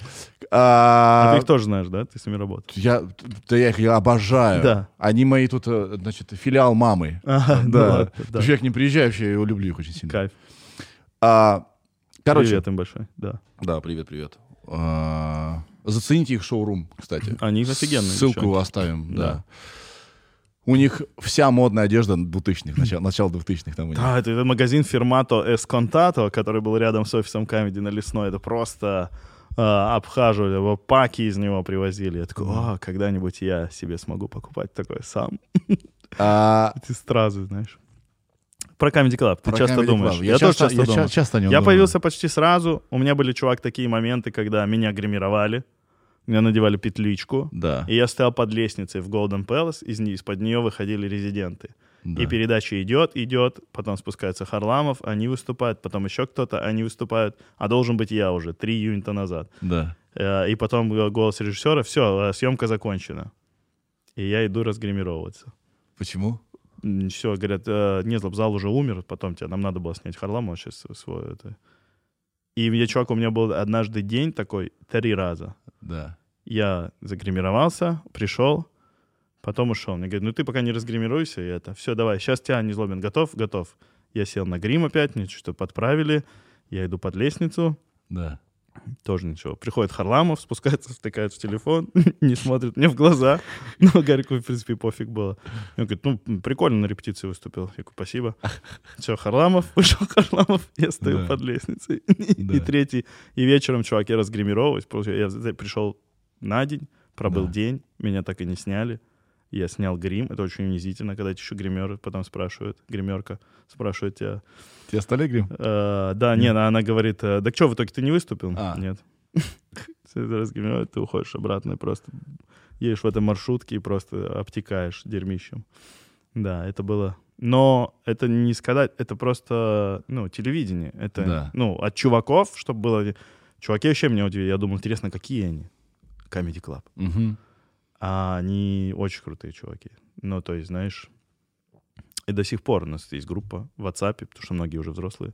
А А, ты их тоже знаешь, да? Ты с ними работаешь. я, да я их я обожаю. Да. Они мои тут, э, значит, филиал мамы. Ага, ну Да. ладно, да. Я к ним приезжаю, вообще я его люблю их очень сильно. Кайф. А, короче, Привет им большой, да. да, привет, привет. А, зацените их шоурум, кстати. Они офигенные. Ссылку девчонки. оставим, да. Да. У них вся модная одежда 2000-х, начало, начало 2000-х там у них. Да, это, это магазин Фермато Эсконтато, который был рядом с офисом Камеди на Лесной. Это просто а, обхаживали его, паки из него привозили. Я такой, о, когда-нибудь я себе смогу покупать такое сам. А, Эти стразы, знаешь. Про Comedy Club ты про часто Comedy думаешь. Club. Я, тоже часто я думаю. ча- часто о нем Я думаю. появился почти сразу. У меня были, чувак, такие моменты, когда меня гримировали. Меня надевали петличку. Да. И я стоял под лестницей в Golden Palace, из, не- из-под нее выходили резиденты. да. И передача идет, идет, потом спускается Харламов, они выступают, потом еще кто-то, они выступают, а должен быть я уже, три юнита назад. Да. Э, И потом э, голос режиссера, все, съемка закончена. И я иду разгримировываться. Почему? Все, говорят, э, нет, зал уже умер, потом тебе, нам надо было снять Харламова сейчас свой это. И я, чувак, у меня был однажды день такой, три раза. Да. Я загримировался, пришел, потом ушел. Мне говорят, ну ты пока не разгримируйся, и это. Все, давай, сейчас тебя не злобин. Готов? Готов. Я сел на грим опять, мне что-то подправили. Я иду под лестницу, Да. тоже ничего. Приходит Харламов, спускается, втыкает в телефон, не смотрит мне в глаза. Ну, Гарику, в принципе, пофиг было. Он говорит, ну, прикольно на репетиции выступил. Я говорю, спасибо. Все, Харламов, вышел Харламов, я стою Да. под лестницей. Да. И третий, и вечером, чувак, я разгримировываюсь. Просто Я пришел на день, пробыл Да. день, меня так и не сняли. Я снял грим, это очень унизительно, когда еще гримеры потом спрашивают, гримерка спрашивает тебя, Тебе стали грим? Э, да, не, она, говорит, э, так что, в итоге ты не выступил? А. Нет. Ты уходишь обратно и просто едешь в этой маршрутке и просто обтекаешь дерьмищем. Да, это было... Но это не сказать, это просто, ну, телевидение. Это, Да. ну, от чуваков, чтобы было... Чуваки вообще меня удивили. Я думал, интересно, какие они? Comedy Club. Мгм. А они очень крутые чуваки. Ну, то есть, знаешь, и до сих пор у нас есть группа в WhatsApp, потому что многие уже взрослые,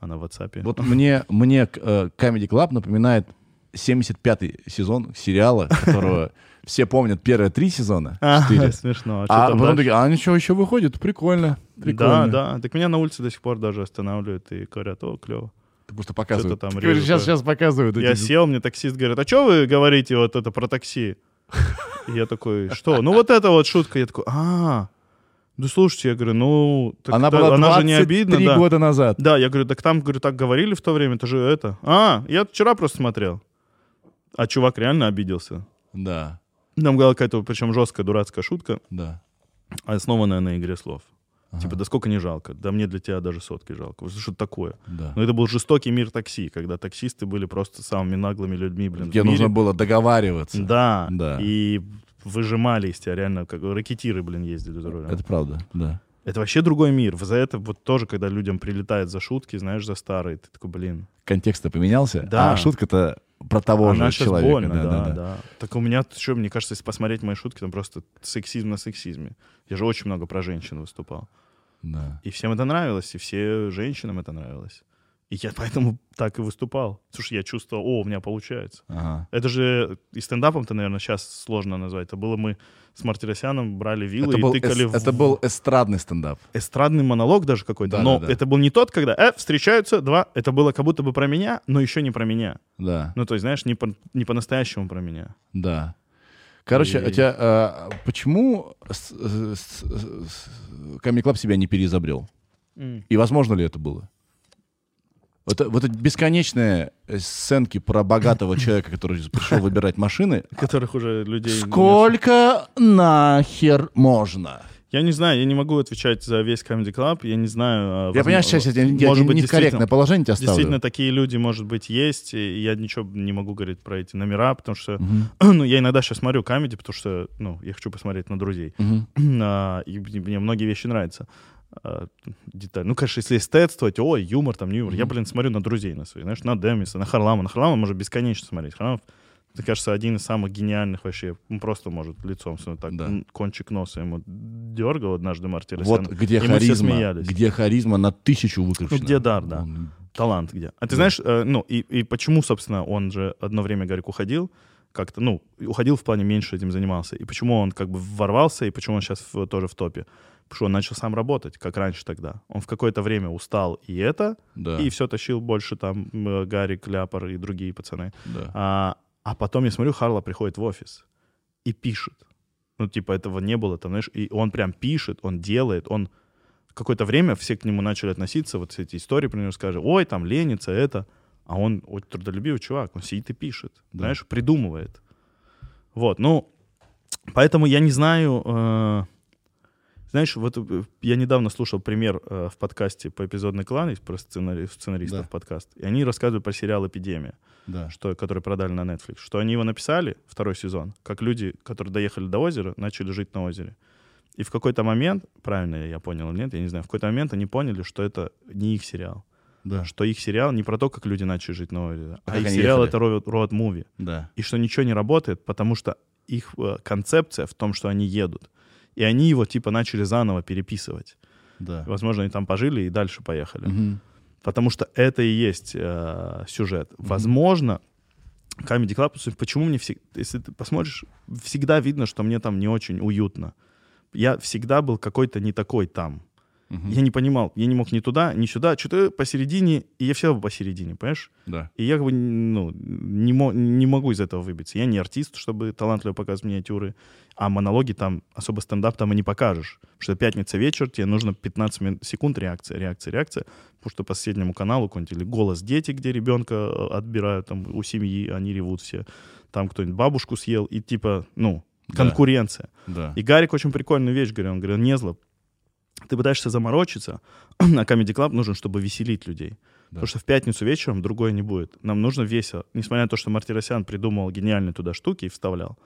она в WhatsApp. Вот мне, мне э, Comedy Club напоминает 75-й сезон сериала, которого все помнят первые три сезона, А, четыре. смешно. А, А там потом дальше? такие, а ничего, еще выходит, прикольно, Да, прикольно. да. Так меня на улице до сих пор даже останавливают и говорят, о, клево. Ты просто показывают. Что-то там Ты говоришь, режут, сейчас, да. сейчас показывают. Я эти- сел, мне таксист говорит, а что вы говорите вот это про такси? И я такой, что? Ну вот это вот шутка. Я такой, а, ну слушайте, я говорю, ну, так Она была она же 23 не обидно, да. года назад. Да, я говорю, так там, говорю, так говорили в то время, это же это. А, я вчера просто смотрел. А чувак реально обиделся. Да, Нам была какая-то, причем жесткая, дурацкая шутка, да. основанная на игре слов. Ага. Типа, да сколько не жалко? Да мне для тебя даже сотки жалко. Что это такое? Да. Но это был жестокий мир такси, когда таксисты были просто самыми наглыми людьми, блин, Где нужно было договариваться. Да, Да. и выжимали из тебя реально, как ракетиры, блин, ездили за рулем. Это правда, да. Это вообще другой мир. За это вот тоже, когда людям прилетает за шутки, знаешь, за старые, ты такой, блин, Контекст-то поменялся, Да. а шутка-то про того она же человека. больно, да, да, да, да. Так у меня, что, мне кажется, если посмотреть мои шутки, там просто сексизм на сексизме. Я же очень много про женщин выступал. Да. И всем это нравилось, и все женщинам это нравилось. И я поэтому так и выступал. Слушай, я чувствовал, о, у меня получается. Ага. Это же и стендапом-то, наверное, сейчас сложно назвать. Это было мы с Мартиросяном брали вилы Это и был, тыкали эс- в это был эстрадный стендап. эстрадный монолог даже какой-то. Да, но да, да. это был не тот, когда э, встречаются два. Это было как будто бы про меня, но еще не про меня. Да, Ну, то есть, знаешь, не, по- не по-настоящему про меня. да. Короче, И- у тебя, а, почему Comedy Club себя не переизобрел? И возможно ли это было? Вот, вот эти бесконечные э, сценки про богатого человека, который пришел выбирать машины. Которых уже людей... нет. Сколько нахер можно? Я не знаю, я не могу отвечать за весь Comedy Club. Я не знаю... а, Я возможно- понимаю, сейчас я, я, может быть, не в корректное положение тебя ставлю. Действительно, такие люди, может быть, есть. И я ничего не могу говорить про эти номера, потому что Мгм, ну, я иногда сейчас смотрю комедий, потому что ну, я хочу посмотреть на друзей. мгм. А, и мне многие вещи нравятся. А, деталь. Ну, конечно, если эстетствовать, ой, юмор, там, не юмор. Я, блин, смотрю на друзей на своих, знаешь, на Демиса, на Харлама. На Харлама можно бесконечно смотреть. Харламов мне кажется, один из самых гениальных вообще. Он просто может лицом так Да. кончик носа ему дергал однажды Мартиросян. Вот где и харизма, где харизма на тысячу выкручена. Ну, где дар, да. Он- Талант где. А ты Да. знаешь, э, ну, и, и почему, собственно, он же одно время, Гарик, уходил, как-то, ну, уходил в плане меньше этим занимался. И почему он как бы ворвался, и почему он сейчас в- тоже в топе? Потому что он начал сам работать, как раньше тогда. Он в какое-то время устал и это, Да, и все тащил больше там э, Гарик, Ляпор и другие пацаны. да. А, а потом я смотрю, Харла приходит в офис и пишет. Ну, типа, этого не было там, знаешь, и он прям пишет, он делает, он... Какое-то время все к нему начали относиться, вот эти истории про него скажут, ой, там ленится, это. А он очень трудолюбивый чувак, он сидит и пишет, Да. знаешь, придумывает. Вот, ну, поэтому я не знаю... э, знаешь, вот э, я недавно слушал пример э, в подкасте по эпизодный клан, про сценари- сценаристов Да. подкаст, и они рассказывают про сериал «Эпидемия» да. что, который продали на Netflix, что они его написали, второй сезон, как люди, которые доехали до озера, начали жить на озере. И в какой-то момент, правильно я понял или нет, я не знаю, в какой-то момент они поняли, что это не их сериал. Да, Что их сериал не про то, как люди начали жить на озере, А а, их сериал ехали. это роуд, роуд муви. да. И что ничего не работает, потому что их э, концепция в том, что они едут. И они его типа начали заново переписывать. да. Возможно, они там пожили и дальше поехали. Мгм. Потому что это и есть э, сюжет. Возможно, Comedy Club, почему мне всегда, если ты посмотришь, всегда видно, что мне там не очень уютно. Я всегда был какой-то не такой там. Мгм. Я не понимал, я не мог ни туда, ни сюда, что-то посередине, и я всегда посередине, понимаешь? Да. И я как бы ну, не, мо- не могу из этого выбиться. Я не артист, чтобы талантливо показывать миниатюры, а монологи там, особо стендап там и не покажешь. Потому что пятница вечер, тебе нужно 15 мин- секунд реакция, реакция, реакция. Потому что по соседнему каналу какой-нибудь или голос дети, где ребенка э, отбирают там у семьи, они ревут все. Там кто-нибудь бабушку съел, и типа, ну, конкуренция. Да. И Гарик очень прикольную вещь говорил. Он говорил, не зло, ты пытаешься заморочиться, а Comedy Club нужен, чтобы веселить людей. Да. Потому что в пятницу вечером другое не будет. Нам нужно весело. Несмотря на то, что Мартиросян придумал гениальные туда штуки и вставлял,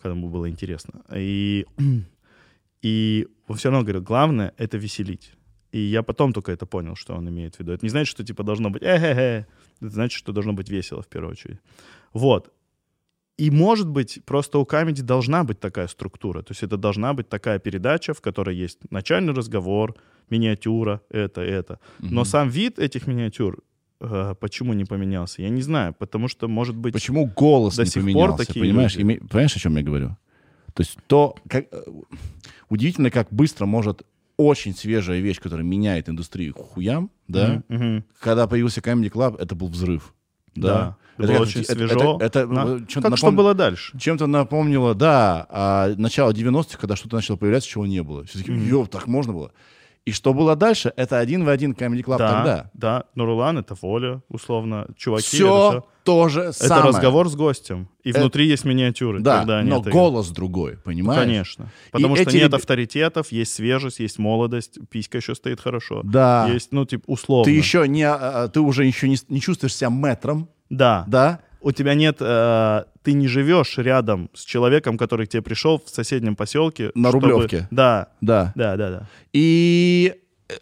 когда ему было интересно. И, и он все равно говорил, главное — это веселить. И я потом только это понял, что он имеет в виду. Это не значит, что типа должно быть э Это значит, что должно быть весело в первую очередь. Вот. И, может быть, просто у Камеди должна быть такая структура. То есть это должна быть такая передача, в которой есть начальный разговор, миниатюра, это, это. Но Мгм. сам вид этих миниатюр э, почему не поменялся, я не знаю. Потому что, может быть... Почему голос до не сих пор поменялся? такие понимаешь, люди. Име- понимаешь, о чем я говорю? То есть то, как... э, Удивительно, как быстро может очень свежая вещь, которая меняет индустрию хуям, да? Мгм. Когда появился Comedy Club, это был взрыв. Да. Да, было как- очень это- свежо. Это, это, На- э, чем-то Как что было дальше? Чем-то напомнило, да, а, начало 90-х, когда что-то начало появляться, чего не было. Все таки ёп, так можно было. И что было дальше, это один в один Comedy Club да, тогда. да. Нурулан — это воля, условно. Чуваки — Все это то же Это самое. разговор с гостем. И Это- внутри есть миниатюры. Да, но это- голос другой, понимаешь? Конечно. Потому что эти нет авторитетов, есть свежесть, есть молодость, писька еще стоит хорошо. Да. Есть, ну, типа, условно. Ты еще не, а, а, ты уже еще не, не чувствуешь себя мэтром, Да. да? У тебя нет... э, ты не живешь рядом с человеком, который к тебе пришел в соседнем поселке. На чтобы- Рублевке. Да, Да. да, да, да. И э,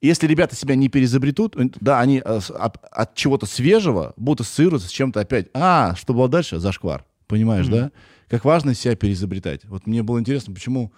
если ребята себя не перезабретут, э, да, они э, от, от чего-то свежего будут ассоциироваться с чем-то опять. А, что было дальше? Зашквар. Понимаешь, Мгм. да? Как важно себя перезабретать. Вот мне было интересно, почему...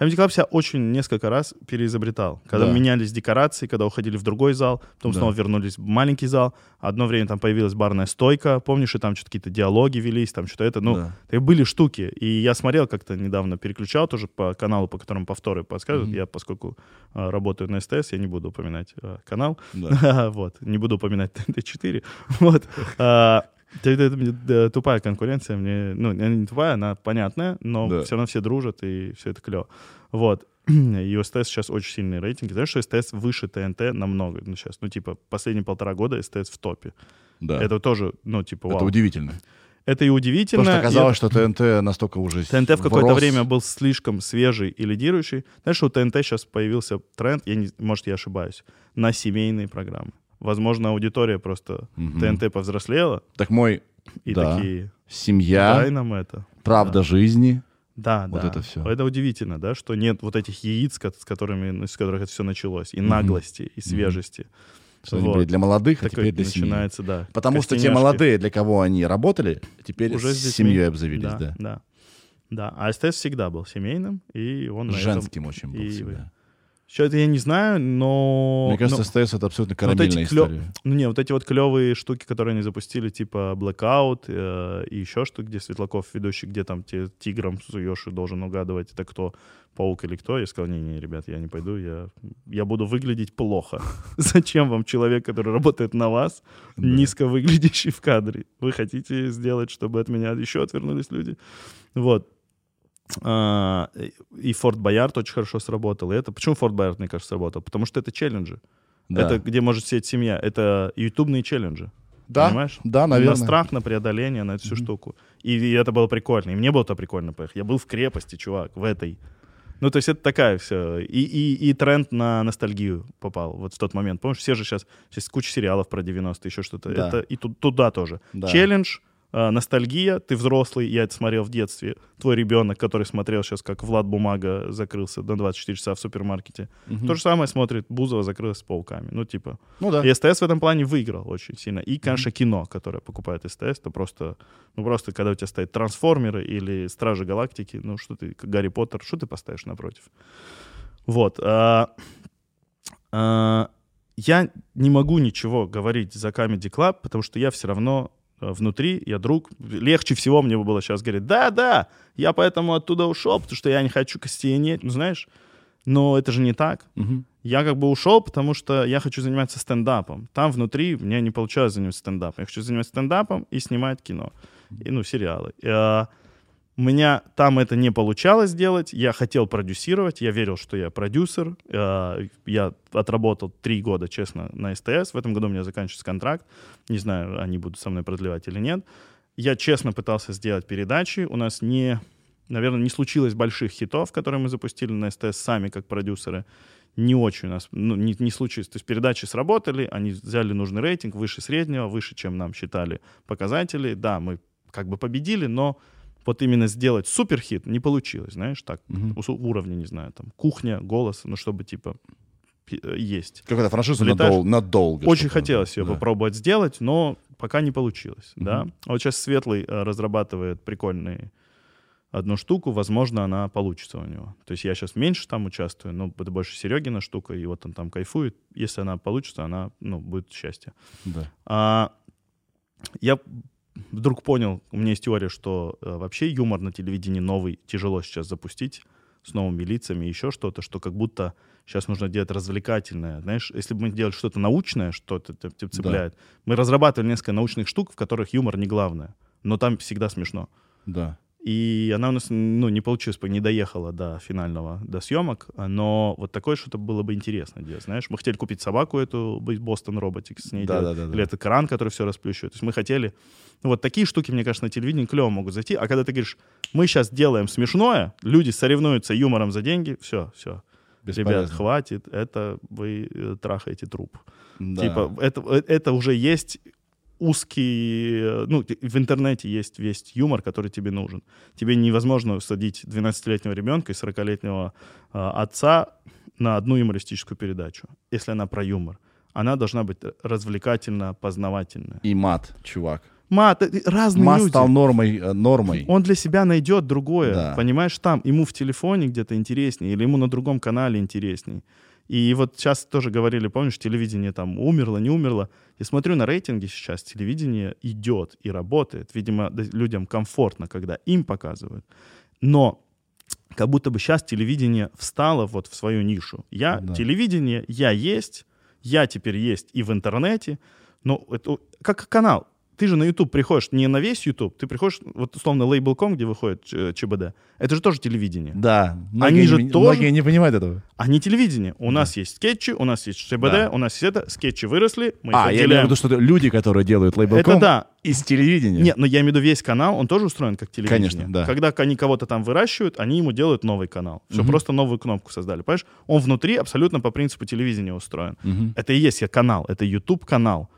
Comedy Club себя очень несколько раз переизобретал. Когда Да. менялись декорации, когда уходили в другой зал, потом Да. снова вернулись в маленький зал. Одно время там появилась барная стойка, помнишь, и там что-то какие-то диалоги велись, там что-то это. Ну, Да. были штуки. И я смотрел как-то недавно, переключал тоже по каналу, по которому повторы подсказывают. Мгм. Я, поскольку а, работаю на СТС, я не буду упоминать а, канал. Да. вот. Не буду упоминать ТНТ-4. вот. А, это- это да, тупая конкуренция. Мне, ну, она не тупая, она понятная, но Да. все равно все дружат, и все это клево. Вот. И у СТС сейчас очень сильные рейтинги. Знаешь, что СТС выше ТНТ намного ну, сейчас. Ну, типа, последние полтора года СТС в топе. Да. Это тоже, ну, типа, вау. Это удивительно. Это и удивительно. Потому что и оказалось, что ТНТ настолько уже ТНТ в какое-то время был слишком свежий и лидирующий. Знаешь, у ТНТ сейчас появился тренд, я не, может, я ошибаюсь, на семейные программы. Возможно, аудитория просто Мгм. ТНТ повзрослела, Так мой и Да. такие, семья, дай нам это. правда Да. жизни. Да, Вот да. это всё. Это удивительно, да, что нет вот этих яиц, с которыми, ну, с которых это все началось, и Мгм. наглости, и свежести. Что они Вот. были для молодых, а Такой теперь для семьи. начинается, да. Потому что те молодые, для кого они работали, теперь Уже с с семьей обзавелись, да, да. да. Да, а СТС всегда был семейным, и он на этом- Женским очень был и- всегда. Что это я не знаю, но... Мне кажется, но- СТС это абсолютно но вот карамельная клё- история. Ну не, вот эти вот клевые штуки, которые они запустили, типа Blackout э, и еще что, где Светлаков ведущий, где там те тигром суешь и должен угадывать, это кто, паук или кто. Я сказал, не-не, ребят, я не пойду, я, я буду выглядеть плохо. Зачем вам человек, который работает на вас, Да. низко выглядящий в кадре? Вы хотите сделать, чтобы от меня еще отвернулись люди? Вот. А, и Форт Боярд очень хорошо сработал. И это почему Форт Боярд, мне кажется, сработал? Потому что это челленджи. Да. Это где может сидеть семья. Это ютубные челленджи. да, Понимаешь? да, На наверное. страх, на преодоление, на эту всю Мгм. штуку. И, и это было прикольно. И мне было это прикольно поехать. Я был в крепости, чувак, в этой. Ну, то есть это такая все. И, и, и тренд на ностальгию попал вот в тот момент. Помнишь, все же сейчас, сейчас куча сериалов про 90-е, еще что-то. Да. Это и ту- туда тоже. Да. Челлендж, э, ностальгия, ты взрослый, я это смотрел в детстве. Твой ребенок, который смотрел сейчас, как Влад Бумага закрылся на 24 часа в супермаркете. Мгм. То же самое смотрит Бузова закрылась с пауками. Ну, типа. Ну да. И СТС в этом плане выиграл очень сильно. И, конечно, кино, которое покупает СТС, то просто, ну просто, когда у тебя стоят трансформеры или Стражи Галактики, ну что ты, Гарри Поттер, что ты поставишь напротив? Вот. а, а, я не могу ничего говорить за Comedy Club, потому что я все равно внутри, я друг. Легче всего мне бы было сейчас говорить, да-да, я поэтому оттуда ушел, потому что я не хочу костенеть, ну знаешь. Но это же не так. Мгм. Я как бы ушел, потому что я хочу заниматься стендапом. Там внутри мне не получалось заниматься стендапом. Я хочу заниматься стендапом и снимать кино. И, ну, сериалы. И, а, у меня там это не получалось делать. Я хотел продюсировать. Я верил, что я продюсер. А, я отработал три года, честно, на СТС. В этом году у меня заканчивается контракт. Не знаю, они будут со мной продлевать или нет. Я честно пытался сделать передачи. У нас не, наверное, не случилось больших хитов, которые мы запустили на СТС сами как продюсеры не очень у нас, ну, не, не случилось. То есть передачи сработали, они взяли нужный рейтинг выше среднего, выше, чем нам считали показатели. Да, мы как бы победили, но вот именно сделать суперхит не получилось, знаешь, так, Мгм. у- уровня, не знаю, там, кухня, голос, ну, чтобы, типа, э, есть. Какая-то франшиза надол- надолго. Очень хотелось ее Да. попробовать сделать, но пока не получилось, да. Мгм. А вот сейчас Светлый э, разрабатывает прикольный одну штуку, возможно, она получится у него. То есть я сейчас меньше там участвую, но это больше Серегина штука, и вот он там кайфует. Если она получится, она, ну, будет счастье. Да. А, я вдруг понял, у меня есть теория, что э, вообще юмор на телевидении новый тяжело сейчас запустить с новыми лицами, еще что-то, что как будто сейчас нужно делать развлекательное. Знаешь, если бы мы делали что-то научное, что-то т- т- цепляет. Мы разрабатывали несколько научных штук, в которых юмор не главное, но там всегда смешно. Да. И она у нас, ну, не получилось, не доехала до финального, до съемок, но вот такое что-то было бы интересно делать, знаешь. Мы хотели купить собаку эту, Бостон Роботикс, с ней Да, делать. да, да, да. или это кран, который все расплющивает. То есть мы хотели... Ну, вот такие штуки, мне кажется, на телевидении клево могут зайти. А когда ты говоришь, мы сейчас делаем смешное, люди соревнуются юмором за деньги, все, все. Ребят, хватит, это вы э, трахаете труп. Да. Типа, это, э, это уже есть узкий... э, Ну, в интернете есть весь юмор, который тебе нужен. Тебе невозможно садить 12-летнего ребенка и 40-летнего э, отца на одну юмористическую передачу, если она про юмор. Она должна быть развлекательно познавательная. И мат, чувак. Мат, э, разные Мат люди. стал нормой, э, нормой. Он для себя найдет другое. Да. Понимаешь, там ему в телефоне где-то интереснее, или ему на другом канале интересней. И вот сейчас тоже говорили, помнишь, телевидение там умерло, не умерло. Я смотрю на рейтинги сейчас, телевидение идет и работает. Видимо, людям комфортно, когда им показывают. Но как будто бы сейчас телевидение встало вот в свою нишу. Я Да. телевидение, я есть, я теперь есть и в интернете. Но это как канал. Ты же на YouTube приходишь не на весь YouTube, ты приходишь, вот условно, Label.com, где выходит Ч- ЧБД. Это же тоже телевидение. Да. Они Многие же не- тоже- Многие не понимают этого. Не телевидение. У нас есть скетчи, у нас есть ЧБД, Да. у нас есть это. Скетчи выросли, мы а, их я имею в виду, что люди, которые делают лейбл.ком Это да. из телевидения. Нет, но я имею в виду весь канал, он тоже устроен как телевидение. Конечно, да. Когда они кого-то там выращивают, они ему делают новый канал. Все, Мгм. просто новую кнопку создали. Понимаешь? Он внутри абсолютно по принципу телевидения устроен. Мгм. Это и есть канал, это YouTube-канал.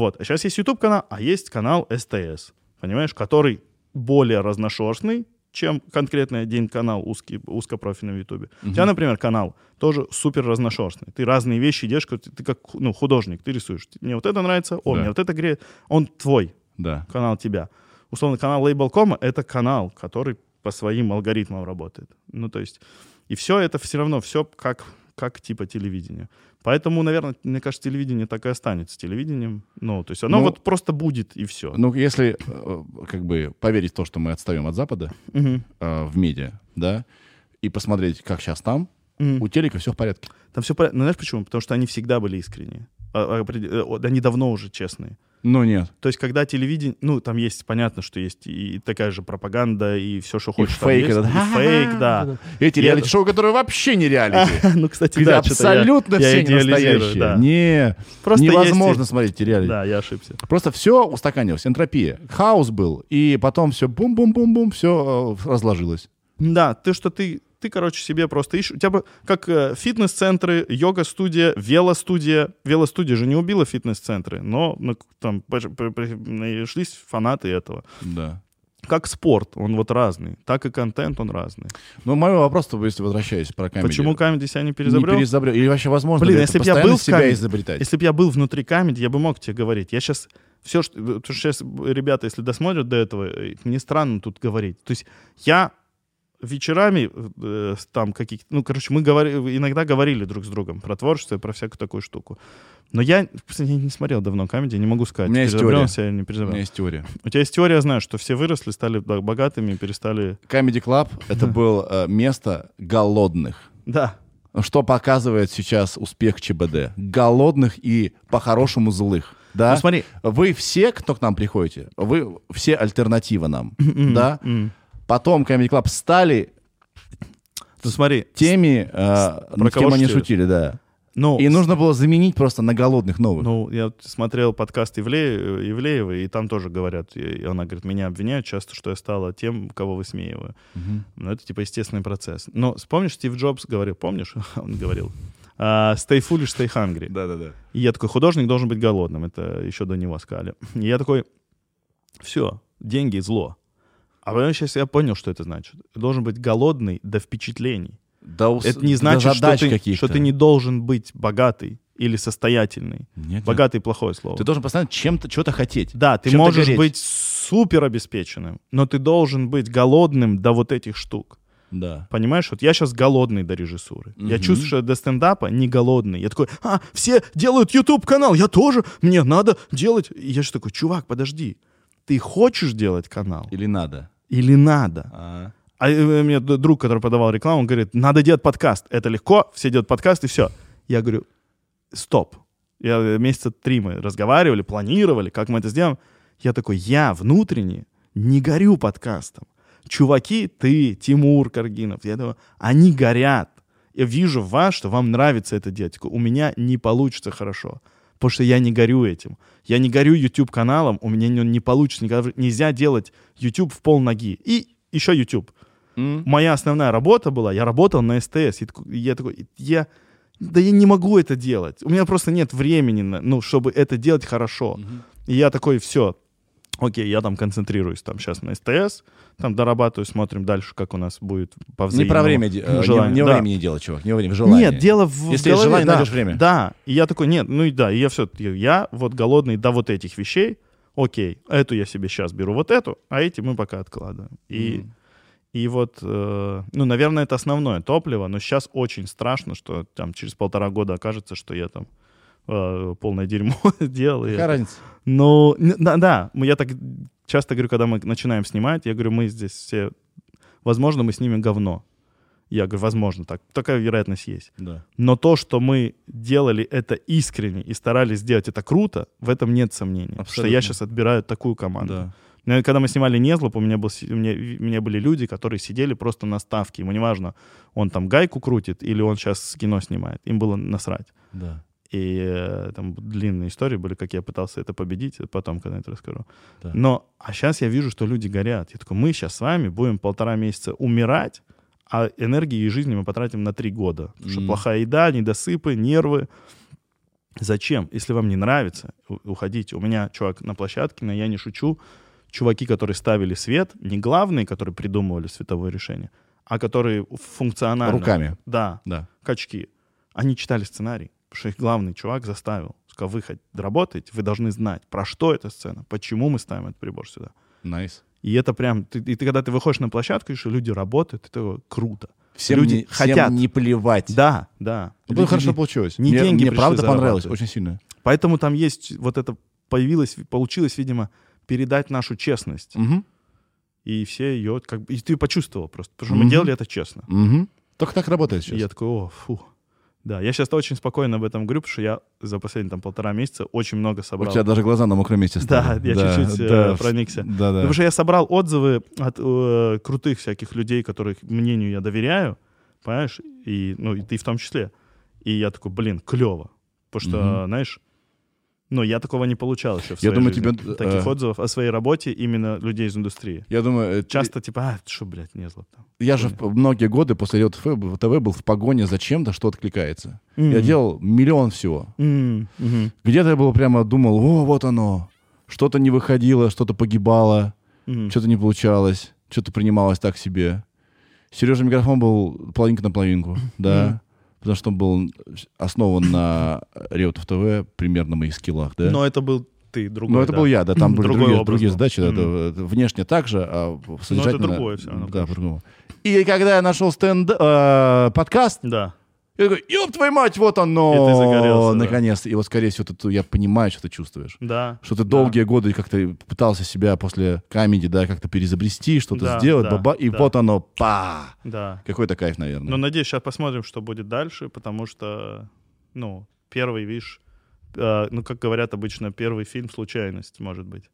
Вот. А сейчас есть YouTube-канал, а есть канал СТС. Понимаешь? Который более разношерстный, чем конкретно один канал узкий, узкопрофильный в Ютубе. У Мгм. тебя, например, канал тоже супер разношерстный. Ты разные вещи идешь, как- ты как ну, художник, ты рисуешь. Мне вот это нравится, о, Да. мне вот это греет. Он твой, Да. канал тебя. Условно, канал Label.com — это канал, который по своим алгоритмам работает. Ну, то есть, и все это все равно, все как, как типа телевидение. Поэтому, наверное, мне кажется, телевидение так и останется телевидением. Ну, то есть оно Ну, вот просто будет, и все. Ну, если э, как бы поверить в то, что мы отстаем от Запада э, в медиа, да, и посмотреть, как сейчас там, у телека все в порядке. Там все понятно. Ну, знаешь почему? Потому что они всегда были искренние. Э, Они давно уже честные. Ну, нет. То есть, когда телевидение, ну, там есть, понятно, что есть и такая же пропаганда, и все, что И хочешь. там фейк есть. этот. И фейк, да. Эти И реалити-шоу, которые вообще не реалити. Ну, кстати, да, абсолютно я все не настоящие. да. Не, Просто невозможно есть смотреть эти и- реалити. Да, я ошибся. Просто все устаканилось, энтропия. Хаос был, и потом все бум-бум-бум-бум, все разложилось. Да, ты что ты, ты, короче, себе просто ищешь. У тебя бы как э, фитнес-центры, йога-студия, велостудия. Велостудия же не убила фитнес-центры, но ну, там нашлись фанаты этого. Да. Как спорт, он вот разный, так и контент, он разный. Ну, мой вопрос, то, если возвращаясь про камеди. Почему Камеди себя не не переизобрел? Или вообще возможно Блин, ли если это б я был в себя Comedy- изобретать? Если бы я был внутри Камеди, я бы мог тебе говорить. Я сейчас все, что, потому что сейчас ребята, если досмотрят до этого, э, мне странно тут говорить. То есть я вечерами э, там какие ну, короче, мы говори, иногда говорили друг с другом про творчество и про всякую такую штуку. Но я, кстати, я не смотрел давно Камеди, не могу сказать, У меня есть теория. или не У меня есть теория. У тебя есть теория, я знаю, что все выросли, стали бо- богатыми, перестали... Comedy Club — это было э, место голодных. Да, Что показывает сейчас успех ЧБД. Голодных и по-хорошему злых. Да? ну смотри. Вы все, кто к нам приходите, вы все альтернатива нам. да? Потом Comedy Club стали Ну смотри, теми, э, над кого кем они шутили? шутили, да. ну, И нужно было заменить просто на голодных новых. Ну, я смотрел подкаст Евле- Евлеевой, и там тоже говорят, и она говорит, меня обвиняют часто, что я стала тем, кого высмеиваю. Мгм. Ну, это типа естественный процесс. Но помнишь, Стив Джобс говорил, помнишь, он говорил, а, stay foolish, stay hungry. Да-да-да. И я такой, художник должен быть голодным. Это еще до него сказали. И я такой, все, деньги — зло. А потом сейчас я понял, что это значит. Должен быть голодный до впечатлений. Да ус- Это не значит, что ты, что ты не должен быть богатый или состоятельный. Нет, нет. Богатый — плохое слово. Ты должен постоянно чем-то, что-то хотеть. Да, ты можешь гореть. быть супер обеспеченным, но ты должен быть голодным до вот этих штук. Да. Понимаешь, вот я сейчас голодный до режиссуры. Я Мгм. чувствую, что я до стендапа не голодный. Я такой, а, все делают YouTube канал, я тоже, мне надо делать. И я же такой, чувак, подожди, ты хочешь делать канал Или надо. Или надо? А. А э, мне д- друг, который подавал рекламу, он говорит, надо делать подкаст. Это легко, все делают подкаст и все. Я говорю, стоп. Я э, месяца три мы разговаривали, планировали, как мы это сделаем. Я такой, я внутренне не горю подкастом. Чуваки, ты, Тимур Каргинов, я думаю, они горят. Я вижу в вас, что вам нравится это делать. У меня не получится хорошо, потому что я не горю этим. Я не горю YouTube каналом, у меня не, не получится никогда. Нельзя делать YouTube в пол ноги. И еще YouTube М? моя основная работа была, я работал на СТС. И я такой, я, да я не могу это делать. У меня просто нет времени, на, ну, чтобы это делать хорошо. И я такой, все, окей, я там концентрируюсь там сейчас на СТС, там дорабатываю, смотрим дальше, как у нас будет по Не про время, де- э, не, не Да. времени делать, чувак, не время, желание. Нет, дело в Если голове, желание, да. найдешь время. Да, и я такой, нет, ну и да, и я все, я вот голодный до вот этих вещей, окей, эту я себе сейчас беру, вот эту, а эти мы пока откладываем. И, Мгм. и вот, э, ну, наверное, это основное топливо, но сейчас очень страшно, что там через полтора года окажется, что я там э, полное дерьмо делал. Какая разница? Ну, да, да, я так часто говорю, когда мы начинаем снимать, я говорю, мы здесь все, возможно, мы снимем говно. Я говорю, возможно, так, такая вероятность есть. Да. Но то, что мы делали это искренне и старались сделать это круто, в этом нет сомнений. Потому что я Абсолютно. сейчас отбираю такую команду. Да. Ну, Когда мы снимали «Незлоб», у меня, был, у, меня, у меня были люди, которые сидели просто на ставке. Ему неважно, он там гайку крутит или он сейчас кино снимает. Им было насрать. Да. И э, там длинные истории были, как я пытался это победить, это потом, когда это расскажу. Да. Но, а сейчас я вижу, что люди горят. Я такой, мы сейчас с вами будем полтора месяца умирать, а энергии и жизни мы потратим на три года. Потому что Мгм. плохая еда, недосыпы, нервы. Зачем? Если вам не нравится, уходите. У меня, чувак, на площадке, на я не шучу, чуваки, которые ставили свет, не главные, которые придумывали световое решение, а которые функционально... Руками. Да, Да. качки. Они читали сценарий, потому что их главный чувак заставил. Сказал, вы хоть работаете, вы должны знать, про что эта сцена, почему мы ставим этот прибор сюда. Nice. И это прям... Ты, и ты, когда ты выходишь на площадку, и что люди работают, это круто. Всем Люди не, всем хотят. не плевать. Да, да. Ну, Люди хорошо получилось. не мне деньги мне правда понравилось, очень сильно. Поэтому там есть вот это появилось, получилось, видимо, передать нашу честность. Мгм. И все ее как бы... И ты почувствовал просто, потому что Мгм. мы делали это честно. Мгм. Только так работает И сейчас. я такой, о, фу. Да, я сейчас очень спокойно об этом говорю, потому что я за последние там полтора месяца очень много У собрал. тебя даже глаза на мокром месте Да, стали. я чуть-чуть, э, проникся. Да, да. Потому что я собрал отзывы от э, крутых всяких людей, которых мнению я доверяю, понимаешь, и, ну, и ты в том числе. И я такой, блин, клево. Потому что, Мгм. знаешь, ну, я такого не получал еще в Я думаю, жизни. тебе, э, Таких отзывов о своей работе именно людей из индустрии. Я думаю, э, Часто типа, а, что, блядь, не зло там. я же в- многие годы после ТВ ТВ был в погоне за чем-то, что откликается. Я М. делал миллион всего. Мгм, Где-то я был прямо думал, о, вот оно. Что-то не выходило, что-то погибало, мгм. что-то не получалось, что-то принималось так себе. Сережа микрофон был половинка на половинку, да. Потому что он был основан на Реутов ТВ, примерно моих скиллах, да. Но это был ты, другой, Но это да. был я, да, там были другие, образ другие задачи, да, это- это внешне так же, а содержательно... другое всё равно, Да, по-другому. И когда я нашел стенд, э, подкаст, Да. Я такой, ёб твою мать, вот оно! И ты загорелся, да. Наконец-то. И вот, скорее всего, ты- я понимаю, что ты чувствуешь. Да. Что ты Да. долгие годы как-то пытался себя после камеди, да, как-то перезабрести, что-то Да, сделать, да, баба, и да. вот оно, па! Да. Какой-то кайф, наверное. Ну, надеюсь, сейчас посмотрим, что будет дальше, потому что, ну, первый, видишь, э, ну, как говорят обычно, первый фильм — случайность, может быть.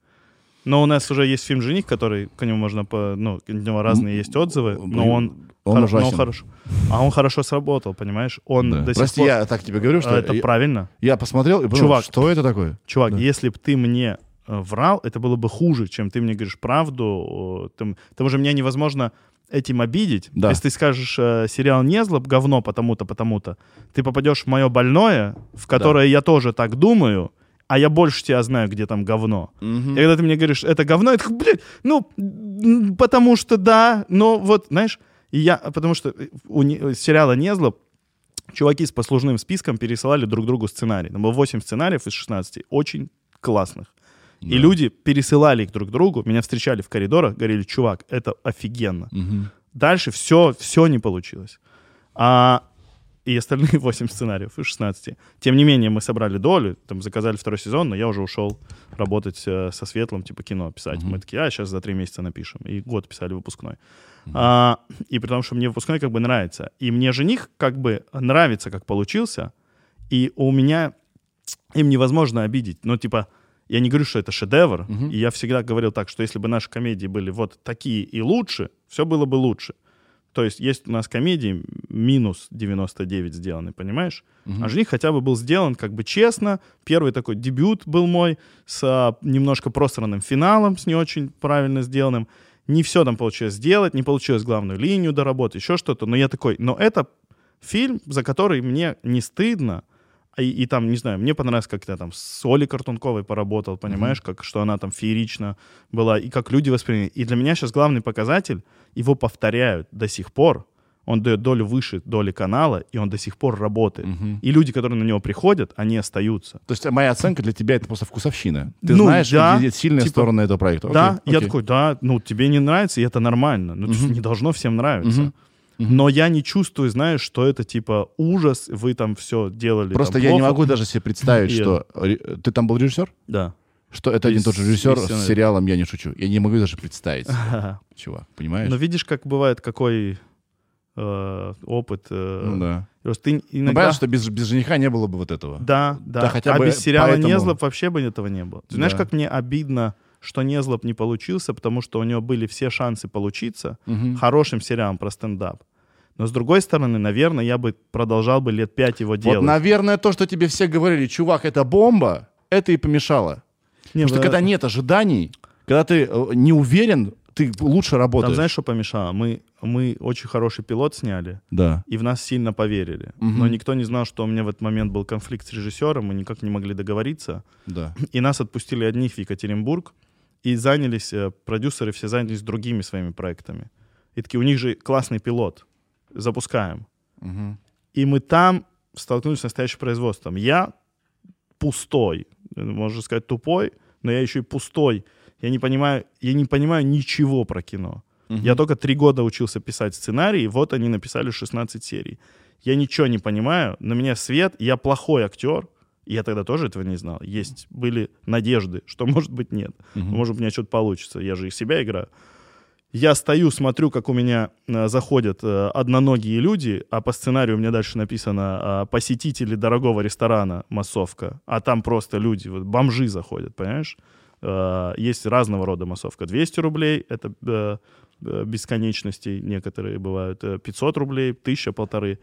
Но у нас уже есть фильм «Жених», который, к нему можно, по, ну, у него разные есть отзывы, но он, он хоро- но ужасен. хорошо. А он хорошо сработал, понимаешь? Он Да. до сих Прости, пор... я так тебе говорю, что А, это я, правильно. я посмотрел и подумал, Чувак. что это такое? Чувак, Да. если бы ты мне э, врал, это было бы хуже, чем ты мне говоришь правду. Там, потому что меня невозможно этим обидеть. Да. Если ты скажешь э, сериал «Незлоб» говно потому-то, потому-то, ты попадешь в мое больное, в которое я тоже так думаю, а я больше тебя знаю, где там говно. Мгм. И когда ты мне говоришь, это говно, такой, блядь, ну, потому что да, но вот, знаешь, и я, потому что у не- сериала «Незлоб» чуваки с послужным списком пересылали друг другу сценарий. Там было 8 сценариев из 16, очень классных. И Да. люди пересылали их друг другу, меня встречали в коридорах, говорили, чувак, это офигенно. Мгм. Дальше все, все не получилось. А, и остальные 8 сценариев из 16. Тем не менее, мы собрали долю, там заказали второй сезон, но я уже ушел работать э, со Светлым, типа кино писать. Мгм. Мы такие, а, сейчас за три месяца напишем. И год писали выпускной. А, и при том, что мне выпускной как бы нравится. И мне жених как бы нравится, как получился. И у меня им невозможно обидеть. Ну, типа, я не говорю, что это шедевр. Мгм. И я всегда говорил так, что если бы наши комедии были вот такие и лучше, все было бы лучше. То есть есть у нас комедии минус 99 сделаны, понимаешь? Мгм. А жених хотя бы был сделан как бы честно. Первый такой дебют был мой с а, немножко просранным финалом, с не очень правильно сделанным. Не все там получилось сделать, не получилось главную линию доработать, еще что-то. Но я такой, но это фильм, за который мне не стыдно. А И, и там, не знаю, мне понравилось, как я там с Олей Картунковой поработал, понимаешь, как, что она там феерично была, и как люди восприняли. И для меня сейчас главный показатель, его повторяют до сих пор, он дает долю выше доли канала, и он до сих пор работает. Мгм. И люди, которые на него приходят, они остаются. То есть моя оценка для тебя это просто вкусовщина. Ты Ну, знаешь, да, где сильные типа, стороны этого проекта. да, Окей, я окей. такой, да, ну тебе не нравится, и это нормально. Ну, Мгм. не должно всем нравиться. Мгм. Но я не чувствую, знаешь, что это типа ужас, вы там все делали. Просто там я не плохо. могу даже себе представить, И что... Ты там был режиссер? Да. Что это один И тот же режиссер с сериалом «Я не шучу». Я не могу даже представить, чувак, понимаешь? Но видишь, как бывает, какой э, опыт. э, Ну да. Просто ты Ну, иногда... понятно, что без, без жениха не было бы вот этого. Да, да. Да, хотя а бы без сериала поэтому- Незлоб вообще бы этого не было. Ты знаешь, Да. как мне обидно, что Незлоб не получился, потому что у него были все шансы получиться Мгм. хорошим сериалом про стендап. Но с другой стороны, наверное, я бы продолжал бы лет пять его делать. Вот, наверное, то, что тебе все говорили, чувак, это бомба, это и помешало. Не, Потому что да, когда нет ожиданий, когда ты э, не уверен, ты лучше работаешь. Там знаешь, что помешало? Мы, мы очень хороший пилот сняли, Да. и в нас сильно поверили. Мгм. Но никто не знал, что у меня в этот момент был конфликт с режиссером, мы никак не могли договориться. Да. И нас отпустили одних в Екатеринбург, и занялись, э, продюсеры все занялись другими своими проектами. И такие, у них же классный пилот, запускаем. Мгм. И мы там столкнулись с настоящим производством. Я пустой, можно сказать тупой, но я еще и пустой. Я не понимаю, я не понимаю ничего про кино. Мгм. Я только три года учился писать сценарий, и вот они написали 16 серий. Я ничего не понимаю, на меня свет, я плохой актер, я тогда тоже этого не знал. Есть, были надежды, что может быть нет. Мгм. Может, у меня что-то получится. Я же из себя играю. Я стою, смотрю, как у меня э, заходят э, одноногие люди, а по сценарию у меня дальше написано э, посетители дорогого ресторана массовка, а там просто люди, вот, бомжи заходят, понимаешь? Э, есть разного рода массовка. 200 рублей — это бесконечности некоторые бывают, э, 500 рублей, 1000, полторы.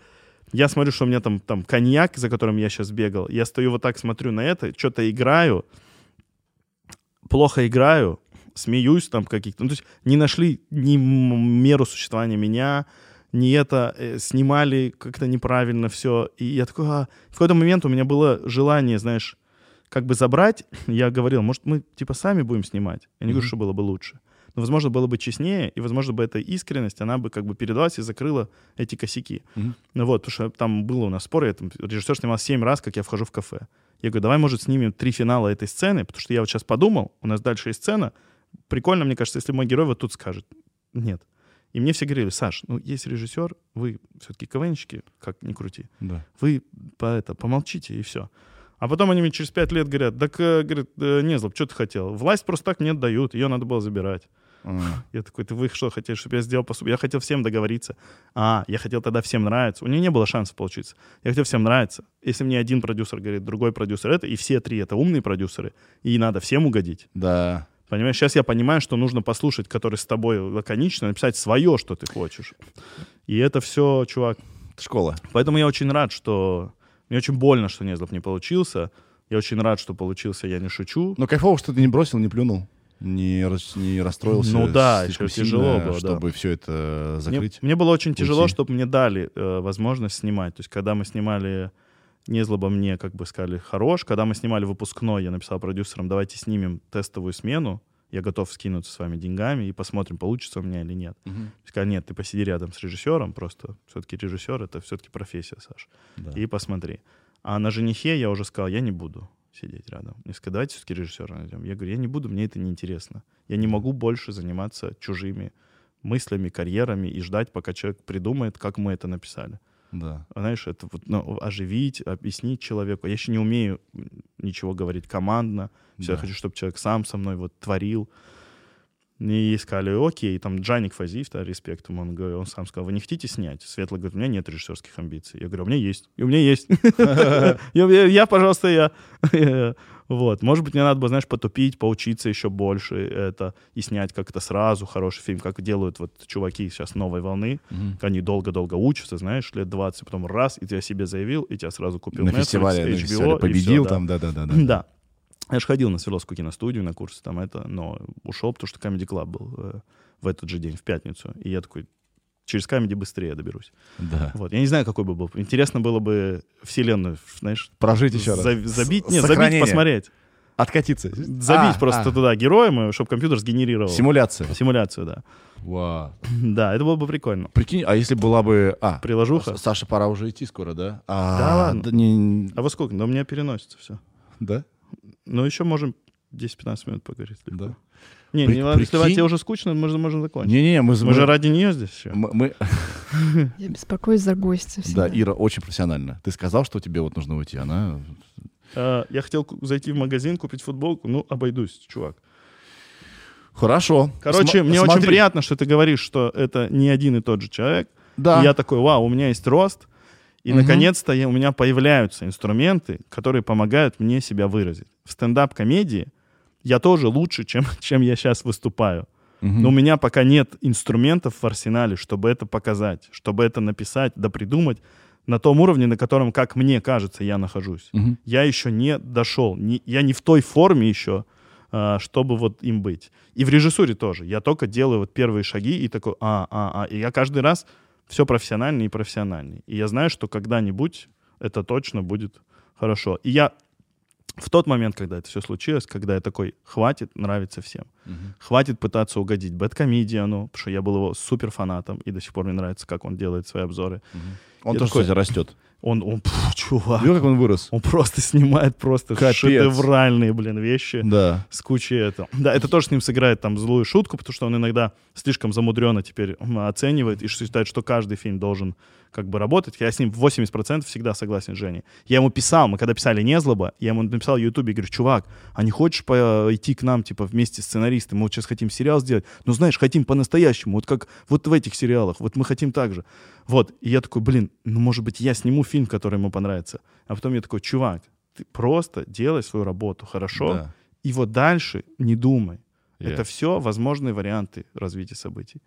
Я смотрю, что у меня там, там коньяк, за которым я сейчас бегал. Я стою вот так, смотрю на это, что-то играю, плохо играю, смеюсь там каких-то. Ну, то есть не нашли ни меру существования меня, ни это, э, снимали как-то неправильно все. И я такой, а... в какой-то момент у меня было желание, знаешь, как бы забрать. Я говорил, может, мы типа сами будем снимать. Я не говорю, Мгм. что было бы лучше. Но, возможно, было бы честнее, и, возможно, бы эта искренность, она бы как бы передалась и закрыла эти косяки. Мгм. Ну вот, потому что там было у нас спор, я там, режиссер снимал семь раз, как я вхожу в кафе. Я говорю, давай, может, снимем три финала этой сцены, потому что я вот сейчас подумал, у нас дальше есть сцена. Прикольно, мне кажется, если мой герой вот тут скажет. Нет. И мне все говорили, Саш, ну, есть режиссер, вы все-таки КВНщики, как ни крути. Да. Вы по это, помолчите, и все. А потом они мне через пять лет говорят, так, э, говорит, э, Незлоб, что ты хотел? Власть просто так не дают, ее надо было забирать. Я такой, ты вы что хотели, чтобы я сделал по Я хотел всем договориться. А, я хотел тогда всем нравиться. У нее не было шансов получиться. Я хотел всем нравиться. Если мне один продюсер говорит, другой продюсер это, и все три это умные продюсеры, и надо всем угодить. Да. Понимаешь, сейчас я понимаю, что нужно послушать, который с тобой лаконично, написать свое, что ты хочешь. И это все, чувак. Школа. Поэтому я очень рад, что... Мне очень больно, что Незлоб не получился. Я очень рад, что получился, я не шучу. Но кайфово, что ты не бросил, не плюнул. Не, не расстроился. Ну да, еще тяжело сильно, было, да. чтобы все это Мне, закрыть. мне было очень тяжело, уйти. чтобы мне дали э, возможность снимать. То есть, когда мы снимали Незлоба, мне как бы сказали хорош. Когда мы снимали выпускной, я написал продюсерам, давайте снимем тестовую смену. Я готов скинуться с вами деньгами и посмотрим, получится у меня или нет. Мгм. Сказали, нет, ты посиди рядом с режиссером, просто все-таки режиссер — это все-таки профессия, Саш. Да. И посмотри. А на женихе я уже сказал, я не буду сидеть рядом. Мне сказали, давайте все-таки режиссера найдем. Я говорю, я не буду, мне это неинтересно. Я не могу больше заниматься чужими мыслями, карьерами и ждать, пока человек придумает, как мы это написали. Да. Знаешь, это вот, ну, оживить, объяснить человеку. Я еще не умею ничего говорить командно. Все, Я Да. хочу, чтобы человек сам со мной вот творил. И сказали, окей, там Джаник Фазиев, да, респект ему, он, говорит, он сам сказал, вы не хотите снять? Светло говорит, у меня нет режиссерских амбиций. Я говорю, у меня есть. И у меня есть. Я, пожалуйста, я. Вот. Может быть, мне надо было, знаешь, потупить, поучиться еще больше это и снять как-то сразу хороший фильм, как делают вот чуваки сейчас новой волны. Мгм. Они долго-долго учатся, знаешь, лет 20, потом раз, и ты о себе заявил, и тебя сразу купил На Netflix, фестивале, на HBO, фестивале и победил да. там, да-да-да. Да. Я же ходил на Свердловскую киностудию, на курсы там это, но ушел, потому что Comedy Club был э, в этот же день, в пятницу. И я такой, через Comedy быстрее доберусь. Да. Вот. Я не знаю, какой бы был. Интересно было бы вселенную, знаешь, Прожить еще раз. за- забить, нет, забить, посмотреть. Откатиться. Забить А, просто а. туда героем, чтобы компьютер сгенерировал. Симуляция. Симуляцию, да. Вау. Да, это было бы прикольно. Прикинь, а если была бы... А, Приложуха. Саша, пора уже идти скоро, да? А, Да ладно. не- А во сколько? Да у меня переносится все. Да? Ну, еще можем 10-15 минут поговорить. Да. Не, При- не ладно, если прикинь. тебе уже скучно, можно, можно закончить. Не-не, мы... Мы же ради нее здесь еще. мы- мы- Я беспокоюсь за гостя всегда. Да, Ира очень профессионально. Ты сказал, что тебе вот нужно уйти, она... А, я хотел зайти в магазин, купить футболку, ну, обойдусь, чувак. Хорошо. Короче, Сма- мне очень смотри. приятно, что ты говоришь, что это не один и тот же человек. Да. И я такой, вау, у меня есть рост. И, Мгм. наконец-то, у меня появляются инструменты, которые помогают мне себя выразить. В стендап-комедии я тоже лучше, чем, чем я сейчас выступаю. Мгм. Но у меня пока нет инструментов в арсенале, чтобы это показать, чтобы это написать, да придумать на том уровне, на котором, как мне кажется, я нахожусь. Мгм. Я еще не дошел, не- я не в той форме еще, а, чтобы вот им быть. И в режиссуре тоже. Я только делаю вот первые шаги и такой, а, а, а. И я каждый раз все профессиональнее и профессиональнее. И я знаю, что когда-нибудь это точно будет хорошо. И я В тот момент, когда это все случилось, когда я такой, хватит нравится всем. Мгм. Хватит пытаться угодить Бэткомедиану, потому что я был его супер фанатом, и до сих пор мне нравится, как он делает свои обзоры. Он Я тоже, такой- кстати, растет. Он, он, пф, чувак, Видел, как он вырос? он просто снимает просто Капец. шедевральные, блин, вещи Да. с кучей этого. Да, это тоже с ним сыграет там злую шутку, потому что он иногда слишком замудренно теперь оценивает и считает, что каждый фильм должен как бы работать. Я с ним в 80% всегда согласен с Женей. Я ему писал, мы когда писали «Не злоба», я ему написал в Ютубе, говорю, чувак, а не хочешь пойти к нам, типа, вместе с сценаристом? Мы вот сейчас хотим сериал сделать. Ну, знаешь, хотим по-настоящему, вот как вот в этих сериалах, вот мы хотим так же. Вот, и я такой, блин, ну, может быть, я сниму фильм, который ему понравится. А потом я такой, чувак, ты просто делай свою работу, хорошо? Да. И вот дальше не думай. Я- Это все возможные варианты развития событий.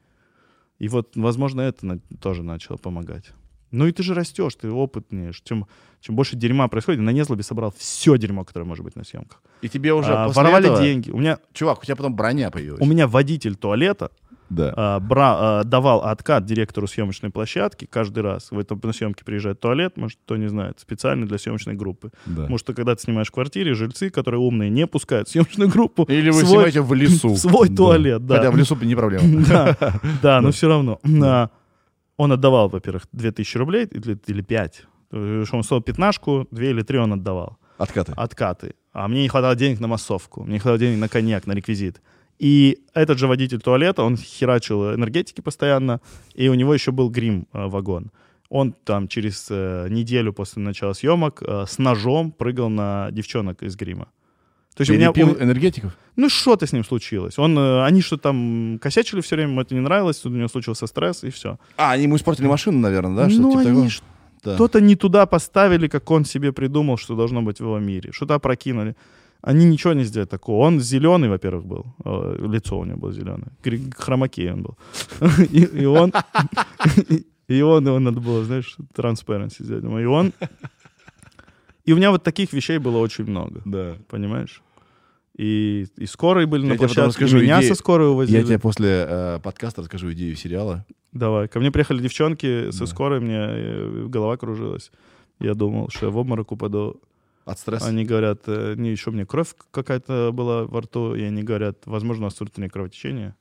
И вот, возможно, это на- тоже начало помогать. Ну и ты же растешь, ты опытнеешь. Чем, чем больше дерьма происходит, на незлобе собрал все дерьмо, которое может быть на съемках. И тебе уже А, после воровали этого- деньги. У меня, Чувак, у тебя потом броня появилась. у меня водитель туалета Да. а, бра- а, давал откат директору съемочной площадки каждый раз. В этом на съемке приезжает туалет, может, кто не знает, специально для съемочной группы. да. Потому что когда ты снимаешь в квартире, жильцы, которые умные, не пускают съемочную группу Или вы свой- снимаете в лесу. свой туалет, да. Хотя в лесу не проблема. Да, да, но все равно. А, Он отдавал, во-первых, 2000 рублей или, или 5. Он стоил пятнашку, 2 или 3 он отдавал. Откаты. Откаты. А мне не хватало денег на массовку, мне не хватало денег на коньяк, на реквизит. И этот же водитель туалета, он херачил энергетики постоянно, и у него еще был грим-вагон. Он там через э, неделю после начала съемок э, с ножом прыгал на девчонок из грима. То есть у меня... Перепил у- энергетиков? ну, что-то с ним случилось. Он, э, они что там косячили все время, ему это не нравилось, тут у него случился стресс, и все. А, они ему испортили машину, наверное, да? Что-то ну, типа они что-то не туда поставили, как он себе придумал, что должно быть в его мире. Что-то опрокинули. Они ничего не сделали такого. Он зеленый, во-первых, был. Э, Лицо у него было зеленое. Хромакей он был. И и он... И он, его надо было, знаешь, transparency сделать. И он... И у меня вот таких вещей было очень много. Да. Понимаешь? И, и скорые были Я на площадке, расскажу меня идею. со скорой увозили. Я тебе после э, подкаста расскажу идею сериала. Давай. Ко мне приехали девчонки со Да. скорой, мне э, голова кружилась. Я думал, что я в обморок упаду. От стресса. Они говорят, э, не, еще у меня кровь какая-то была во рту, и они говорят, возможно, у вас ртутное кровотечение.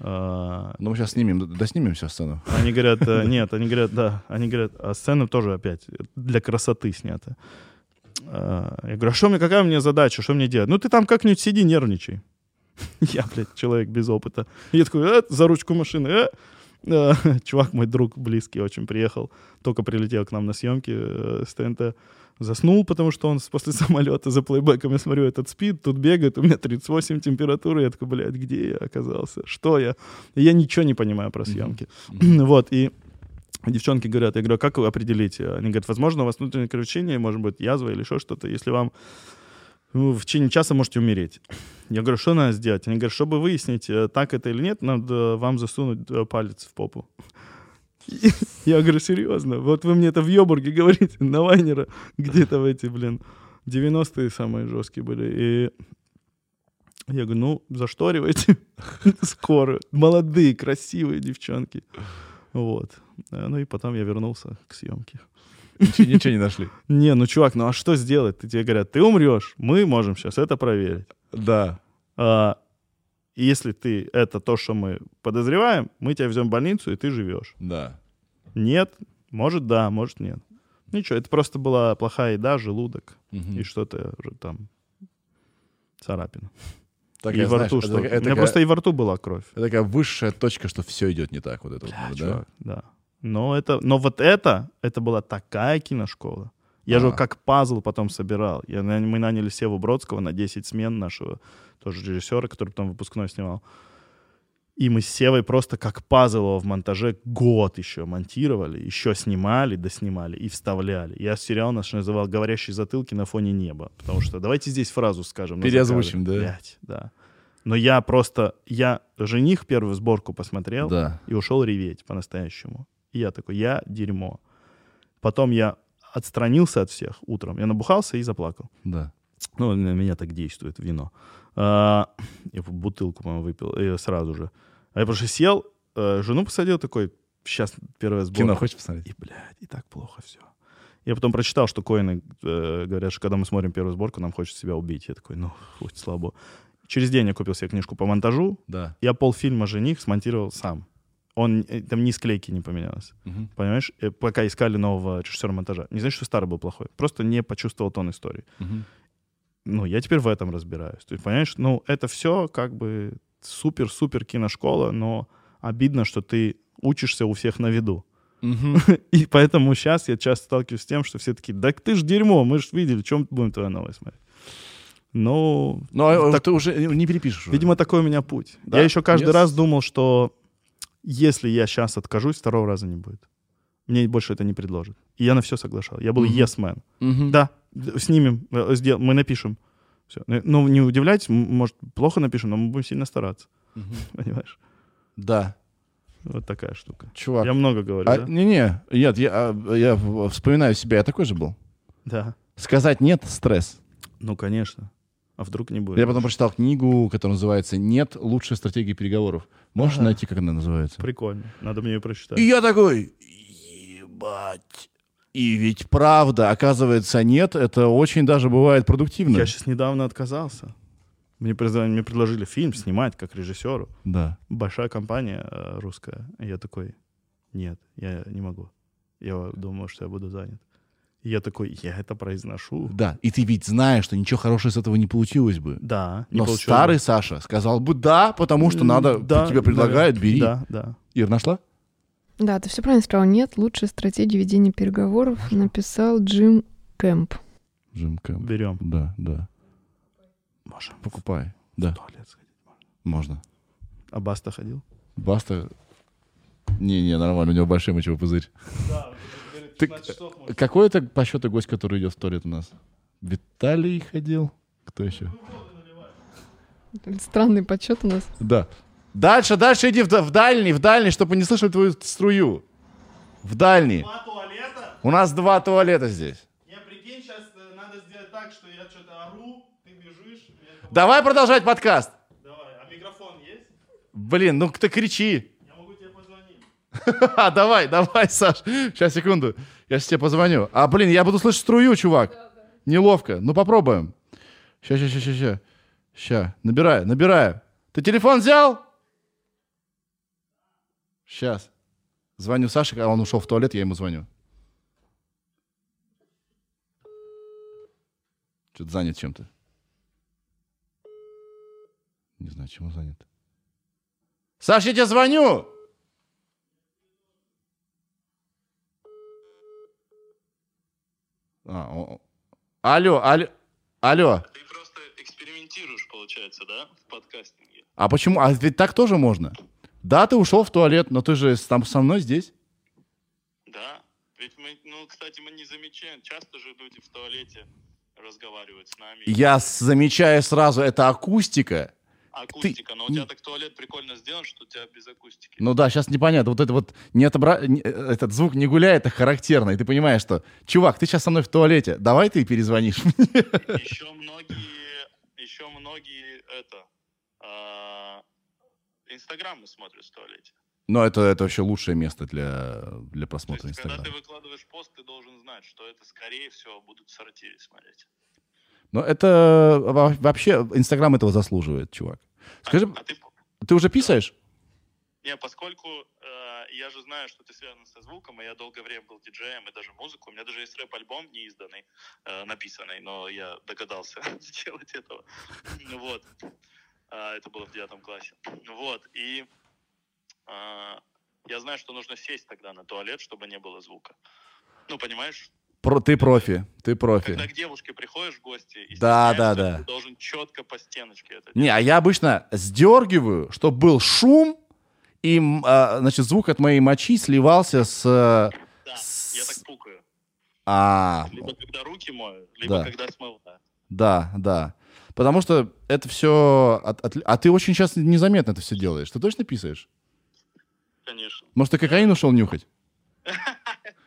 Ну, мы сейчас снимем, доснимем сейчас сцену. Они говорят, э, нет, они говорят, да, они говорят, а сцена тоже опять для красоты снята. Я говорю, а что мне, какая меня задача, что мне делать? Ну, ты там как-нибудь сиди, нервничай. Я, блядь, человек без опыта. Я такой, «Э, за ручку машины, э». Чувак, мой друг близкий очень приехал, только прилетел к нам на съемки э, с ТНТ. Заснул, потому что он после самолета за плейбеком, я смотрю, этот спит, тут бегает, у меня 38 температуры, я такой, блядь, где я оказался? Что я? И я ничего не понимаю про съемки. Вот, и девчонки говорят, я говорю, а как вы определите? Они говорят, возможно, у вас внутреннее кровотечение, может быть, язва или еще что-то. Если вам в течение часа можете умереть. Я говорю, что надо сделать? Они говорят, чтобы выяснить, э, так это или нет, надо вам засунуть э, палец в попу. Я говорю, серьезно? Вот вы мне это в Йобурге говорите, на Вайнера, где-то в эти, блин, 90-е самые жесткие были. И я говорю, ну, зашторивайте скоро. Молодые, красивые девчонки. Вот. Э, Ну и потом я вернулся к съемке. Ничего, ничего не нашли. Не, ну, чувак, ну а что сделать? Ты тебе говорят, ты умрешь, мы можем сейчас это проверить. Да. А, если ты это то, что мы подозреваем, мы тебя везем в больницу, и ты живешь. Да. Нет, может да, может нет. Ничего, это просто была плохая еда, желудок Мгм. и что-то там царапина. Так, и во знаешь, рту это что? У это меня такая- просто и во рту была кровь. это такая высшая точка, что все идет не так. Вот это вот, Бля, да? чувак, да. Но, это, но вот это, это была такая киношкола. Я же А. его как пазл потом собирал. Я, мы наняли Севу Бродского на 10 смен нашего тоже режиссера, который потом выпускной снимал. И мы с Севой просто как пазл его в монтаже год еще монтировали, еще снимали, доснимали и вставляли. Я сериал наш называл «Говорящие затылки на фоне неба». Потому что давайте здесь фразу скажем. Переозвучим, да? Блядь, да. Но я просто... Я «Жених» первую сборку посмотрел Да. и ушел реветь по-настоящему. И я такой, я дерьмо. Потом я отстранился от всех утром. Я набухался и заплакал. Да. Ну, на меня так действует вино. А, я бутылку, по-моему, выпил и сразу же. А я просто сел, э, жену посадил такой, сейчас первая сборка. Кино хочешь посмотреть? И, блядь, и так плохо все. Я потом прочитал, что коины э, говорят, что когда мы смотрим первую сборку, нам хочется себя убить. Я такой, ну, хоть слабо. Через день я купил себе книжку по монтажу. Да. Я полфильма «Жених» смонтировал сам. Он, э, там ни склейки не поменялось. Мгм. Понимаешь? Э, Пока искали нового режиссера монтажа. Не значит, что старый был плохой. Просто не почувствовал тон истории. Мгм. Ну, я теперь в этом разбираюсь. То есть, понимаешь, ну, это все как бы супер-супер киношкола, но обидно, что ты учишься у всех на виду. Мгм. И поэтому сейчас я часто сталкиваюсь с тем, что все такие, да ты ж дерьмо, мы же видели, чем будем твою новость смотреть. Ну, Ну, а Так- ты уже не перепишешь. видимо, такой у меня путь. Да? Я еще каждый Yes. раз думал, что если я сейчас откажусь, второго раза не будет. Мне больше это не предложат. И я на все соглашал. Я был yes man. Да, снимем, э, мы напишем. Все. Ну, не удивляйтесь, может, плохо напишем, но мы будем сильно стараться. Понимаешь? Да. Вот такая штука. Чувак. Я много говорю, А, да? Не-не, нет, я, а, я вспоминаю себя, я такой же был. Да. Сказать нет — стресс. Ну, конечно. А вдруг не будет? Я потом прочитал книгу, которая называется «Нет лучшей стратегии переговоров». Можешь Ага. найти, как она называется? Прикольно. Надо мне ее прочитать. И я такой, ебать. И ведь правда, оказывается, нет, это очень даже бывает продуктивно. Я сейчас недавно отказался. Мне, мне предложили фильм снимать как режиссеру. Да. Большая компания э, русская. И я такой, нет, я не могу. Я думаю, что я буду занят. И я такой, я это произношу. Да, и ты ведь знаешь, что ничего хорошего с этого не получилось бы. Да. не Но получилось старый бы. Саша сказал бы да, потому что надо, Да, тебе предлагают, да, бери. Да, да. Ир, нашла? Да, ты все правильно сказал. Нет, лучшей стратегии ведения переговоров написал Джим Кэмп. Джим Кэмп. Берем. Да, да. Можем Покупай. в Да, туалет сходить. можно. А Баста ходил? Баста... Не-не, нормально, у него большой мочевой пузырь. Ты- Какой это по счету гость, который идет в туалет у нас? Виталий ходил? Кто еще? Странный подсчет у нас. Да. Дальше, дальше иди в, в дальний, в дальний, чтобы не слышали твою струю. В дальний. Два туалета? У нас два туалета здесь. Я прикинь, сейчас надо сделать так, что я что-то ору, ты бежишь. Давай продолжать подкаст. Давай, а микрофон есть? Блин, ну ты кричи. Я могу тебе позвонить. А, давай, давай, Саш. Сейчас, секунду. Я сейчас тебе позвоню. А, блин, я буду слышать струю, чувак. Неловко. Ну, попробуем. Ща, ща, ща, ща. Ща. Набираю, набираю. Ты телефон взял? Сейчас. Звоню Саше, а он ушел в туалет, я ему звоню. Что-то занят чем-то. Не знаю, чем он занят. Саш, я тебе звоню! А, о-. Алло, алло, алло. Ты просто экспериментируешь, получается, да, в подкастинге? А почему? А ведь так тоже можно. Да, ты ушел в туалет, но ты же там со мной здесь. Да. Ведь мы, ну, кстати, мы не замечаем. Часто же люди в туалете разговаривают с нами. Я замечаю сразу, это акустика. Акустика. Но у тебя так туалет прикольно сделан, что у тебя без акустики. Ну да, сейчас непонятно. Вот это вот не отобра... э, этот звук не гуляет, это характерно. И ты понимаешь, что, чувак, ты сейчас со мной в туалете, давай ты перезвонишь. Еще многие, еще многие это, а, инстаграмы смотрят в туалете. Но это, это вообще лучшее место для, для То просмотра есть, когда ты Инстаграма. выкладываешь пост, ты должен знать, что это, скорее всего, будут в сортире смотреть. Но это во- вообще, Инстаграм этого заслуживает, чувак. Скажи, А, а ты, ты уже писаешь? Не, поскольку э, я же знаю, что ты связан со звуком, и я долгое время был диджеем, и даже музыку. У меня даже есть рэп-альбом не изданный, э, написанный, но я догадался сделать этого. Ну Вот. А, это было в девятом классе. Вот. И а, я знаю, что нужно сесть тогда на туалет, чтобы не было звука. Ну, понимаешь? Про, ты профи, ты профи. Когда к девушке приходишь в гости и Да, да, да. ты должен четко по стеночке это Не, а я обычно сдергиваю, чтобы был шум, и, а, значит, звук от моей мочи сливался с... э, делать. Да, я так пукаю. А, Либо когда руки мою, либо Да. когда смываю. да, да. Потому что это все... А ты очень сейчас незаметно это все делаешь. Ты точно писаешь? Конечно. Может, ты кокаин ушел нюхать?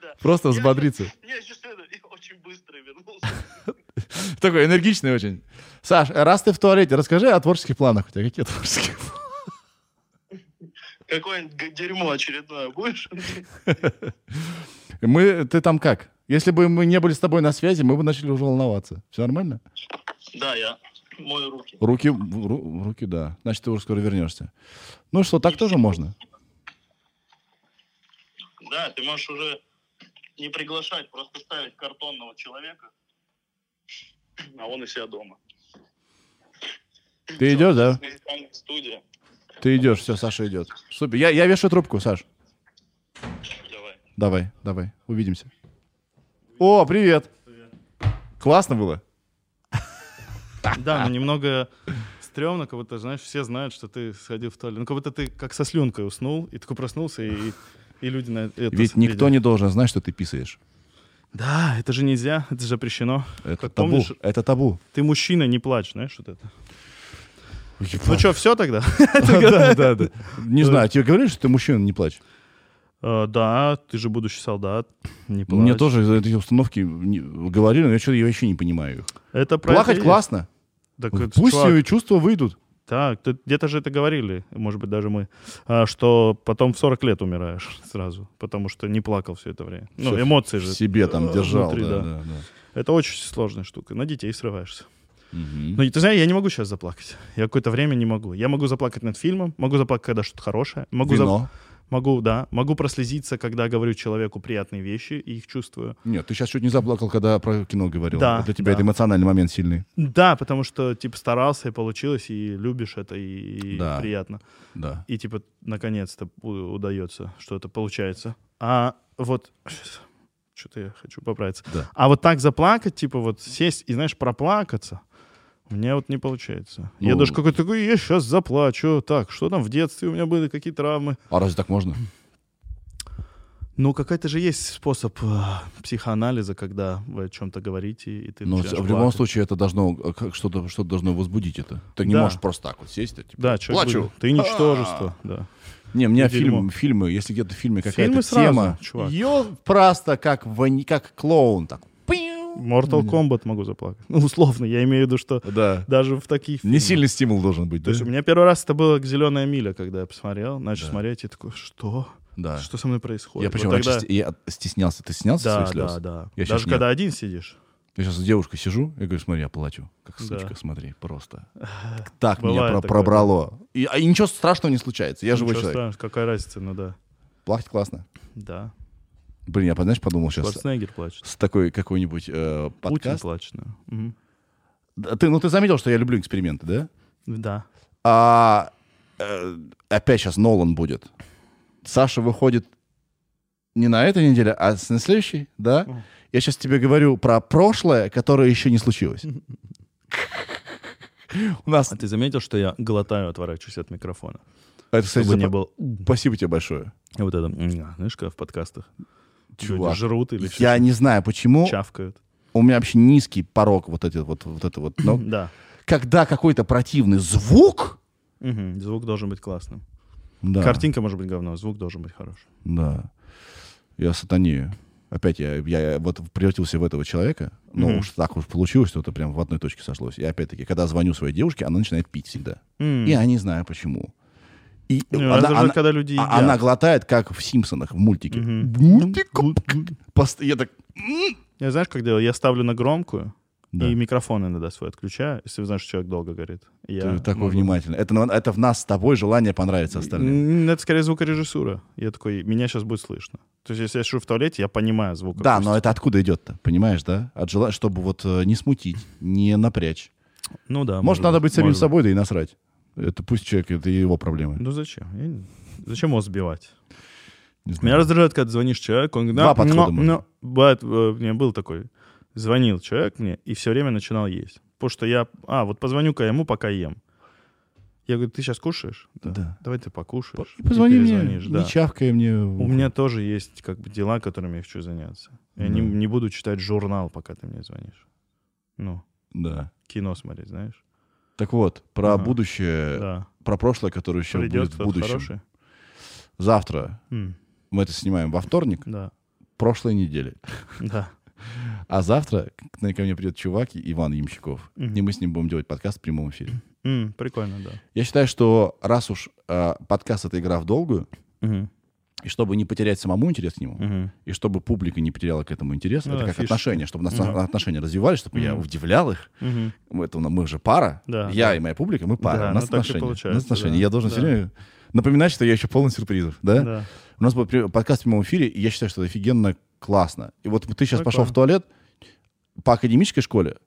Да. Просто взбодриться. Не, сейчас это, я очень быстро вернулся. Такой энергичный очень. Саш, раз ты в туалете, расскажи о творческих планах у тебя. Какие творческие планы? Какое-нибудь дерьмо очередное будешь? Мы, ты там как? Если бы мы не были с тобой на связи, мы бы начали уже волноваться. Все нормально? Да, я мою руки. Руки, ру- руки, да. Значит, ты уже скоро вернешься. Ну что, так тоже можно? Да, ты можешь уже не приглашать, просто ставить картонного человека, а он у себя дома. Ты идешь, да? Студия. Ты идешь, все, Саша идет. Супер. Я, я вешаю трубку, Саш. Давай. Давай, давай, увидимся. О, привет. Классно было? Да, но немного стрёмно, как будто, знаешь, все знают, что ты сходил в туалет. Ну, как будто ты как со слюнкой уснул, и такой проснулся, и, и люди на это Ведь никто видят. не должен знать, что ты писаешь. Да, это же нельзя, это запрещено. Это Как табу. помнишь- Это табу. Ты мужчина, не плачь, знаешь, вот это. Ну что, все тогда? да, да, да. Не знаю, тебе говорили, что ты мужчина, не плачь? Э, Да, ты же будущий солдат, не плачь. Мне тоже этой установки говорили, но я что-то вообще не понимаю их. Это Плакать классно. Пусть чувства выйдут. Так, где-то же это говорили, может быть, даже мы, а, что потом в 40 лет умираешь сразу, потому что не плакал все это время. Ну, Всё эмоции же. себе там э, держал. внутри, да, да. да, да. Это очень сложная штука. На детей срываешься. Мгм. Но ты знаешь, я не могу сейчас заплакать. Я какое-то время не могу. Я могу заплакать над фильмом, могу заплакать, когда что-то хорошее. Могу, зап- Вино. Могу, да. Могу прослезиться, когда говорю человеку приятные вещи и их чувствую. Нет, ты сейчас чуть не заплакал, когда про кино говорил. Да, Для тебя да. это эмоциональный момент сильный. Да, потому что, типа, старался, и получилось, и любишь это, и, и Да. приятно. Да. И, типа, наконец-то удается, что это получается. А вот... Что-то я хочу поправиться. Да. А вот так заплакать, типа, вот сесть и, знаешь, проплакаться, у меня вот не получается. я Ну, даже какой-то такой, я сейчас заплачу. Так, что там в детстве у меня были, какие травмы? А разве так можно? Ну, какой-то же есть способ э, психоанализа, когда вы о чем-то говорите, и ты Но в начинаешь любом плакать. случае это должно э, что-то что должно возбудить это. Ты не Да. можешь просто так вот сесть. и, Типа, Да, человек плачу. будет- Ты ничтожество, да. Не, у меня фильм, фильмы, если где-то в фильме какая-то Фильмы сразу, тема, чувак. ее просто как, вани- как клоун. Так. Mortal Kombat могу заплакать. Ну, условно, я имею в виду, что Да. даже в таких Не фильмах. сильный стимул должен быть, То есть да? у меня первый раз это было «Зеленая миля», когда я посмотрел, начал Да. смотреть, и такой, что? Да. Что со мной происходит? Я причем Вот тогда- я стеснялся. Ты стеснялся Да, своих слез? да, да. Щас Даже нет. когда один сидишь. Я сейчас с девушкой сижу, я говорю, смотри, я плачу. Как Да. сучка, смотри, просто. Так меня Бывает про- такое. пробрало. И, а, и ничего страшного не случается. Я живой Ничего человек. страшного, какая разница, ну да. Плакать классно. Да. Блин, я, знаешь, подумал сейчас Шварценеггер плачет. с такой какой-нибудь э, Путин подкаст. плачет. да. Да, Ты, ну, ты заметил, что я люблю эксперименты, да? Да. А э, опять сейчас Нолан будет. Саша выходит не на этой неделе, а на следующей, да? Мгм. Я сейчас тебе говорю про прошлое, которое еще не случилось. У нас... А ты заметил, что я глотаю, отворачиваюсь от микрофона? Это, кстати, Чтобы не запа- был... Спасибо тебе большое. Вот это, знаешь, в подкастах Чувак, жрут или Я не знаю, почему чавкают. у меня вообще низкий порог вот, эти, вот, вот это вот. Но Да. когда какой-то противный звук... Мгм. Звук должен быть классным. Да, Картинка может быть говно, звук должен быть хороший. да. Я сатанею. Опять я, я вот превратился в этого человека, но Мгм. уж так уж получилось, что это прям в одной точке сошлось. И опять-таки, когда звоню своей девушке, она начинает пить всегда. М. Я не знаю почему. И Ну, она, она- когда люди а- едят. она глотает, как в Симпсонах, в мультике. Мультик. Я так... Я знаешь, как делаю? Я ставлю на громкую, Да. и микрофон иногда свой отключаю, если знаешь, что человек долго говорит. Я Ты такой могу. внимательный. Это, это в нас с тобой желание понравиться остальным. Это скорее звукорежиссура. Я такой, меня сейчас будет слышно. То есть, если я сижу в туалете, я понимаю звук. Да, акустики. но это откуда идет-то? Понимаешь, да? От желания, чтобы вот э, не смутить, не напрячь. Ну да. Может, надо быть самим может собой, да и насрать. Это пусть человек, это его проблемы. Ну зачем? Я не- Зачем его сбивать? Не знаю. Меня раздражает, когда звонишь человеку, он говорит, Два «Да, подхода но- можно. но». Бывает, э, меня был такой, звонил человек мне и все время начинал есть. Потому что я, а, вот позвоню-ка ему, пока ем. Я говорю, ты сейчас кушаешь? Да. Давай ты покушаешь. И Позвони мне, да. не чавкай мне. У меня тоже есть как бы дела, которыми я хочу заняться. Я не, Да. не буду читать журнал, пока ты мне звонишь. Ну, Да. кино смотреть, знаешь? Так вот, про Ага. будущее, да. про прошлое, которое еще Придет Э, будет в будущем. хороший. Завтра М, мы это снимаем во вторник, Да, прошлой недели. да. А завтра ко мне придет чувак Иван Ямщиков, Мгм. и мы с ним будем делать подкаст в прямом эфире. М, Прикольно, да. Я считаю, что раз уж э, подкаст — это игра в долгую, Мгм. И чтобы не потерять самому интерес к нему, Мгм. и чтобы публика не потеряла к этому интерес, Ну это да, как отношения, чтобы у нас отношения развивались, чтобы я Мгм. удивлял их. Мы- Это, мы же пара. Да, я да. и моя публика, мы пара. Да, у нас ну так и отношения. у нас отношения. да. Я должен все Да. время напоминать, что я еще полон сюрпризов. Да? Да. У нас был подкаст в прямом эфире, и я считаю, что это офигенно классно. И вот ты сейчас пошел Прикольно. в туалет по академической школе,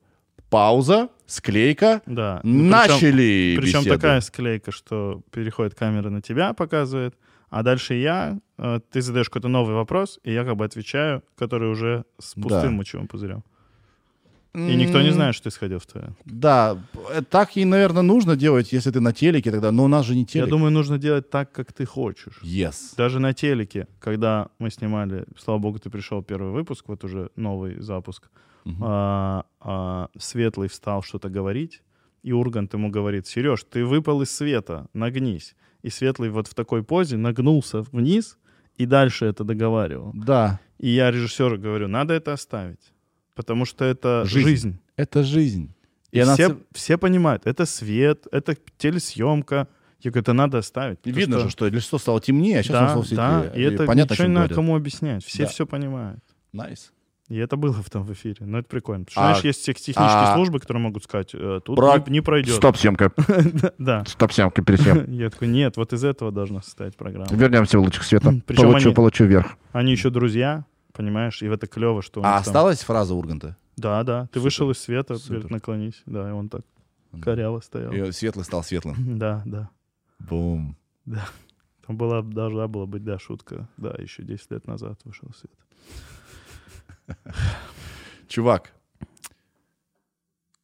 пауза, склейка, Да. Ну, причем- начали Причем беседу. такая склейка, что переходит камера на тебя, показывает, а дальше я, э, ты задаешь какой-то новый вопрос, и я как бы отвечаю, который уже с Да. пустым мочевым пузырем. И никто не знает, что ты сходил в туалет. Да, э, так и, наверное, нужно делать, если ты на телеке тогда, но у нас же не Я телек. думаю, нужно делать так, как ты хочешь. Yes. Даже на телеке, когда мы снимали, слава богу, ты пришел первый выпуск, вот уже новый запуск, Мгм. а, а, Светлый встал что-то говорить, и Ургант ему говорит, Сереж, ты выпал из света, нагнись. И Светлый вот в такой позе нагнулся вниз и дальше это договаривал. Да, И я режиссеру говорю, надо это оставить, потому что это Жизнь. жизнь. это жизнь. И, И она все, все понимают, это свет, это телесъемка. Я говорю, это надо оставить. И видно что- же, что лицо стало темнее, а сейчас да, оно стало светлее. да, и это понятно, ничего не надо кому объяснять. Все Да. все понимают. Nice. И это было в том в эфире. Но это прикольно. Потому что, А- знаешь, есть тех- технические а- службы, которые могут сказать, э, тут Про- не, не пройдет. Стоп-съемка. Да. Стоп-съемка, пересъем. Я такой, нет, вот из этого должна состоять программа. Вернемся в лучик света. Причем получу, они- получу вверх. Они еще друзья, понимаешь, и в это клево, что А там- осталась фраза Урганта? Да, да. Ты вышел из света, наклонись. Да, и он так коряво стоял. И светлый стал светлым. Да, да. Бум. Там была, должна была быть, да, шутка. Да, еще 10 лет назад вышел свет. Чувак,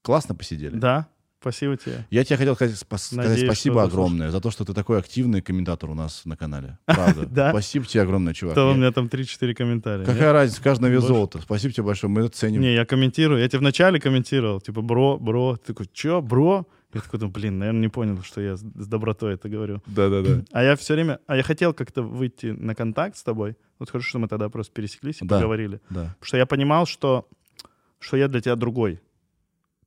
классно посидели. Да, спасибо тебе. Я тебе хотел сказать, спас- сказать Надеюсь, спасибо что огромное за то, что ты такой активный комментатор у нас на канале. Правда. Да? Спасибо тебе огромное, чувак. То у меня там 3-4 комментария. Какая разница, каждый вес Больше. золота. Спасибо тебе большое, мы это ценим. Не, я комментирую. Я тебе вначале комментировал, типа, бро, бро. Ты такой, чё, бро? Я такой, ну, блин, наверное, не понял, что я с, добротой это говорю. Да-да-да. А я все время... А я хотел как-то выйти на контакт с тобой. Вот хорошо, что мы тогда просто пересеклись и Да. поговорили. Да. Потому что я понимал, что, что я для тебя другой.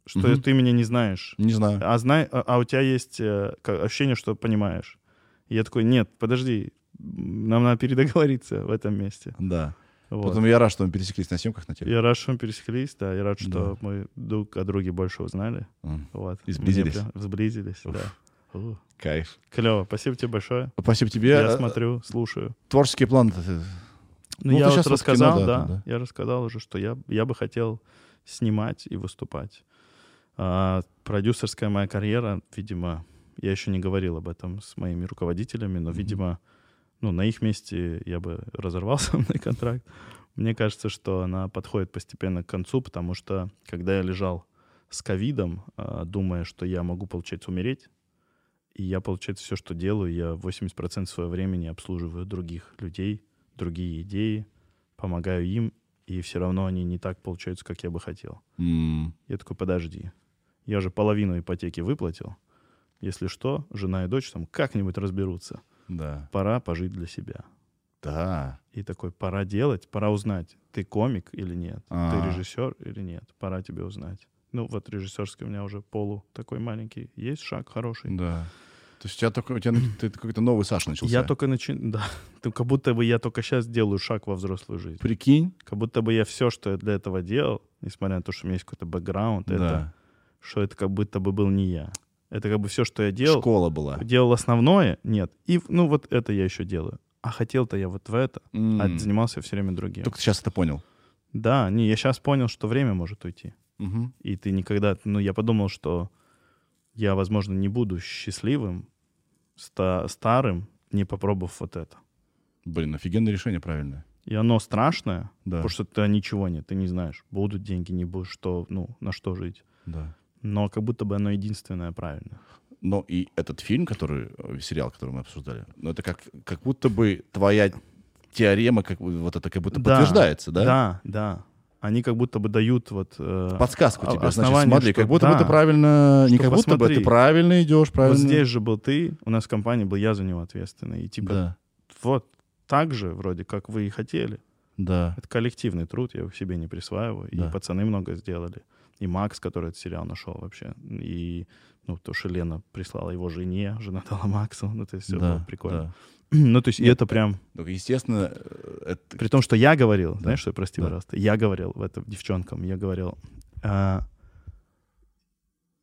Что Мгм. ты меня не знаешь. Не знаю. А, знай, а, а у тебя есть э, ощущение, что понимаешь. И я такой, нет, подожди, нам надо передоговориться в этом месте. Да. Вот. Поэтому я рад, что мы пересеклись на съемках на теле. Я рад, что мы пересеклись, да, я рад, что мы друг о друге больше узнали. Вот. И сблизились. Прям- Сблизились, Уф. да. У, Кайф. Клево, спасибо тебе большое. Спасибо тебе. Я Э, смотрю, слушаю. Творческий план. Ну, Ну, я вот рассказал, кино, да, да, да. я рассказал уже, что я, я бы хотел снимать и выступать. А, продюсерская моя карьера, видимо, я еще не говорил об этом с моими руководителями, но, Мгм. видимо, ну, на их месте я бы разорвал со мной контракт. Мне кажется, что она подходит постепенно к концу, потому что, когда я лежал с ковидом, а, думая, что я могу, получается, умереть, и я, получается, все, что делаю, я 80% своего времени обслуживаю других людей, другие идеи, помогаю им, и все равно они не так получаются, как я бы хотел. М, Я такой, подожди, я же половину ипотеки выплатил. Если что, жена и дочь там как-нибудь разберутся. Да. Пора пожить для себя. Да. И такой, пора делать, пора узнать, ты комик или нет, А. ты режиссер или нет, пора тебе узнать. Ну, вот режиссерский у меня уже полу такой маленький. Есть шаг хороший. Да. То есть у тебя только, у тебя ты какой-то новый Саша начался. Я только начинаю, да. Ну, как будто бы я только сейчас делаю шаг во взрослую жизнь. Прикинь. Как будто бы я все, что я для этого делал, несмотря на то, что у меня есть какой-то бэкграунд, это, Да. что это как будто бы был не я. Это как бы все, что я делал, Школа была. делал основное, нет. И, ну, вот это я еще делаю. А хотел-то я вот в это, М. а занимался все время другим. Только ты сейчас это понял. Да, не, я сейчас понял, что время может уйти. Мгм. И ты никогда... Ну, я подумал, что я, возможно, не буду счастливым, ста- старым, не попробовав вот это. Блин, офигенное решение правильное. И оно страшное, Да. потому что ты ничего нет, ты не знаешь, будут деньги, не будут, что, ну, на что жить. Да. Но как будто бы оно единственное правильное. Но и этот фильм, который, э, сериал, который мы обсуждали, ну это как, как будто бы твоя теорема, как, бы вот это как будто Да, подтверждается, да? Да, да. Они как будто бы дают вот... э, Подсказку тебе, значит, основание, смотри, что как будто бы да, ты правильно, не как будто бы посмотри. ты правильно идешь, правильно. Вот здесь же был ты, у нас в компании был я за него ответственный. И типа Да, вот так же вроде, как вы и хотели. да. Это коллективный труд, я его себе не присваиваю. Да. И пацаны много сделали. И Макс, который этот сериал нашел вообще. И Ну, то, что Лена прислала его жене, жена дала Максу. Ну, то есть все Да, было прикольно. да. Ну, то есть и это прям... Ну, естественно, э, это... При том, что я говорил, Да. знаешь, что, прости, Да. пожалуйста, я говорил в это девчонкам, я говорил, а,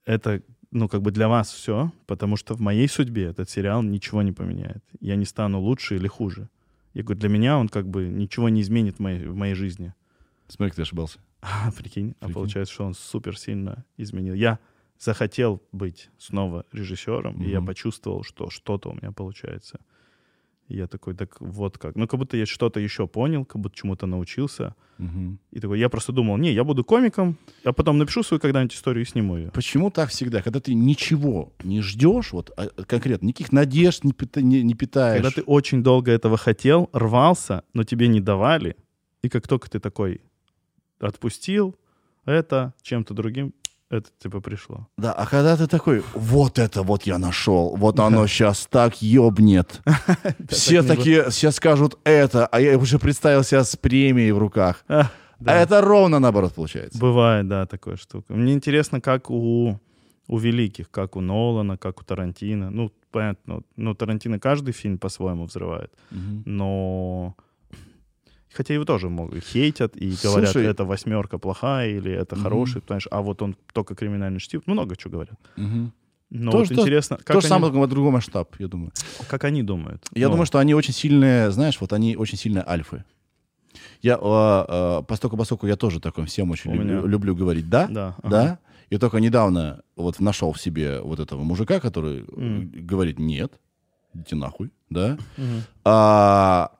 это, ну, как бы для вас все, потому что в моей судьбе этот сериал ничего не поменяет. Я не стану лучше или хуже. Я говорю, для меня он как бы ничего не изменит в моей, в моей жизни. Смотри, как ты ошибался. А, прикинь, а Прикинь. получается, что он супер сильно изменил. Я захотел быть снова режиссером, и я почувствовал, что что-то у меня получается. И я такой, так вот как. Ну, как будто я что-то еще понял, как будто чему-то научился. Мгм. И такой, я просто думал, не, я буду комиком, а потом напишу свою когда-нибудь историю и сниму ее. Почему так всегда? Когда ты ничего не ждешь, вот а, конкретно, никаких надежд не, пита- не- не питаешь. Когда ты очень долго этого хотел, рвался, но тебе не давали, и как только ты такой отпустил это чем-то другим, это типа пришло. Да, а когда ты такой, вот это вот я нашел, вот оно сейчас так ёбнет. Все такие сейчас скажут это, а я уже представил себя с премией в руках. А, А это ровно наоборот получается. Бывает, да, такая штука. Мне интересно, как у, у великих, как у Нолана, как у Тарантино. Ну, понятно, ну, Тарантино каждый фильм по-своему взрывает, но... Хотя его тоже могут хейтят и говорят, Слушай- это восьмерка плохая или это Мгм. хороший, понимаешь, а вот он только криминальный чтив. Много чего говорят. Мгм. Но То, вот что- интересно, как, То же они, самое, только другой масштаб, я думаю. как они думают. Я Ну, думаю, что они очень сильные, знаешь, вот они очень сильные альфы. Я, постоку поскольку я тоже такой всем очень люблю, меня- люблю говорить «да», Да, ага. да, и только недавно вот нашел в себе вот этого мужика, который э, Мгм. говорит «нет, идите нахуй», да. Мгм. А,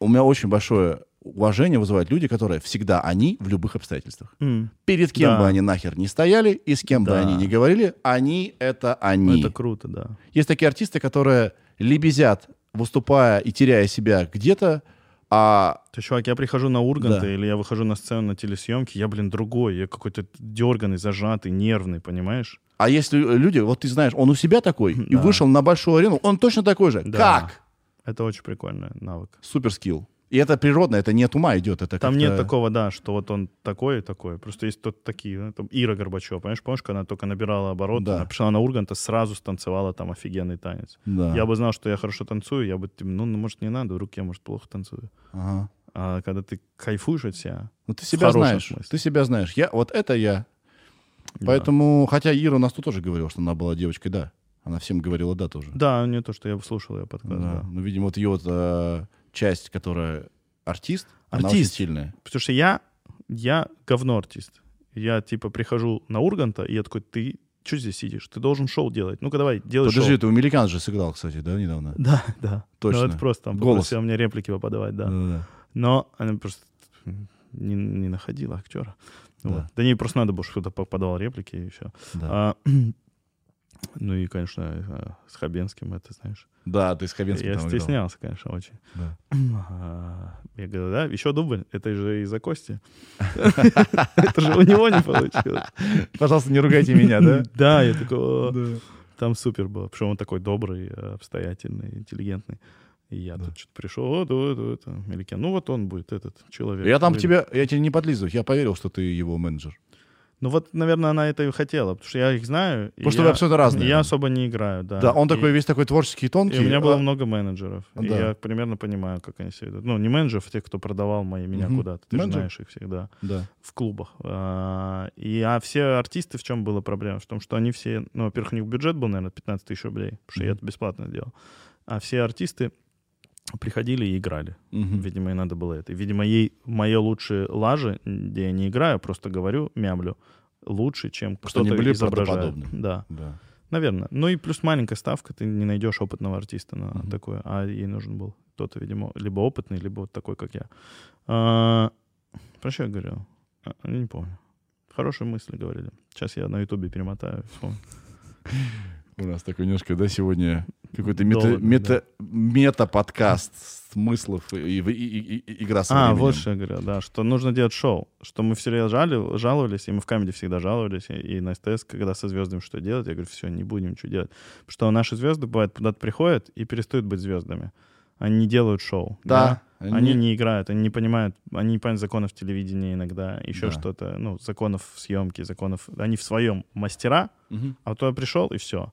у меня очень большое уважение вызывают люди, которые всегда они в любых обстоятельствах. М, Перед кем Да. бы они нахер не стояли и с кем бы Да. они не говорили, они — это они. Это круто, да. Есть такие артисты, которые лебезят, выступая и теряя себя где-то, а То, чувак, я прихожу на Урганта Да. или я выхожу на сцену на телесъемке, я, блин, другой, я какой-то дерганный, зажатый, нервный, понимаешь? А если люди, вот ты знаешь, он у себя такой и Да. вышел на большую арену, он точно такой же. Да. Как? Это очень прикольный навык. Супер скилл. И это природно, это не от ума идет. Это Там нет такого, да, что вот он такой и такой. Просто есть тут такие, ну, там Ира Горбачева, понимаешь, помнишь, когда она только набирала обороты, Да. она пришла на Урганта, сразу станцевала там офигенный танец. Да. Я бы знал, что я хорошо танцую, я бы, типа, ну, ну, может, не надо, в руке, может, плохо танцую. Ага. А когда ты кайфуешь от себя, Ну ты себя знаешь. смысле. Ты себя знаешь. Я, вот это я. да. Поэтому, хотя Ира у нас тут тоже говорила, что она была девочкой, да. Она всем говорила да тоже. Да, не то, что я слушал ее подкаст, Да. да. Ну, видимо, вот ее вот, э, часть, которая артист, она Артист. очень сильная. Потому что я, я говно артист. Я, типа, прихожу на Урганта, и я такой, ты что здесь сидишь? Ты должен шоу делать. Ну-ка давай, делай Подожди, шоу. ты у Меликан же сыграл, кстати, да, недавно? Да, да. Точно. Ну, это просто там Голос. попросила мне реплики поподавать, да. Да-да-да. Но она просто не, не находила актера. Да. Вот. Да не, просто надо было, чтобы кто-то подавал реплики, и все. Да. ну и, конечно, э, с Хабенским, это знаешь. Да, ты с Хабенским я там играл. стеснялся, конечно, очень. Да. А, Я говорю, да, еще дубль, это же из-за Кости. Это же у него не получилось. Пожалуйста, не ругайте меня, да? Да, я такой, «О, Да. там супер было. Причем он такой добрый, обстоятельный, интеллигентный. И я тут что-то пришел, да, да, это, Меликян. Ну вот он будет, этот человек. Я там тебя, я тебе не подлизываю, я поверил, что ты его менеджер. Ну вот, наверное, она это и хотела, потому что я их знаю. и Потому что я- вы абсолютно разные. Я особо не играю, да. Да, он И- такой весь такой творческий и тонкий. И у меня было а- много менеджеров. И Да. я примерно понимаю, как они себя ведут. Ну, не менеджеров, а тех, кто продавал мои, меня Мгм. куда-то. Ты же Менеджер. знаешь их всегда. Да. В клубах. А, И, а все артисты, в чем была проблема? В том, что они все... Ну, во-первых, у них бюджет был, наверное, 15 тысяч рублей, потому что я Мгм. это бесплатно делал. А все артисты приходили и играли. Мгм. Видимо, ей надо было это. И, видимо, ей мое лучшее лажи, где я не играю, просто говорю, мямлю, лучше, чем Что они кто-то были изображает. Да. Да. Наверное. Ну и плюс маленькая ставка, ты не найдешь опытного артиста на Мгм. такое, а ей нужен был кто-то, видимо, либо опытный, либо вот такой, как я. А, про что я говорил? А, не помню. Хорошие мысли говорили. Сейчас я на Ютубе перемотаю. вспомню. У нас такой немножко, да, сегодня какой-то мета, мета, мета-подкаст смыслов и, и- и- и- игра с А, временем. вот что я говорил, да, что нужно делать шоу. Что мы все жали, жаловались, и мы в камеди всегда жаловались, и, и на СТС, когда со звездами что делать, я говорю, все, не будем ничего делать. Потому что наши звезды, бывает, куда-то приходят и перестают быть звездами. Они не делают шоу. Да. Они не играют, они не понимают, они не понимают законов телевидения иногда, еще Да. что-то, ну, законов съемки, законов... Они в своем мастера, Мгм. а вот туда пришел, и все.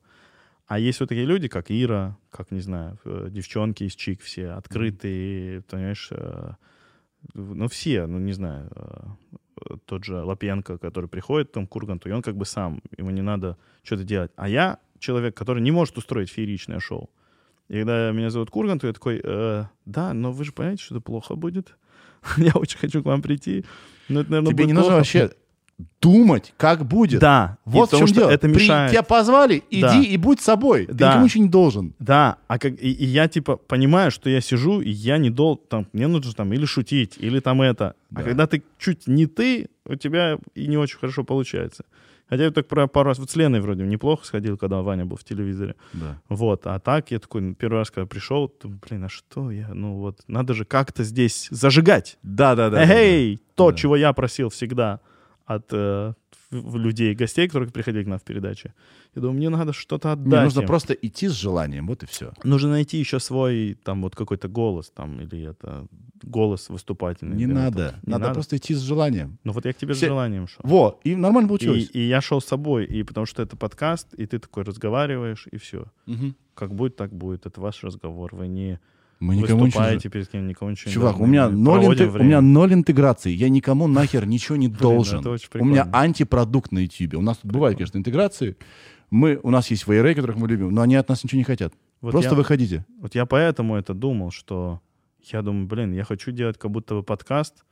А есть вот такие люди, как Ира, как, не знаю, э, девчонки из ЧИК все, открытые, понимаешь, э, ну, все, ну, не знаю, э, тот же Лапенко, который приходит там к Урганту, и он как бы сам, ему не надо что-то делать. А я человек, который не может устроить фееричное шоу. И когда меня зовут к Урганту, я такой, «Э, да, но вы же понимаете, что это плохо будет. Я очень хочу к вам прийти. Но это, наверное, Тебе не нужно плохо. вообще думать, как будет. Да. и Вот в потому чем что дело. Это При- мешает. Тебя позвали, иди Да. и будь собой. Ты Да. никому ничего не должен. Да, а как и, и я типа понимаю, что я сижу и я не дол, там мне нужно там или шутить, или там это. Да. А когда ты чуть не ты, у тебя и не очень хорошо получается. Хотя я так про пару раз вот с Леной вроде неплохо сходил, когда Ваня был в телевизоре. Да. Вот, а так я такой ну, первый раз, когда пришел, думаю, блин, а что я, ну вот, надо же как-то здесь зажигать. Да, да, да. Эй, то, Да. чего я просил всегда от э, людей, гостей, которые приходили к нам в передаче. Я думаю, мне надо что-то отдать. Мне нужно им. просто идти с желанием, вот и все. Нужно найти еще свой, там, вот какой-то голос, там, или это голос выступательный. Не надо. это. Не надо, просто идти с желанием. Ну вот я к тебе Все- с желанием шел. Во, и нормально И, получилось. и я шел с собой, и потому что это подкаст, и ты такой разговариваешь, и все. Мгм. Как будет, так будет. Это ваш разговор. Вы не Мы никому ничего... выступаете перед кем, никому ничего не Чувак, у должны. меня, ноль инте- у меня ноль интеграции. Я никому нахер ничего не Блин, должен. очень у меня антипродукт на YouTube. У нас тут бывают, конечно, интеграции. Мы, у нас есть VRA, которых мы любим, но они от нас ничего не хотят. Вот Просто я- выходите. Вот я поэтому это думал, что я думаю, блин, я хочу делать как будто бы подкаст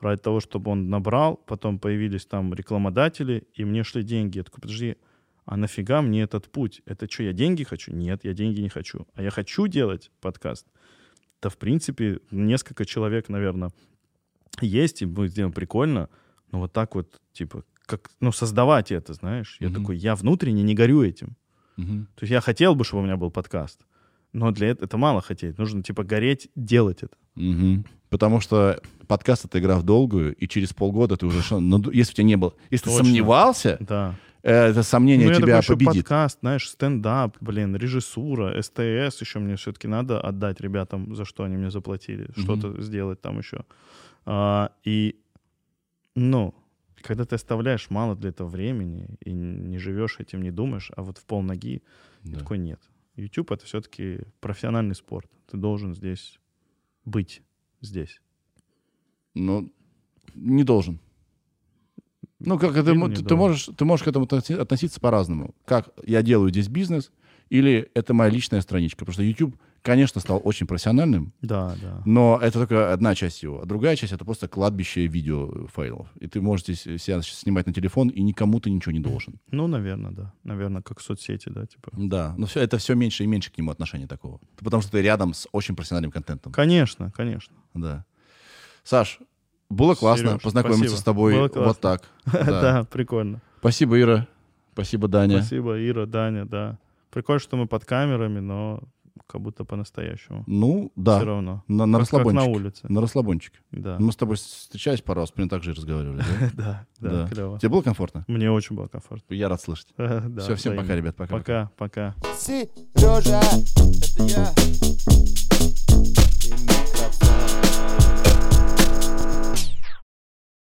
ради того, чтобы он набрал, потом появились там рекламодатели, и мне шли деньги. Я такой, подожди, а нафига мне этот путь? Это что, я деньги хочу? Нет, я деньги не хочу. А я хочу делать подкаст. Да, в принципе, несколько человек, наверное, есть, и будет сделано прикольно, но вот так вот, типа, как, ну, создавать это, знаешь. Я Мгм. такой, я внутренне не горю этим. Мгм. То есть я хотел бы, чтобы у меня был подкаст. Но для этого это мало хотеть. Нужно, типа, гореть, делать это. Мгм. Потому что подкаст — это игра в долгую, и через полгода ты уже... ну, если у тебя не было... Если Точно. ты сомневался, Да. Это сомнение ну, тебя такой еще победит. подкаст, знаешь, стендап, блин, режиссура, СТС еще мне все-таки надо отдать ребятам, за что они мне заплатили. Мгм. Что-то сделать там еще. А, и, ну, когда ты оставляешь мало для этого времени и не живешь этим, не думаешь, а вот в пол ноги, Да. такой нет. YouTube — это все-таки профессиональный спорт. Ты должен здесь быть здесь. Ну, не должен. Ну, как это, ты, ты можешь, ты можешь к этому относи- относиться по-разному. Как я делаю здесь бизнес, или это моя личная страничка. Потому что YouTube, конечно, стал очень профессиональным, Да, да. но это только одна часть его. А другая часть — это просто кладбище видеофайлов. И ты можешь здесь себя снимать на телефон, и никому ты ничего не должен. Ну, наверное, да. Наверное, как соцсети, да, типа. Да, но все, это все меньше и меньше к нему отношения такого. Потому что ты рядом с очень профессиональным контентом. Конечно, конечно. Да. Саш, было классно Серёж, познакомиться спасибо. с тобой Было вот так. Да, Да. прикольно. Спасибо, Ира. Спасибо, Даня. Спасибо, Ира, Даня, да. Прикольно, что мы под камерами, но как будто по-настоящему. Ну, да. Все равно. На, на Как- как на расслабончике. улице. На расслабончике. Да. Мы с тобой встречались пару раз, примерно так же и разговаривали, да? Да, да, Да. клево. Тебе было комфортно? Мне очень было комфортно. Я рад слышать. Да, Все, всем пока, ребят. Пока. Пока, пока. Сережа, это я.